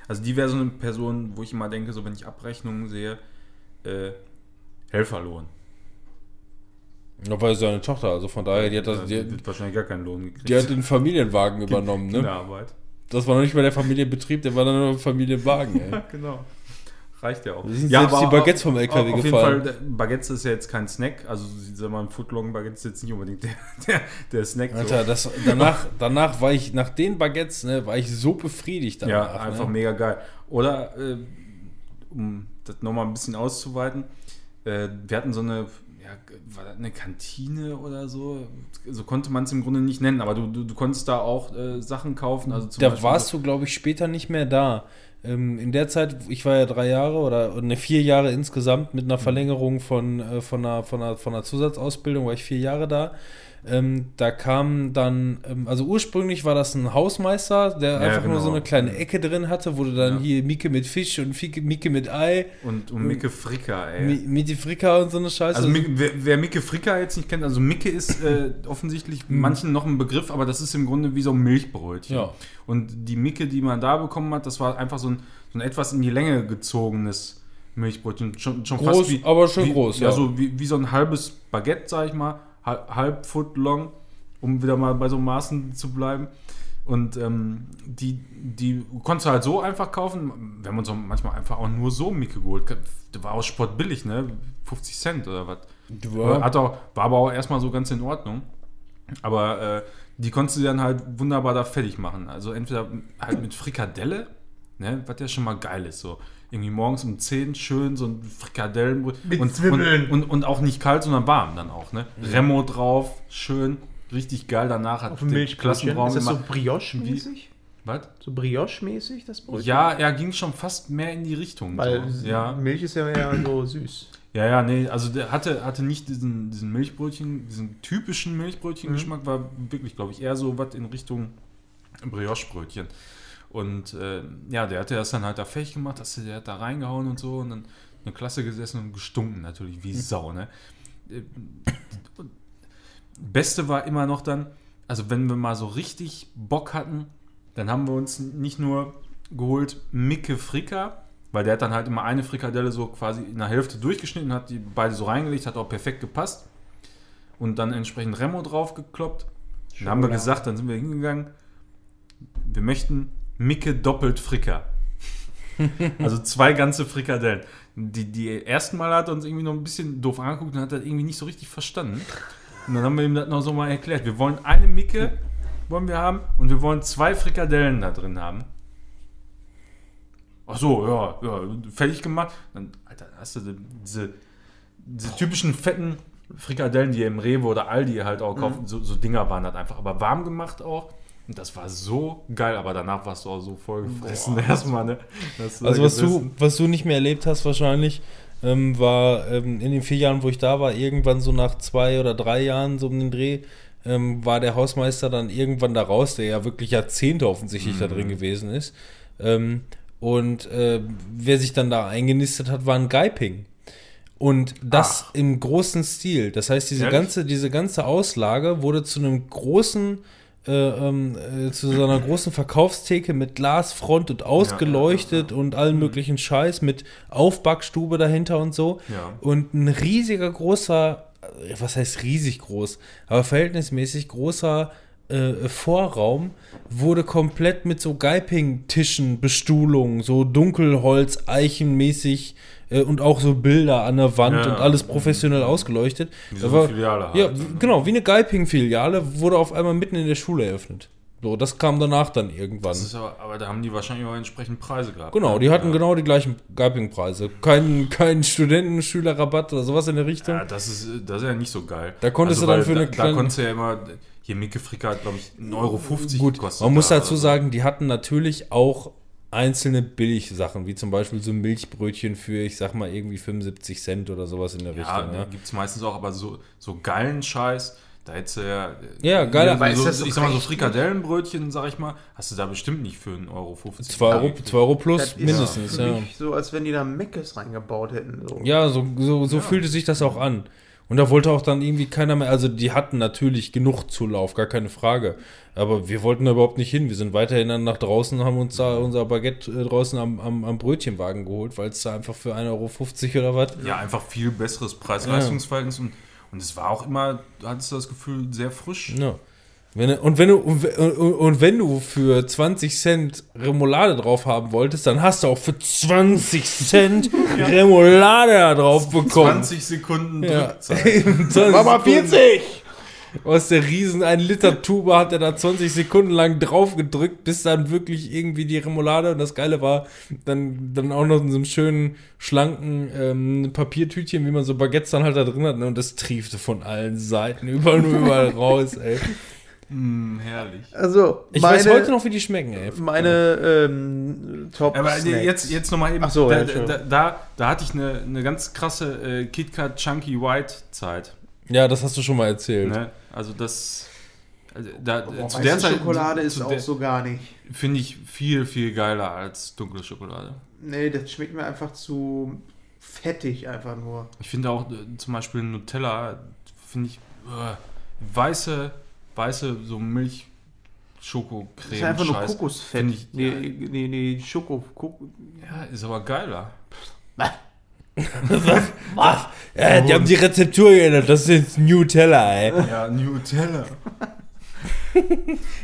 Also die wäre so eine Person, wo ich immer denke, so wenn ich Abrechnungen sehe, äh, Helferlohn. Da war seine Tochter, also von daher, die hat das, Ja, die, wird wahrscheinlich gar keinen Lohn gekriegt. die hat den Familienwagen übernommen, ne? Kinderarbeit. Das war noch nicht mal der Familienbetrieb, der war dann nur Familienwagen, ey. <laughs> genau. Reicht ja auch. Da sind selbst die Baguettes vom LKW auf gefallen. jeden Fall, der- Baguettes ist ja jetzt kein Snack. Also, sag mal, ein Footlong-Baguette ist jetzt nicht unbedingt der, <laughs> der, der Snack. so. Alter, das, danach, danach war ich, nach den Baguettes, ne, war ich so befriedigt Ja, danach. einfach ne? mega geil. Oder, äh, um das nochmal ein bisschen auszuweiten, äh, wir hatten so eine, ja, war das eine Kantine oder so? So konnte man es im Grunde nicht nennen, aber du, du, du konntest da auch äh, Sachen kaufen. Also Da Beispiel warst du, glaube ich, später nicht mehr da. ähm, in der Zeit, ich war ja drei Jahre oder ne, vier Jahre insgesamt mit einer Verlängerung von, äh, von, einer, von, einer, von einer Zusatzausbildung, war ich vier Jahre da. Ähm, da kam dann, ähm, also ursprünglich war das ein Hausmeister, der Ja, einfach nur genau. so eine kleine Ecke drin hatte, wo du dann Ja. hier Mieke mit Fisch und Fieke, Mieke mit Ei, Und, und Micke Fricker, ey. Mi- Miti Frika und so eine Scheiße. Also Micke, wer, wer Micke Fricker jetzt nicht kennt, also Micke ist äh, <laughs> offensichtlich manchen noch ein Begriff, aber das ist im Grunde wie so ein Milchbrötchen. Ja. Und die Micke, die man da bekommen hat, das war einfach so ein, so ein etwas in die Länge gezogenes Milchbrötchen. Schon, schon Groß, fast wie, aber schon wie, groß, Ja, ja. so wie, wie so ein halbes Baguette, sag ich mal, halb, Foot long, um wieder mal bei so Maßen zu bleiben. Und ähm, die, die konntest du halt so einfach kaufen. Wir haben uns auch manchmal einfach auch nur so Micke geholt. War auch sportbillig, ne? 50 Cent oder was. Ja. Hat auch, war aber auch erstmal so ganz in Ordnung. Aber äh, die konntest du dann halt wunderbar da fertig machen. Also entweder halt mit Frikadelle, ne, was ja schon mal geil ist. So irgendwie morgens um 10 schön so ein Frikadellen Mit und, Zwiebeln. und, und, und auch nicht kalt, sondern warm dann auch. Ne? Remo drauf, schön, richtig geil. Danach hat Auf Milchbrötchen. Klassenraum Ist das so Brioche-mäßig? Was? So Brioche-mäßig, das Brötchen? Ja, er ging schon fast mehr in die Richtung. Weil so. ja. Milch ist ja eher <clears throat> so süß. Ja, ja, nee, also der hatte, hatte nicht diesen, diesen Milchbrötchen, diesen typischen Milchbrötchen-Geschmack, war wirklich, glaube ich, eher so was in Richtung Brioche-Brötchen. Und äh, ja, der hatte das dann halt da fertig gemacht, dass der hat da reingehauen und so und dann eine Klasse gesessen und gestunken natürlich wie Sau, ne? Äh, Beste war immer noch dann, also wenn wir mal so richtig Bock hatten, dann haben wir uns nicht nur geholt Micke Fricker, weil der hat dann halt immer eine Frikadelle so quasi in der Hälfte durchgeschnitten, hat die beide so reingelegt, hat auch perfekt gepasst. Und dann entsprechend Remo drauf gekloppt. Dann haben wir gesagt, dann sind wir hingegangen, wir möchten Micke doppelt Fricker. also zwei ganze Frikadellen. Die, die ersten Mal hat er uns irgendwie noch ein bisschen doof angeguckt und hat das irgendwie nicht so richtig verstanden. Und dann haben wir ihm das noch so mal erklärt. Wir wollen eine Micke, wollen wir haben, und wir wollen zwei Frikadellen da drin haben. Ach so, ja, ja, fertig gemacht. Dann, Alter, hast du diese, diese typischen fetten Frikadellen, die ihr im Rewe oder Aldi halt auch kaufen, so, so Dinger waren das einfach, aber warm gemacht auch. Und das war so geil, aber danach warst du auch so voll gefressen erstmal, ne? Also da was du, was du nicht mehr erlebt hast wahrscheinlich, ähm, war ähm, in den vier Jahren, wo ich da war, irgendwann so nach zwei oder drei Jahren so um den Dreh, ähm, war der Hausmeister dann irgendwann da raus, der ja wirklich Jahrzehnte offensichtlich da Mhm. drin gewesen ist. Ähm, und äh, wer sich dann da eingenistet hat, war ein Geiping. Und das Ach. im großen Stil. Das heißt, diese Ehrlich? ganze, diese ganze Auslage wurde zu einem großen, äh, ähm, äh, zu so einer großen Verkaufstheke mit Glasfront und ausgeleuchtet und allen möglichen Scheiß mit Aufbackstube dahinter und so. Ja. Und ein riesiger, großer, äh, was heißt riesig groß, aber verhältnismäßig großer äh, Vorraum wurde komplett mit so Geiping-Tischen, Bestuhlung, so Dunkelholz, Eichenmäßig äh, und auch so Bilder an der Wand Ja. und alles professionell ausgeleuchtet. Wie so eine Filiale halt. Ja, genau, wie eine Geiping-Filiale wurde auf einmal mitten in der Schule eröffnet. So, das kam danach dann irgendwann. Aber, aber da haben die wahrscheinlich auch entsprechend Preise gehabt. Genau, ne? die hatten ja. genau die gleichen Geiping-Preise. Kein, kein Studenten-Schülerrabatt oder sowas in der Richtung. Ja, das ist, das ist ja nicht so geil. Da konntest du dann für eine da, kleine- Da konntest du ja immer, hier Micke Fricker hat, glaube ich, 1,50 Euro Gut, gekostet. man muss da dazu oder so. sagen, die hatten natürlich auch einzelne Billigsachen, wie zum Beispiel so Milchbrötchen für, ich sag mal, irgendwie 75 Cent oder sowas in der Ja, Richtung. ja. Ja, gibt es meistens auch, aber so, so geilen Scheiß, da hättest du ja. Ja, geil, aber aber so, ist so ich sag mal, so? Frikadellenbrötchen, sag ich mal, hast du da bestimmt nicht für 1,50 Euro. 2 Euro, 2 Euro plus Das ist mindestens, für ja. mich so, als wenn die da Meckes reingebaut hätten. So. Ja, so, so, so fühlte sich das auch an. Und da wollte auch dann irgendwie keiner mehr, also die hatten natürlich genug Zulauf, gar keine Frage. Aber wir wollten da überhaupt nicht hin. Wir sind weiterhin dann nach draußen, haben uns da unser Baguette äh, draußen am, am, am Brötchenwagen geholt, weil es da einfach für 1,50 Euro oder was. Ja, einfach viel besseres Preis-Leistungsverhältnis und, und es war auch immer, du hattest das Gefühl, sehr frisch. Ja. Wenn, und, wenn du, und, wenn du für 20 Cent Remoulade drauf haben wolltest, dann hast du auch für 20 Cent <laughs> Remoulade da drauf bekommen. 20 Sekunden Ja. Drückzeit. 20 <laughs> Mama Sekunden. 40! Aus der riesen 1 Liter Tube hat er da 20 Sekunden lang drauf gedrückt, bis dann wirklich irgendwie die Remoulade und das Geile war, dann, dann auch noch in so einem schönen, schlanken ähm, Papiertütchen, wie man so Baguettes dann halt da drin hat, ne? und das triefte von allen Seiten, überall nur überall <laughs> raus, ey. Mm, herrlich. Also, Ich meine, weiß heute noch, wie die schmecken, ey. meine ähm, Top Aber Snacks. jetzt, jetzt nochmal eben. Ach so, da, ja, da, da, da hatte ich eine, eine ganz krasse äh, KitKat Chunky White Zeit. Ja, das hast du schon mal erzählt. Ne? Also das. Also da, Boah, zu weiße der Zeit Schokolade ist zu auch der- so gar nicht. Finde ich viel, viel geiler als dunkle Schokolade. Nee, das schmeckt mir einfach zu fettig einfach nur. Ich finde auch äh, zum Beispiel Nutella, finde ich, äh, weiße, weiße so Milch. Schokocreme. Das ist einfach nur Scheiß. Kokosfett. Find ich- nee, nee, nee, Schoko. Kok Ja, ist aber geiler. Was? Ja, die haben die Rezeptur geändert. Das ist jetzt Nutella, ey. Ja, Nutella.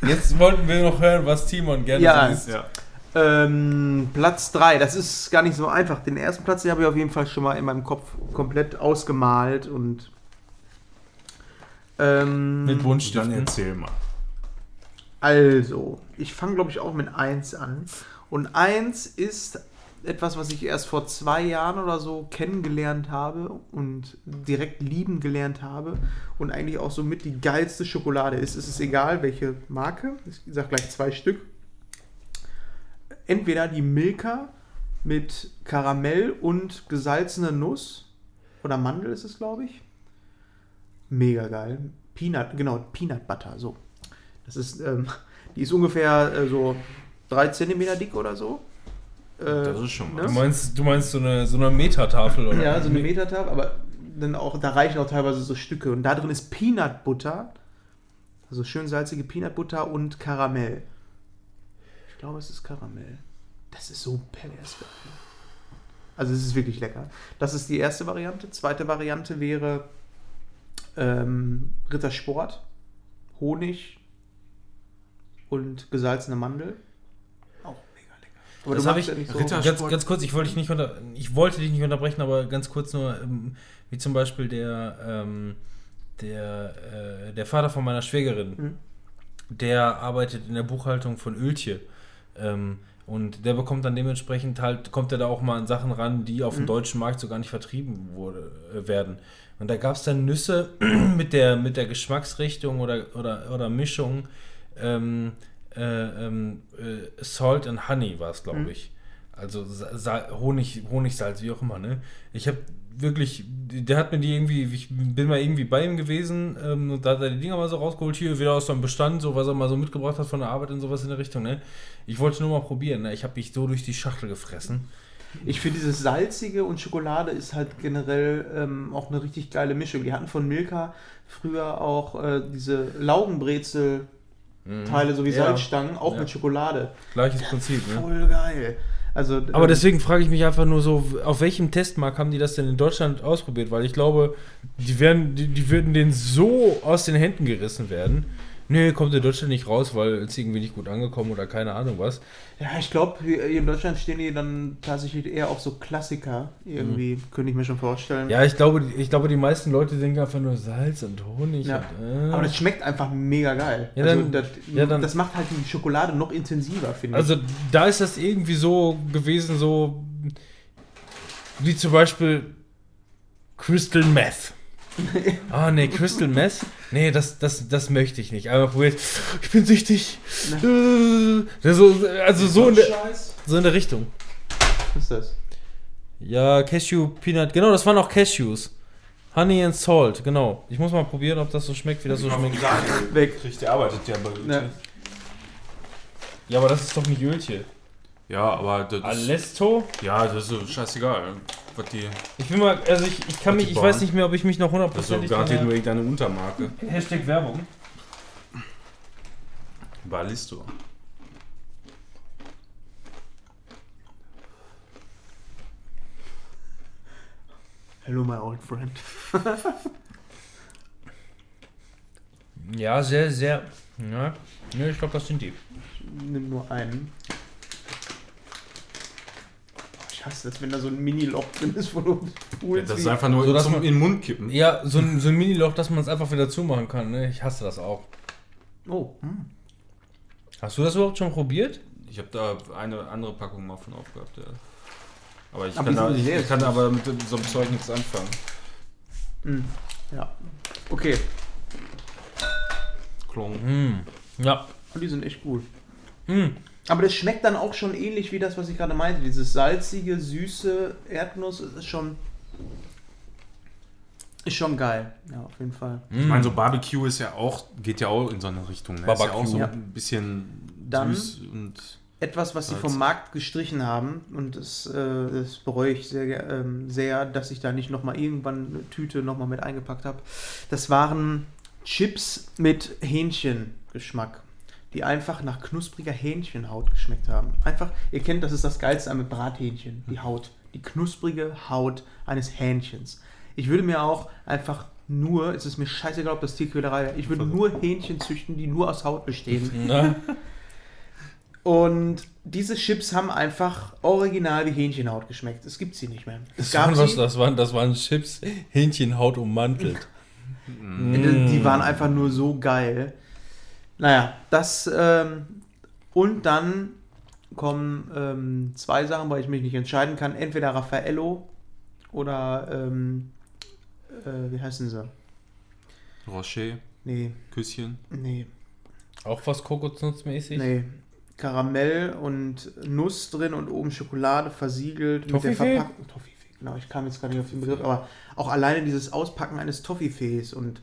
Jetzt wollten wir noch hören, was Timon gerne Ja. isst. Ja. Ähm, Platz 3, das ist gar nicht so einfach. Den ersten Platz, den habe ich auf jeden Fall schon mal in meinem Kopf komplett ausgemalt und ähm, Mit Dann Buntstiften. erzähl mal. Also, ich fange glaube ich auch mit 1 an. Und 1 ist etwas, was ich erst vor zwei Jahren oder so kennengelernt habe und direkt lieben gelernt habe und eigentlich auch somit die geilste Schokolade ist. Es ist egal, welche Marke. Ich sage gleich zwei Stück. Entweder die Milka mit Karamell und gesalzener Nuss oder Mandel ist es, glaube ich. Mega geil. Peanut, genau, Peanut Butter, so. Das ist, ähm, die ist ungefähr äh, so 3 cm dick oder so. Äh, Das ist schon ne? Du meinst, du meinst so eine, so eine Metatafel, oder? Ja, so eine Metertab, aber dann auch, da reichen auch teilweise so Stücke. Und da drin ist Peanut Butter, also schön salzige Peanut Butter und Karamell. Ich glaube, es ist Karamell. Das ist so pervers geil. Also es ist wirklich lecker. Das ist die erste Variante. Zweite Variante wäre ähm, Rittersport, Honig und gesalzene Mandel. Auch mega lecker. Aber Das du hab magst ich- ja nicht so. Ganz, ganz kurz, ich wollte dich nicht unter, ich wollte dich nicht unterbrechen, aber ganz kurz nur, ähm, wie zum Beispiel der, ähm, der, äh, der Vater von meiner Schwägerin, Mhm. der arbeitet in der Buchhaltung von Öltje. Ähm, und der bekommt dann dementsprechend halt, kommt er da auch mal an Sachen ran, die auf dem Mhm. deutschen Markt so gar nicht vertrieben wurde, äh, werden. Und da gab es dann Nüsse <clears throat> mit der, mit der Geschmacksrichtung oder, oder, oder Mischung. Ähm, äh, ähm, äh, Salt and Honey war es, glaube Mhm. ich. Also Sa Sa Honig, Honigsalz, wie auch immer, ne? Ich habe wirklich, der hat mir die irgendwie, ich bin mal irgendwie bei ihm gewesen ähm, und da hat er die Dinger mal so rausgeholt, hier wieder aus seinem Bestand, so was er mal so mitgebracht hat von der Arbeit und sowas in der Richtung, ne? Ich wollte nur mal probieren, ne? Ich habe mich so durch die Schachtel gefressen. Ich finde dieses Salzige und Schokolade ist halt generell ähm, auch eine richtig geile Mischung. Die hatten von Milka früher auch äh, diese Laugenbrezel-Teile, so wie Mhm. Ja. Salzstangen, auch Ja. mit Schokolade. Gleiches Prinzip, ne? Voll geil. Also, Aber ähm, deswegen frage ich mich einfach nur so, auf welchem Testmarkt haben die das denn in Deutschland ausprobiert? Weil ich glaube, die, werden, die, die würden denen so aus den Händen gerissen werden. Nee, kommt in Deutschland nicht raus, weil es irgendwie nicht gut angekommen oder keine Ahnung was. Ja, ich glaube, hier in Deutschland stehen die dann tatsächlich eher auf so Klassiker. Irgendwie, könnte ich mir schon vorstellen. Mhm. Ja, ich glaube, ich glaube, die meisten Leute denken einfach nur Salz und Honig. Ja. Und, äh. Aber das schmeckt einfach mega geil. Ja, also, dann- das, ja, dann- das macht halt die Schokolade noch intensiver, finde Also da ist das irgendwie so gewesen, so wie zum Beispiel Crystal Meth. Ah, nee, Crystal Meth? Nee, das, das, das möchte ich nicht. Aber probiert, ich bin süchtig. Äh, so, also so in, der, so in der Richtung. ich. Was ist das? Ja, Cashew Peanut, genau, das waren auch Cashews. Honey and Salt, genau. Ich muss mal probieren, ob das so schmeckt, wie das so schmeckt. Weg. Der arbeitet ja bei Ja. Ja, aber das ist doch nicht Ölche. Ja, aber das ist, Alesto? ja, das ist so scheißegal. Was die, Ich will mal, also ich, ich kann mich, ich weiß nicht mehr, ob ich mich noch das ist so garantiert nur irgendeine Untermarke. Hashtag Werbung. Ballisto. Hello, my old friend. Ja, sehr, sehr. Ja, ja ich glaube, das sind die. Nimm nur einen. Ich hasse das, wenn da so ein Mini-Loch drin ist, wo du pulst. Das ist einfach nur So, dass zum man- in den Mund kippen. Ja, so ein, so ein Mini-Loch, dass man es einfach wieder zumachen kann. Ne? Ich hasse das auch. Oh, hm. Hast du das überhaupt schon probiert? Ich habe da eine andere Packung mal von aufgehabt, ja. Aber ich Aber kann, da, ich, ich kann aber mit so einem Zeug nichts anfangen. Hm. Ja. Okay. Klong. Ja. Und die sind echt gut. Hm. Aber das schmeckt dann auch schon ähnlich wie das, was ich gerade meinte. Dieses salzige, süße Erdnuss ist schon. Ist schon geil. Ja, auf jeden Fall. Ich meine, so Barbecue ist ja auch, geht ja auch in so eine Richtung. Ne? Ist ja auch Barbecue. so Ja. ein bisschen Dann- süß und Etwas, was sie vom Markt gestrichen haben, und das, äh, das bereue ich sehr, ähm, sehr, dass ich da nicht nochmal irgendwann eine Tüte nochmal mit eingepackt habe. Das waren Chips mit Hähnchengeschmack, die einfach nach knuspriger Hähnchenhaut geschmeckt haben. Einfach, ihr kennt, das ist das Geilste an Brathähnchen, die Haut, die knusprige Haut eines Hähnchens. Ich würde mir auch einfach nur, es ist mir scheißegal, ob das Tierquälerei wäre, ich würde nur Hähnchen züchten, die nur aus Haut bestehen. <laughs> Na, Und diese Chips haben einfach original wie Hähnchenhaut geschmeckt. Es gibt sie nicht mehr. Es das, waren was, das, waren, das waren Chips, Hähnchenhaut ummantelt. <laughs> die, die waren einfach nur so geil. Naja, das ähm, und dann kommen ähm, zwei Sachen, weil ich mich nicht entscheiden kann. Entweder Raffaello oder ähm, äh, wie heißen sie? Rocher, Nee, Küsschen. nee, Auch was Kokosnussmäßig? nee. Karamell und Nuss drin und oben Schokolade versiegelt Toffifee? mit der Verpackung. Toffifee, genau, ich kam jetzt gar nicht auf den Begriff, aber auch alleine dieses Auspacken eines Toffifees und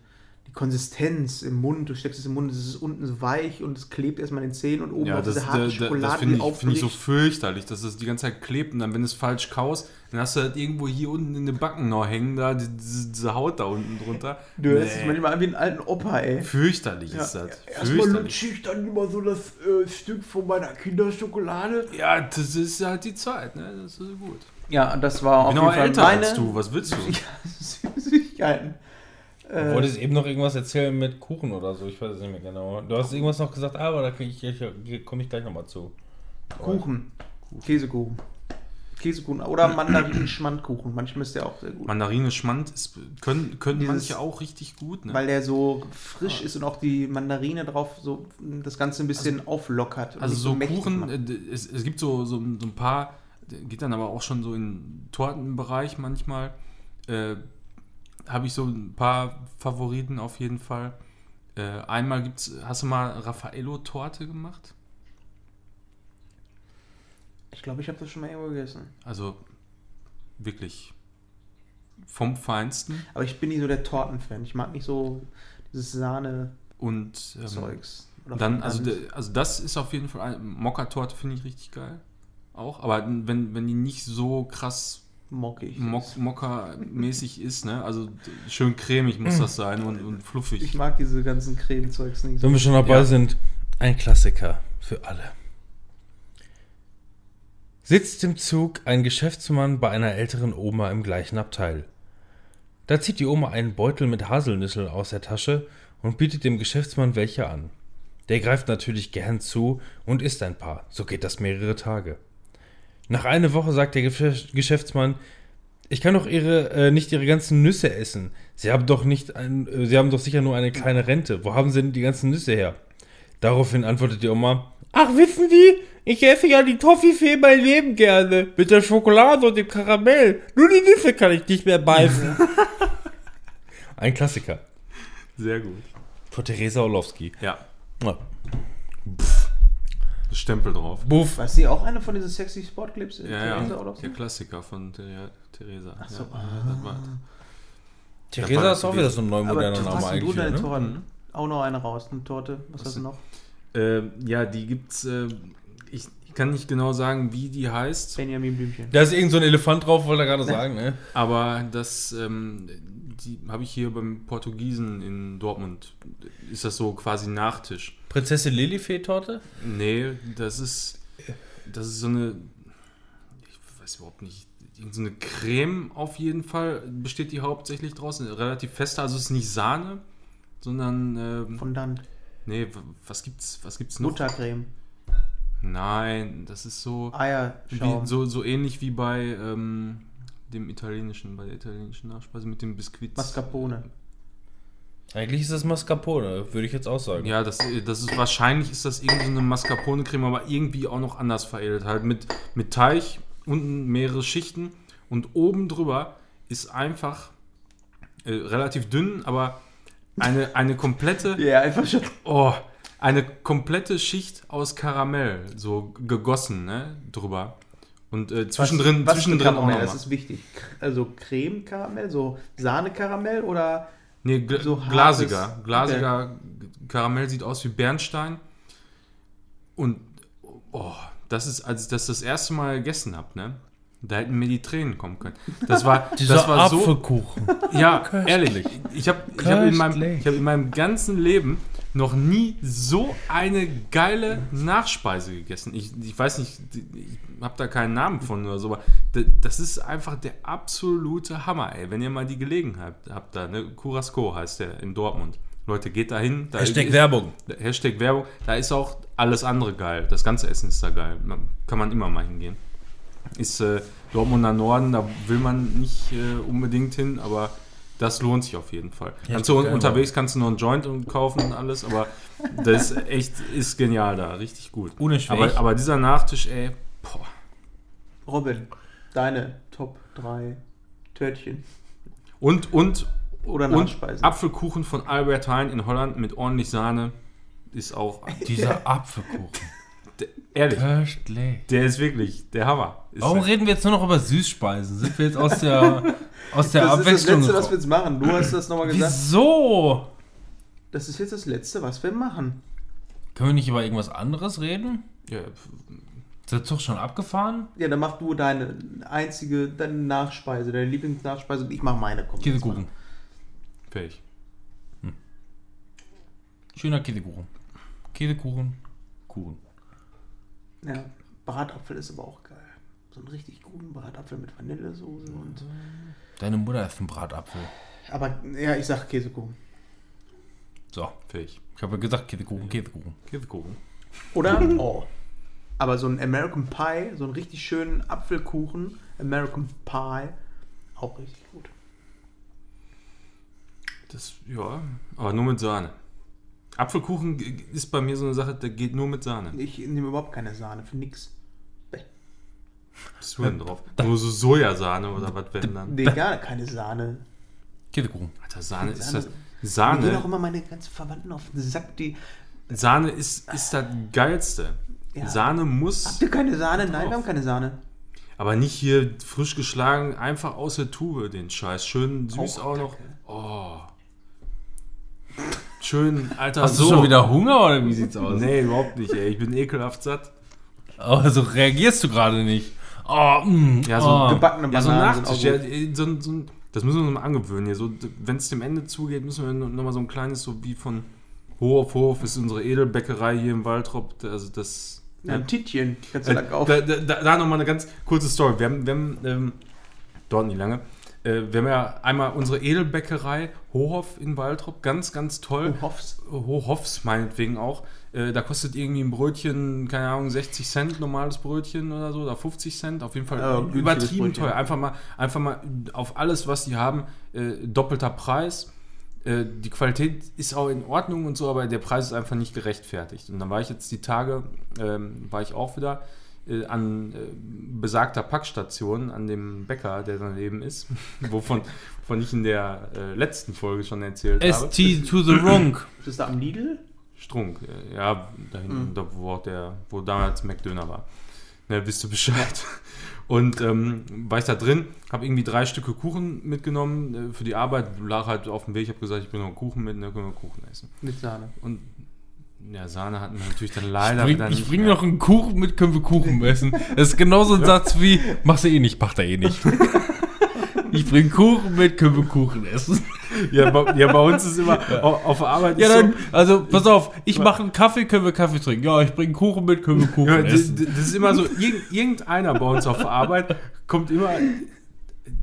die Konsistenz im Mund, du steckst es im Mund, es ist unten so weich und es klebt erstmal in den Zähnen und oben Ja, auf das, diese harte da, das Schokolade, finde die ich, find ich so fürchterlich, dass es die ganze Zeit klebt und dann, wenn du es falsch kaust, dann hast du halt irgendwo hier unten in den Backen noch hängen, da die- diese, diese Haut da unten drunter. Du hörst Nee. manchmal an wie einen alten Opa, ey. Fürchterlich Ja, ist das. Erstmal lutsche ich dann immer so das äh, Stück von meiner Kinderschokolade. Ja, das ist halt die Zeit, ne? Das ist gut. Ja, und das war auf auch jeden Fall älter meine als du, was willst du? <laughs> Ja, Süßigkeiten. Du Äh, wolltest eben noch irgendwas erzählen mit Kuchen oder so, ich weiß es nicht mehr genau. Du hast irgendwas noch gesagt, aber da komme ich, ich, komm ich gleich nochmal zu. Kuchen. Käsekuchen. Käsekuchen oder Mandarinen-Schmandkuchen. Manchmal ist der auch sehr gut. Mandarine Schmand ist, können, können Dieses- manche auch richtig gut, ne? Weil der so frisch ist und auch die Mandarine drauf so das Ganze ein bisschen auflockert. und Also so mächtig Kuchen, äh, es, es gibt so, so, so ein paar, geht dann aber auch schon so in Tortenbereich manchmal. Äh, Habe ich so ein paar Favoriten auf jeden Fall. Äh, einmal gibt's, hast du mal Raffaello-Torte gemacht? Ich glaube, ich habe das schon mal irgendwo gegessen. Also wirklich vom Feinsten. Aber ich bin nicht so der Tortenfan. Ich mag nicht so dieses Sahne-Zeugs. Und ähm, Oder Dann, also, de, also das ist auf jeden Fall, ein- Mokka-Torte finde ich richtig geil. Auch, aber wenn, wenn die nicht so krass mockig. Mok Mokka-mäßig ist, ne? Also schön cremig muss das sein und, und Ich fluffig. mag diese ganzen Cremezeugs nicht so. Wenn wir schon dabei Ja. sind, ein Klassiker für alle. Sitzt im Zug ein Geschäftsmann bei einer älteren Oma im gleichen Abteil. Da zieht die Oma einen Beutel mit Haselnüsseln aus der Tasche und bietet dem Geschäftsmann welche an. Der greift natürlich gern zu und isst ein paar. So geht das mehrere Tage. Nach einer Woche sagt der Geschäf- Geschäftsmann, ich kann doch ihre, äh, nicht ihre ganzen Nüsse essen. Sie haben doch nicht ein, äh, Sie haben doch sicher nur eine kleine Rente. Wo haben Sie denn die ganzen Nüsse her? Daraufhin antwortet die Oma, ach wissen Sie, ich esse ja die Toffifee mein Leben gerne. Mit der Schokolade und dem Karamell. Nur die Nüsse kann ich nicht mehr beißen. <laughs> ein Klassiker. Sehr gut. Von Theresa Orlowski. Ja, Ja. Stempel drauf. Buff. War sie auch eine von diesen sexy Sportclips? Ja, Theresa ja. oder so? Der Klassiker von Ther Theresa. Ach so. Ja, war, Theresa ist auch wieder so ein neu Aber moderner du Name hast du eigentlich. deine ne? Torten? Auch noch eine raus, eine Torte. Was, Was hast du noch? äh, ja, die gibt's. Äh, ich, ich kann nicht genau sagen, wie die heißt, Benjamin Blümchen. Da ist irgend so ein Elefant drauf, wollte er gerade sagen, ne? <laughs> aber das, ähm, habe ich hier beim Portugiesen in Dortmund. Ist das so quasi Nachtisch? Prinzessin Lilifee-Torte? Nee, das ist, das ist so eine, ich weiß überhaupt nicht, so eine Creme auf jeden Fall, besteht die hauptsächlich draus, eine relativ feste, also es ist nicht Sahne, sondern, ähm, Fondant. nee, was gibt's, was gibt's noch? Buttercreme. Nein, das ist so, Eierschaum. wie, so, so ähnlich wie bei ähm, dem italienischen, bei der italienischen Nachspeise mit dem Biskuit. Mascarpone. Eigentlich ist das Mascarpone, würde ich jetzt auch sagen. Ja, das, das ist wahrscheinlich ist das irgendwie so eine Mascarpone-Creme, aber irgendwie auch noch anders veredelt. Halt mit, mit Teig, unten mehrere Schichten und oben drüber ist einfach äh, relativ dünn, aber eine, eine komplette, <laughs> Ja, einfach schon. oh, eine komplette Schicht aus Karamell, so gegossen, ne, drüber. Und äh, zwischendrin, was für zwischendrin auch Karamell, noch das ist wichtig. Also Creme-Karamell, so Sahne-Karamell oder Nee, gl so glasiger. Glasiger Karamell sieht aus wie Bernstein. Und oh, das ist, als ich das das erste Mal gegessen habe, ne? Da hätten mir die Tränen kommen können. Das war, <laughs> Dieser das war so. Apfelkuchen. Ja, <laughs> ehrlich. Ich habe ich hab in, meinem- ich hab in meinem ganzen Leben noch nie so eine geile Nachspeise gegessen. Ich, ich weiß nicht, ich habe da keinen Namen von oder so, aber das ist einfach der absolute Hammer, ey. Wenn ihr mal die Gelegenheit habt, da, ne? Curasco heißt der in Dortmund. Leute, geht da hin. Da Hashtag ist- Werbung. Hashtag Werbung. Da ist auch alles andere geil. Das ganze Essen ist da geil. Man, kann man immer mal hingehen. Ist äh, Dortmunder Norden, da will man nicht äh, unbedingt hin, aber das lohnt sich auf jeden Fall. Ja, geil, unterwegs kannst du noch einen Joint und kaufen und alles, aber das ist <laughs> echt ist genial da, richtig gut. Ohne Schwäch. Aber, aber dieser Nachtisch, ey, boah. Robin, deine Top 3 Törtchen Und, und, oder und Nachspeisen. Apfelkuchen von Albert Heijn in Holland mit ordentlich Sahne ist auch, Dieser <laughs> Apfelkuchen. d- ehrlich, Köstlich. der ist wirklich der Hammer. Ist Warum reden wir jetzt nur noch über Süßspeisen? Sind wir jetzt aus der, <laughs> aus der das ist das Abwechslung Letzte, was wir jetzt machen. Du hast das nochmal gesagt. Wieso? Das ist jetzt das Letzte, was wir machen. Können wir nicht über irgendwas anderes reden? ja, Ist der Zug schon abgefahren? Ja, dann mach du deine einzige, deine Nachspeise, deine Lieblingsnachspeise und ich mach meine. Komm, Käsekuchen. fähig. Schöner Käsekuchen. Käsekuchen. Kuchen. Ja, Bratapfel ist aber auch geil. So einen richtig guten Bratapfel mit Vanillesoße und. Deine Mutter ist ein Bratapfel. Aber ja, ich sag Käsekuchen. So. Fähig. Ich habe ja gesagt Käsekuchen, Käsekuchen. Käsekuchen. Oder? <laughs> Oh. Aber so ein American Pie, so einen richtig schönen Apfelkuchen, American Pie, auch richtig gut. Das, ja, aber nur mit Sahne. Apfelkuchen ist bei mir so eine Sache, der geht nur mit Sahne. Ich nehme überhaupt keine Sahne für nix. Was du denn drauf? Nur so Sojasahne oder was werden dann? Nee, gar keine Sahne. Käsekuchen. Alter, Sahne ist Sahne- das. Mir gehen auch Sahne, immer meine ganzen Verwandten auf den Sack, die. Sahne ist, ist das Geilste. Ja. Sahne muss, Habt ihr keine Sahne? Nein, Drauf. wir haben keine Sahne. aber nicht hier frisch geschlagen, einfach aus der Tube den Scheiß. Schön süß Auch auch, noch. Oh. Schön, Alter, Hast so. du schon wieder Hunger oder wie sieht's aus? Nee, überhaupt nicht, ey. Ich bin ekelhaft satt. Also reagierst du gerade nicht. Oh, mm, Ja, so oh. Gebackene Ja, so ein Bananen Nachtisch. sind Ja, eh, so, so, das müssen wir uns mal angewöhnen. Hier. So, Wenn es dem Ende zugeht, müssen wir nochmal so ein kleines, so wie von Hof Hof ist unsere Edelbäckerei hier im Waldrop. Also das. Ja, ein Tittchen. Kannst du Äh, lang auf. da, da, da, nochmal eine ganz kurze Story. Wir haben, wir haben ähm, dauert nicht lange. Äh, wir haben ja einmal unsere Edelbäckerei Hohoff in Waldrop. Ganz, ganz toll. Du hoffst. Hochhoffs meinetwegen auch. Äh, da kostet irgendwie ein Brötchen, keine Ahnung, 60 Cent, normales Brötchen oder so, oder 50 Cent. Auf jeden Fall Ja, übertrieben teuer. Einfach mal, einfach mal auf alles, was die haben, äh, doppelter Preis. Äh, die Qualität ist auch in Ordnung und so, aber der Preis ist einfach nicht gerechtfertigt. Und dann war ich jetzt die Tage, ähm, war ich auch wieder äh, an äh, besagter Packstation, an dem Bäcker, der daneben ist, <laughs> wovon, wovon ich in der äh, letzten Folge schon erzählt habe. ST to the Runk. Ist das da am Lidl? Strunk, äh, ja, da hinten, Mhm. da, wo, auch der, wo damals McDöner war. Ne, wisst ihr Bescheid. <laughs> Und ähm, war ich da drin, habe irgendwie drei Stücke Kuchen mitgenommen äh, für die Arbeit, lag halt auf dem Weg, ich habe gesagt, ich bringe noch Kuchen mit, ne, können wir Kuchen essen. Mit Sahne. Und ja, Sahne hatten wir natürlich dann leider Bring, wieder ich bringe mehr. noch einen Kuchen mit, können wir Kuchen <laughs> essen. Das ist genauso ein Satz wie, machst du eh nicht, macht er eh nicht. <laughs> Ich bring Kuchen mit, können wir Kuchen essen. Ja, bei, ja, bei uns ist immer auf, auf der Arbeit Ja, dann, so, also pass auf, ich mache einen Kaffee, können wir Kaffee trinken. Ja, ich bring Kuchen mit, können wir Kuchen Ja, das, essen. das ist immer so, irgend, irgendeiner bei uns auf Arbeit kommt immer,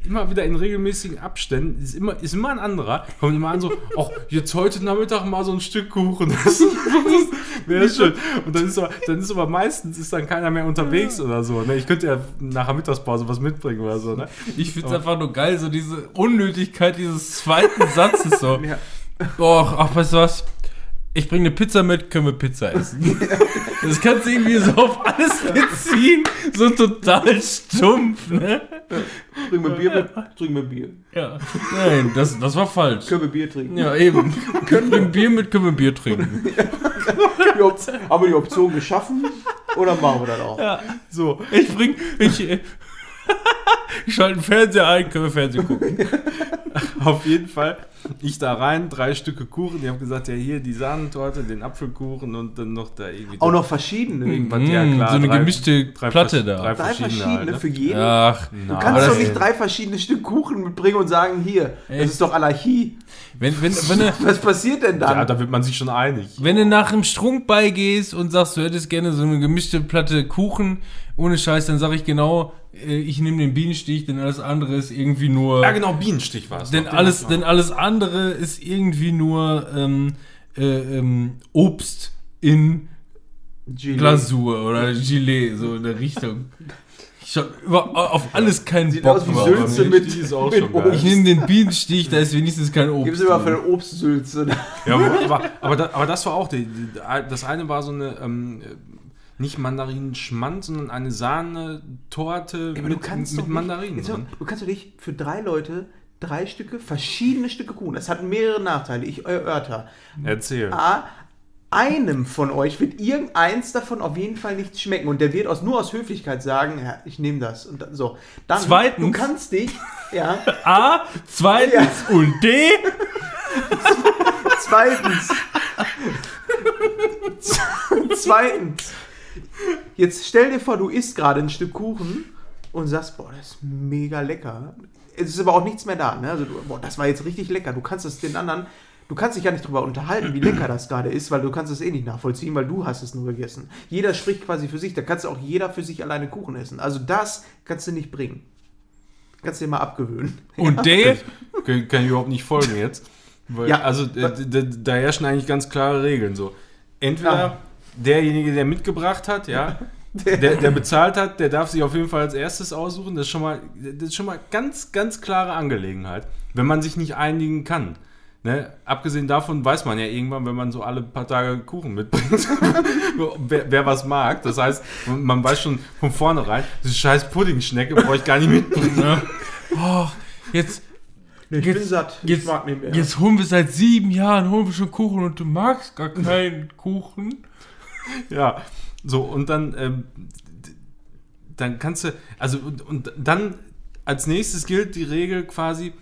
immer wieder in regelmäßigen Abständen, ist immer, ist immer ein anderer, kommt immer an so, ach, jetzt heute Nachmittag mal so ein Stück Kuchen. Das <laughs> wäre schön. Und dann ist, aber, dann ist aber meistens ist dann keiner mehr unterwegs oder so. Ne? Ich könnte ja nach der Mittagspause was mitbringen oder so. Ne? Ich find's einfach nur geil, so diese Unnötigkeit dieses zweiten Satzes so. <laughs> Ja. Och, ach, weißt du was? Ich bringe eine Pizza mit, können wir Pizza essen. <laughs> Das kannst du irgendwie so auf alles beziehen, so total stumpf, ne? Bring mir Bier mit, trink mir Bier. Ja. Nein, das, das war falsch. Können wir Bier trinken? Ja, eben. Können wir Bier mit, können wir Bier trinken. Die Op- haben wir die Option geschaffen oder machen wir das auch? Ja, so. Ich bring, ich, ich schalte den Fernseher ein, können wir Fernsehen gucken. <laughs> Auf jeden Fall, ich da rein, drei Stücke Kuchen. Die haben gesagt, ja, hier die Sahnentorte, den Apfelkuchen und dann noch da irgendwie. Auch noch verschiedene. irgendwas. Mm, so eine gemischte Platte vers- da. Drei Drei verschiedene, verschiedene halt, ne? für jeden. Ach, Du Na, kannst aber doch nicht drei verschiedene Stück Kuchen mitbringen und sagen, hier, Ey. das ist doch Anarchie. wenn, wenn, wenn, <laughs> Was passiert denn dann? Ja, da wird man sich schon einig. wenn du nach dem Strunk beigehst und sagst, du hättest gerne so eine gemischte Platte Kuchen, ohne Scheiß, dann sage ich genau, ich nehme den Bienenstich, denn alles andere ist irgendwie nur. Ja, genau, Bienenstich war es. Denn alles, denn alles andere ist irgendwie nur ähm, äh, ähm, Obst in Gelee. Glasur oder Gilet, so in der Richtung. Ich hab über, auf alles keinen Sieht Bock. aus wie mehr, Sülze mit, die ist auch mit schon geil. Obst. Ich nehme den Bienenstich, da ist wenigstens kein Obst. Gib's immer für eine Obstsülze. Ja, aber, aber, aber das war auch, die, die, das eine war so eine, ähm, nicht Mandarinen-Schmand, sondern eine Sahnetorte Ja, mit, du kannst mit nicht- Mandarinen drin. Du kannst doch nicht für drei Leute drei Stücke, verschiedene Stücke Kuchen. Das hat mehrere Nachteile. Ich erörter. Erzähl. A, einem von euch wird irgendeins davon auf jeden Fall nichts schmecken und der wird aus, nur aus Höflichkeit sagen, ja, ich nehme das und dann, so. Dann, Zweitens- du kannst dich, ja, <laughs> A, zweitens und D. <laughs> zweitens, <laughs> zweitens, jetzt stell dir vor, du isst gerade ein Stück Kuchen und sagst, boah, das ist mega lecker. Es ist aber auch nichts mehr da, ne? Also, du, boah, das war jetzt richtig lecker. Du kannst es den anderen, du kannst dich gar nicht drüber unterhalten, wie lecker das gerade ist, weil du kannst es eh nicht nachvollziehen, weil du hast es nur gegessen. Jeder spricht quasi für sich, da kannst du auch jeder für sich alleine Kuchen essen. Also das kannst du nicht bringen. Kannst du dir mal abgewöhnen. <laughs> Und D. Kann, kann ich überhaupt nicht folgen jetzt. Weil, Ja. Also äh, da, herrschen eigentlich ganz klare Regeln. So. Entweder Ja. Derjenige, der mitgebracht hat, ja, <laughs> der, der bezahlt hat, der darf sich auf jeden Fall als erstes aussuchen. Das ist schon mal, das ist schon mal ganz, ganz klare Angelegenheit, wenn man sich nicht einigen kann. Ne? Abgesehen davon weiß man ja irgendwann, wenn man so alle paar Tage Kuchen mitbringt, <laughs> wer, wer was mag. Das heißt, man weiß schon von vornherein, diese scheiß Puddingschnecke brauche ich gar nicht mitbringen. Ne? Oh, jetzt, Nee, ich Jetzt- bin satt. jetzt- ich mag nicht mehr. jetzt holen wir seit sieben Jahren holen wir schon Kuchen und du magst gar keinen Kuchen. <laughs> Ja, so und dann, ähm, dann kannst du, also und, und dann als nächstes gilt die Regel quasi,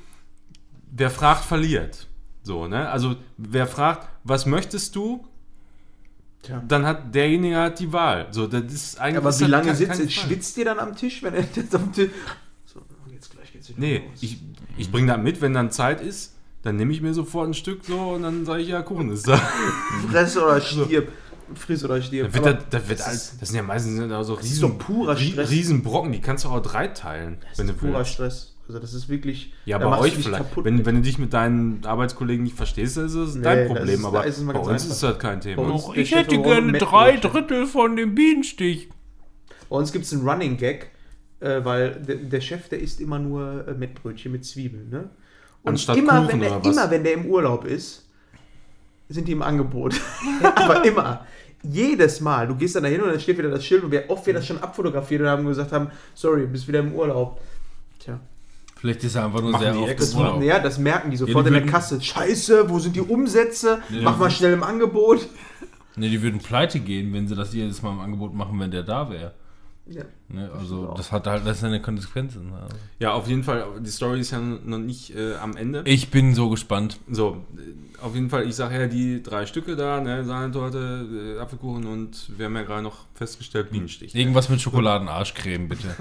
wer fragt, verliert. So, ne? Also wer fragt, was möchtest du, Tja. dann hat derjenige hat die Wahl. So, das ist eigentlich. Aber wie lange kein- sitzt? Frage. Schwitzt ihr dann am Tisch, wenn er jetzt am Tisch. So, jetzt gleich geht's wieder Nee, los. ich, ich bringe das mit, wenn dann Zeit ist, dann nehme ich mir sofort ein Stück so und dann sage ich, ja, Kuchen ist da. <laughs> Fress oder <laughs> stirb. Friss oder stirb. Dann wird das, das, wird das alles, ist- das sind ja meistens da so ist riesen, doch purer Stress. Riesenbrocken, die kannst du auch drei teilen, das wenn ist du purer willst. Stress. Also das ist wirklich. Ja, da bei euch vielleicht. kaputt Wenn, mit. wenn du dich mit deinen Arbeitskollegen nicht verstehst, dann ist das Nee, dein Problem. ist- aber da ist es bei uns einfach. ist das kein Thema. Uns- ich hätte gerne drei Drittel von dem Bienenstich. Bei uns gibt es einen Running Gag, äh, weil der, der Chef, der isst immer nur äh, Mettbrötchen mit Zwiebeln. Ne? Und Anstatt immer, Kuchen wenn der, oder was? immer wenn der im Urlaub ist, sind die im Angebot. <laughs> Aber immer. Jedes Mal. Du gehst dann dahin und dann steht wieder das Schild und wir oft wir das schon abfotografiert und haben gesagt haben, sorry, bist wieder im Urlaub. Tja. Vielleicht ist er einfach nur Machen sehr oft Urlaub. Ja, das merken die sofort die in der Kasse. Scheiße, wo sind die Umsätze? Ja, Mach mal schnell im Angebot. Ne, die würden pleite gehen, wenn sie das jedes Mal im Angebot machen, wenn der da wäre. Ja. Ne, also das hat halt das seine Konsequenzen. Also. Ja, auf jeden Fall, die Story ist ja noch nicht äh, am Ende. Ich bin so gespannt. So, äh, auf jeden Fall, ich sage ja die drei Stücke da, ne, Sahnetorte, äh, Apfelkuchen und wir haben ja gerade noch festgestellt, Bienenstich. Irgendwas mit Schokoladenarschcreme, bitte. <laughs>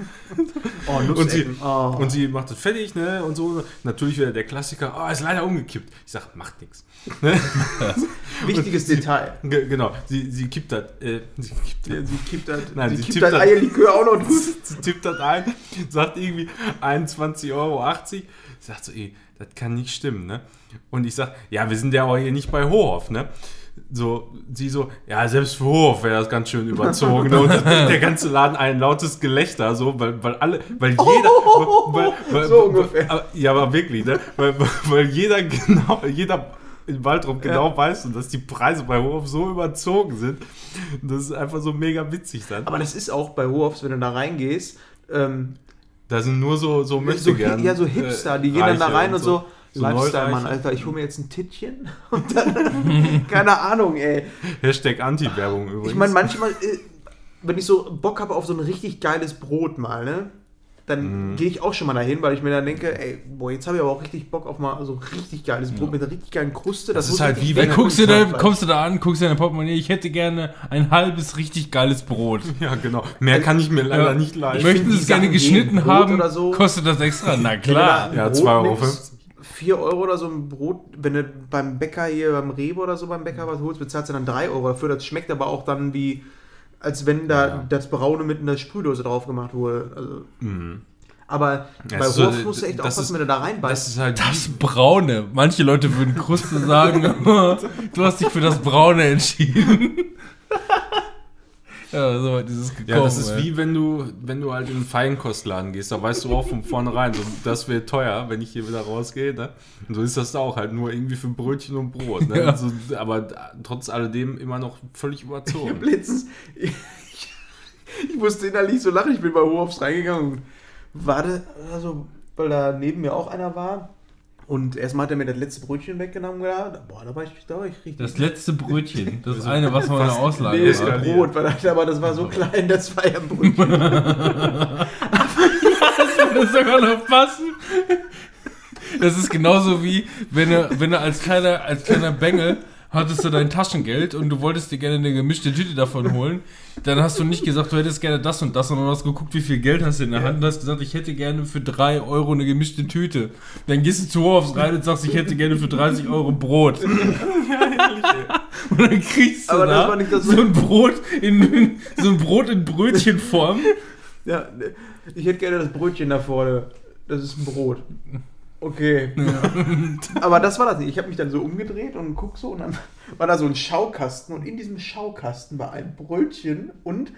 Oh, Und sie. Oh. und sie macht das fertig, ne? Und so. Natürlich wieder der Klassiker, oh, ist leider umgekippt. Ich sag, macht nichts. <laughs> Wichtiges Detail. Ge genau, sie, sie kippt das. Äh, sie kippt das. Sie kippt das, Nein, sie sie kippt das- Eierlikör auch noch Sie <laughs> tippt das ein, sagt irgendwie 21,80 Euro. Sagt so, ey, das kann nicht stimmen, ne? Und ich sag, ja, wir sind ja auch hier nicht bei Hohoff, ne? So, sie so, ja, selbst für Hohoff wäre das ganz schön überzogen. ne? Und der ganze Laden ein lautes Gelächter, so, weil, weil alle, weil jeder, weil, weil, <laughs> So weil, ungefähr. aber- ja, aber wirklich, ne? Weil, weil jeder <laughs> genau, jeder in Waldrop genau weißt und dass die Preise bei Hof so überzogen sind. Das ist einfach so mega witzig dann. Aber das ist auch bei Hofs, wenn du da reingehst, ähm, Da sind nur so, so möchte so, ja, so Hipster, die gehen dann da rein und so, so Lifestyle, Mann. Alter, ich hole mir jetzt ein Tittchen <laughs> und dann, <laughs> keine Ahnung, ey. Hashtag Anti-Werbung übrigens. Ich meine, manchmal, äh, wenn ich so Bock habe auf so ein richtig geiles Brot mal, ne? Dann Mhm. gehe ich auch schon mal dahin, weil ich mir dann denke, ey, boah, jetzt habe ich aber auch richtig Bock auf mal so richtig geiles Brot mit einer richtig geilen Kruste. Das ist muss halt wie wenn guckst du da, kommst du da an, guckst dir dein Portemonnaie, ich hätte gerne ein halbes richtig geiles Brot. <laughs> ja, genau. Mehr kann ich mir leider Ja. nicht leisten. möchte- Möchten Sie es gerne geschnitten Brot haben, oder so. kostet das extra. Na klar. Ja, Brot 2,50 Euro. nimmst, 4 Euro oder so ein Brot, wenn du beim Bäcker hier, beim Rewe oder so beim Bäcker was holst, bezahlst du dann 3 Euro dafür. Das schmeckt aber auch dann wie, als wenn da Ja. das Braune mit einer Sprühdose drauf gemacht wurde. Also, Mhm. aber Ja, bei ist so, musst du echt das aufpassen, wenn du da Das reinbeißt. ist halt Das Braune. Manche Leute würden Kruste sagen, <laughs> du hast dich für das Braune entschieden. <laughs> ja, so weit ist es gekommen. Ja, das ist ey. wie wenn du, wenn du halt in einen Feinkostladen gehst, da weißt du auch von vornherein, so, das wäre teuer, wenn ich hier wieder rausgehe. Ne? Und so ist das da auch halt nur irgendwie für Brötchen und Brot. Ne? <laughs> Ja. So, aber trotz alledem immer noch völlig überzogen. Letztens, ich, <laughs> ich musste innerlich so lachen, ich bin bei Hoofs reingegangen und warte, also, weil da neben mir auch einer war. Und erstmal hat er mir das letzte Brötchen weggenommen. Ja, boah, da war ich, da war ich richtig. Das letzte Brötchen. Das eine, was man in der Auslage Nee, das war. Brot, weil aber das war so klein, das war ja ein Brötchen. <laughs> <laughs> Das würde sogar noch passen. Das ist genauso wie, wenn du, wenn du als kleiner, als kleiner Bengel hattest du dein Taschengeld und du wolltest dir gerne eine gemischte Tüte davon holen, dann hast du nicht gesagt, du hättest gerne das und das, sondern du hast geguckt, wie viel Geld hast du in der Hand und hast gesagt, ich hätte gerne für 3 Euro eine gemischte Tüte. Dann gehst du zu Horfs rein und sagst, ich hätte gerne für 30 Euro Brot. <laughs> Und dann kriegst du da das- so ein Brot in, in so ein Brot in Brötchenform. Ja, ich hätte gerne das Brötchen da vorne. Das ist ein Brot. Okay. <laughs> Aber das war das nicht. Ich habe mich dann so umgedreht und guck so und dann <laughs> war da so ein Schaukasten und in diesem Schaukasten war ein Brötchen und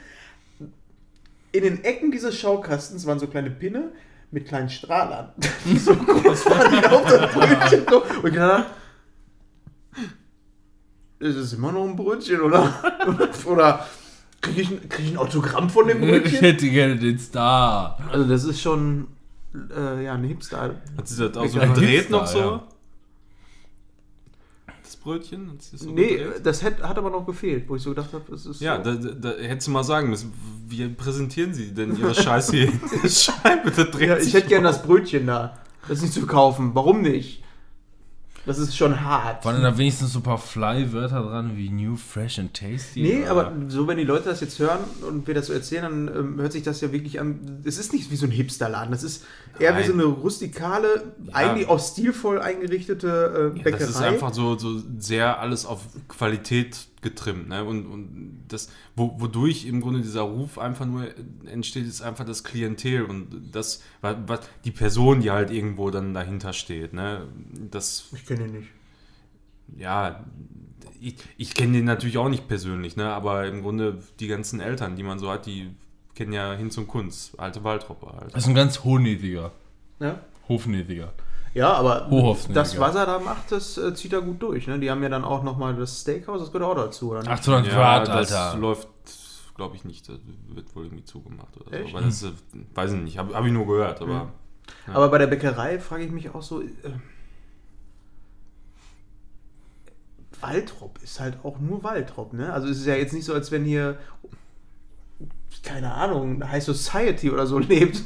in den Ecken dieses Schaukastens waren so kleine Pinne mit kleinen Strahlern. Die <laughs> so groß waren wie auf das Brötchen. So. Und ich dachte, ist es immer noch ein Brötchen, oder? Oder kriege ich, ein- krieg ich ein Autogramm von dem Ich Brötchen? hätte gerne den Star. Also das ist schon äh, ja ein Hipster. Hat sie das auch so gedreht noch so? Ja. Das Brötchen? Hat sie das so Nee, gedreht? das hat, hat aber noch gefehlt, wo ich so gedacht habe, es ist Ja, so. da, da, da hättest du mal sagen müssen, wie präsentieren sie denn ihre Scheiße hier in der <laughs> Scheibe? Da dreht ja ich sich hätte gerne das Brötchen da. Das nicht zu kaufen. Warum nicht? Das ist schon hart. Waren da wenigstens so ein paar Fly-Wörter dran wie new, fresh and tasty? Nee, oder? aber so, wenn die Leute das jetzt hören und wir das so erzählen, dann ähm, hört sich das ja wirklich an. Es ist nicht wie so ein Hipsterladen. Das ist eher wie Nein. so eine rustikale, eigentlich auch stilvoll eingerichtete äh, Ja, Bäckerei. das ist einfach so, so sehr alles auf Qualität getrimmt. Ne? Und, und das, wo, wodurch im Grunde dieser Ruf einfach nur entsteht, ist einfach das Klientel und das, was, was die Person, die halt irgendwo dann dahinter steht. Ne? Das, ich kenne ihn nicht. ja, ich, ich kenne den natürlich auch nicht persönlich, ne? aber im Grunde die ganzen Eltern, die man so hat, die kennen ja hin zum Kunst, alte Waldropper halt. Das ist ein ganz hochnäsiger. Ja? Hofnäsiger. Ja, aber das, was er da macht, das äh, zieht er gut durch. Ne? Die haben ja dann auch nochmal das Steakhouse, das gehört auch dazu, oder? nicht? 800 Ja, Grad, das Alter. läuft, glaube ich, nicht. Das wird wohl irgendwie zugemacht oder Echt? so. Aber das, äh, weiß ich nicht, habe hab ich nur gehört. Aber Ja. Aber bei der Bäckerei frage ich mich auch so, äh, Waldrop ist halt auch nur Waldrop, ne? Also es ist ja jetzt nicht so, als wenn hier, keine Ahnung, High Society oder so <laughs> lebt.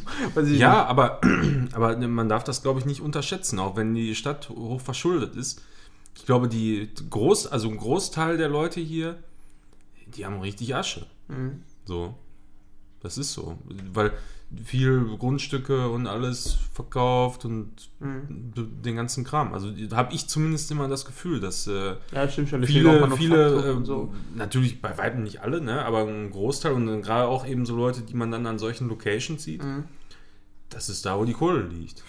Ja, aber, <clears throat> aber man darf das, glaube ich, nicht unterschätzen, auch wenn die Stadt hoch verschuldet ist. Ich glaube, die Groß, also ein Großteil der Leute hier, die haben richtig Asche. Mhm. So. Das ist so. Weil viel Grundstücke und alles verkauft und Mhm. den ganzen Kram. Also habe ich zumindest immer das Gefühl, dass äh, Ja, stimmt schon. viele, viele und äh, so. natürlich bei weitem nicht alle, ne, aber ein Großteil und dann gerade auch eben so Leute, die man dann an solchen Locations sieht, Mhm. Das ist da, wo die Kohle liegt.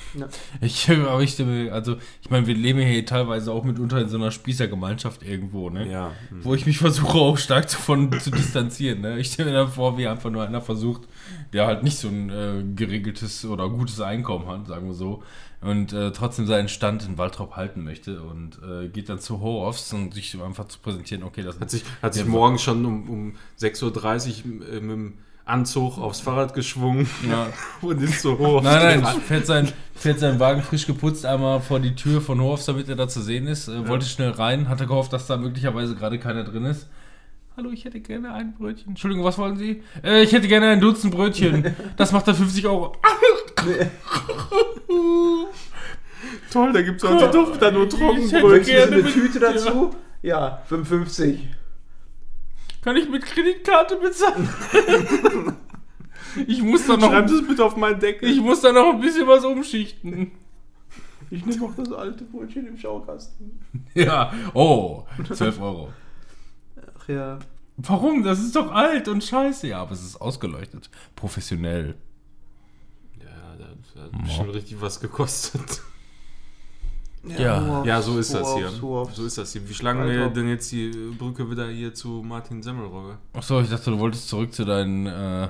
Ich, <laughs> aber ich, stimme- also, ich meine, wir leben hier teilweise auch mitunter in so einer Spießergemeinschaft irgendwo, ne? Ja. Wo ich mich versuche auch stark davon zu distanzieren. Ne? Ich stelle mir dann vor, wie einfach nur einer versucht, der halt nicht so ein äh, geregeltes oder gutes Einkommen hat, sagen wir so, und äh, trotzdem seinen Stand in Waldrop halten möchte und äh, geht dann zu Horofs und sich einfach zu präsentieren, okay, das Hat sich, hat sich Ja, morgens schon um, um 6.30 Uhr äh, mit dem Anzug aufs Fahrrad geschwungen Ja. <laughs> und ist so hoch. Nein, nein, fährt sein, fährt sein Wagen frisch geputzt einmal vor die Tür von Horofs, damit er da zu sehen ist. Äh, wollte schnell rein, hatte gehofft, dass da möglicherweise gerade keiner drin ist. Hallo, ich hätte gerne ein Brötchen. Entschuldigung, was wollen Sie? Äh, ich hätte gerne ein Dutzend Brötchen. <laughs> Das macht dann 50 Euro. <laughs> Toll, da gibt es auch doch da nur Trockenbrötchen. gerne eine mit- Tüte dazu? Ja, 55. Kann ich mit Kreditkarte bezahlen? <laughs> ich muss da noch, Schreib das bitte auf meinen Deckel. ich muss da noch ein bisschen was umschichten. Ich nehme auch das alte Brötchen im Schaukasten. Ja, oh, 12 Euro. Ja. Warum? Das ist doch alt und scheiße. Ja, aber es ist ausgeleuchtet. Professionell. ja, das hat bestimmt richtig was gekostet. Ja. Ja, so ist das hier. So ist das hier. Wie schlagen wir denn jetzt die Brücke wieder hier zu Martin Semmelrogge? Achso, ich dachte, du wolltest zurück zu deinen äh,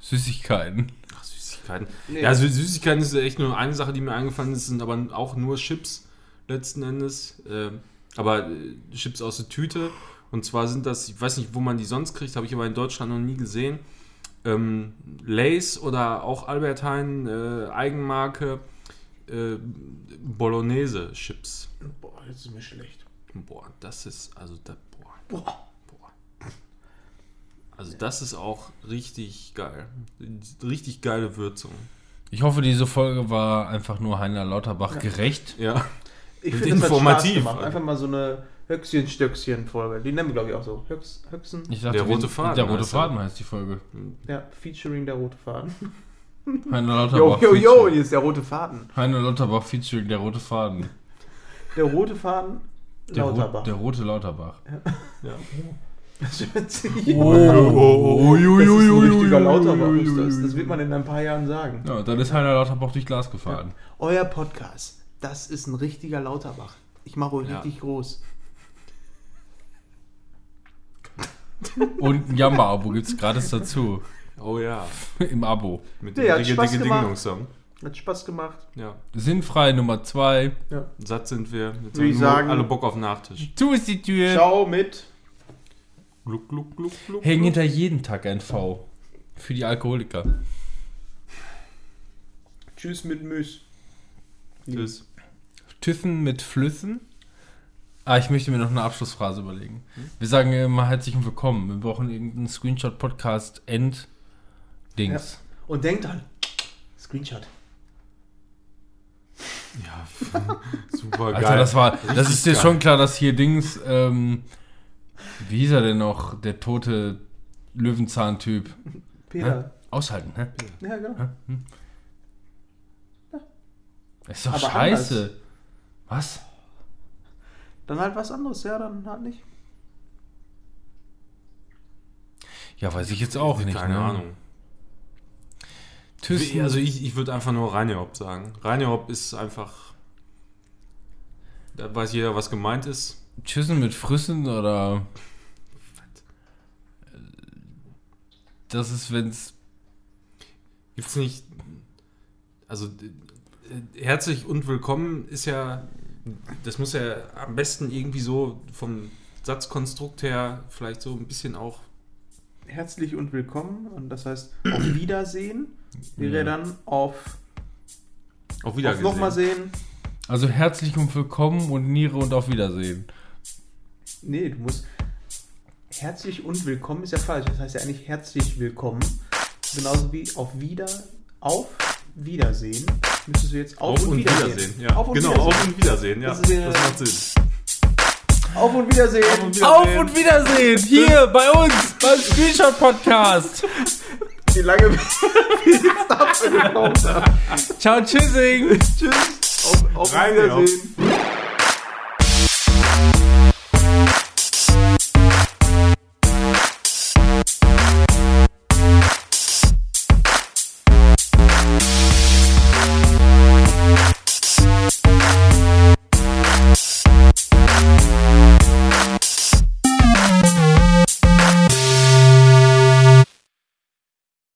Süßigkeiten. Ach, Süßigkeiten. Nee. Ja, also Süßigkeiten ist echt nur eine Sache, die mir eingefallen ist, sind aber auch nur Chips letzten Endes. Ähm, aber äh, Chips aus der Tüte. Und zwar sind das, ich weiß nicht, wo man die sonst kriegt, habe ich aber in Deutschland noch nie gesehen. Ähm, Lays oder auch Albert Heijn, äh, Eigenmarke, äh, Bolognese-Chips. Boah, jetzt ist mir schlecht. Boah, das ist, also, da, boah, Boah. boah. Also das ist auch richtig geil. Richtig geile Würzung. Ich hoffe, diese Folge war einfach nur Heiner Lauterbach gerecht. Ja. Ich finde, informativ. Spaß gemacht. Einfach mal so eine Höchstchen-Stöckchen-Folge. Die nennen wir, glaube ich, auch so. Höchst, Höchsten. Ich dachte, Der rote Faden Der rote heißt er. Faden heißt die Folge. Ja, featuring der rote Faden. Heiner Jo, Lauterbach. jo, jo, featuring- hier ist der rote Faden. Heiner Lauterbach featuring der rote Faden. Der rote Faden, Der, Ro Lauterbach. der rote Lauterbach. ja. Das hört sich Oh, Das ist ein richtiger Lauterbach, ist das. Das wird man in ein paar Jahren sagen. Ja, dann ist Heiner Lauterbach durch Glas gefahren. Euer Podcast, das ist ein richtiger Lauterbach. Ich mache euch Ja. richtig groß. Und ein Jamba-Abo gibt es gratis dazu. Oh ja. <laughs> Im Abo. Mit Nee, dem hat Dicke Spaß Dicke gemacht. Dingnung-Song. Hat Spaß gemacht. Ja. Sinnfrei Nummer 2. Ja. Satt sind wir. Jetzt Würde ich sagen- alle Bock auf Nachtisch. Tu ist die Tür. Ciao mit. Gluck, gluck, gluck, gluck. Hängen gluck. hinter jeden Tag ein V. Für die Alkoholiker. Tschüss mit Müs. Tschüss. Tüffen mit Flüssen. Ah, ich möchte mir noch eine Abschlussphrase überlegen. Wir sagen immer herzlich willkommen. Wir brauchen irgendeinen Screenshot-Podcast-End-Dings. Und denkt dran. Screenshot. Ja, <laughs> super geil. Alter, das war, das ist dir geil. schon klar, dass hier Dings, ähm, wie hieß er denn noch, der tote Löwenzahn-Typ? Peter. Aushalten, ne? Ja, genau. Ist doch Aber scheiße. Was? Dann halt was anderes, ja, dann halt nicht. Ja, weiß ich jetzt auch nicht. Keine ne? Ahnung. Thyssen, Also ich, ich würde einfach nur Reineop sagen. Reineop ist einfach. Da weiß jeder, was gemeint ist. Tschüssen mit Früssen oder. Das ist, wenn's. Gibt's nicht. Also äh, herzlich und willkommen ist ja. Das muss ja am besten irgendwie so vom Satzkonstrukt her vielleicht so ein bisschen auch. Herzlich und willkommen. Und das heißt, auf <clears throat> Wiedersehen wäre Ja. dann auf, Auch auf wieder nochmal sehen. Also herzlich und willkommen und Niere und auf Wiedersehen. Nee, du musst. Herzlich und willkommen ist ja falsch. Das heißt ja eigentlich herzlich willkommen. Genauso wie auf Wieder, auf Wiedersehen. Müsstest du jetzt auf, Auf und Wiedersehen. Ja. Auf und genau, Wiedersehen. auf und Wiedersehen. Ja, Das das, ist ja- macht Sinn. Auf und Wiedersehen. Auf und Auf und Wiedersehen! Hier bei uns beim Screenshot Podcast! Wie lange wir jetzt gebraucht haben. Ciao, tschüssing! Tschüss. Auf, auf Rein, Wiedersehen.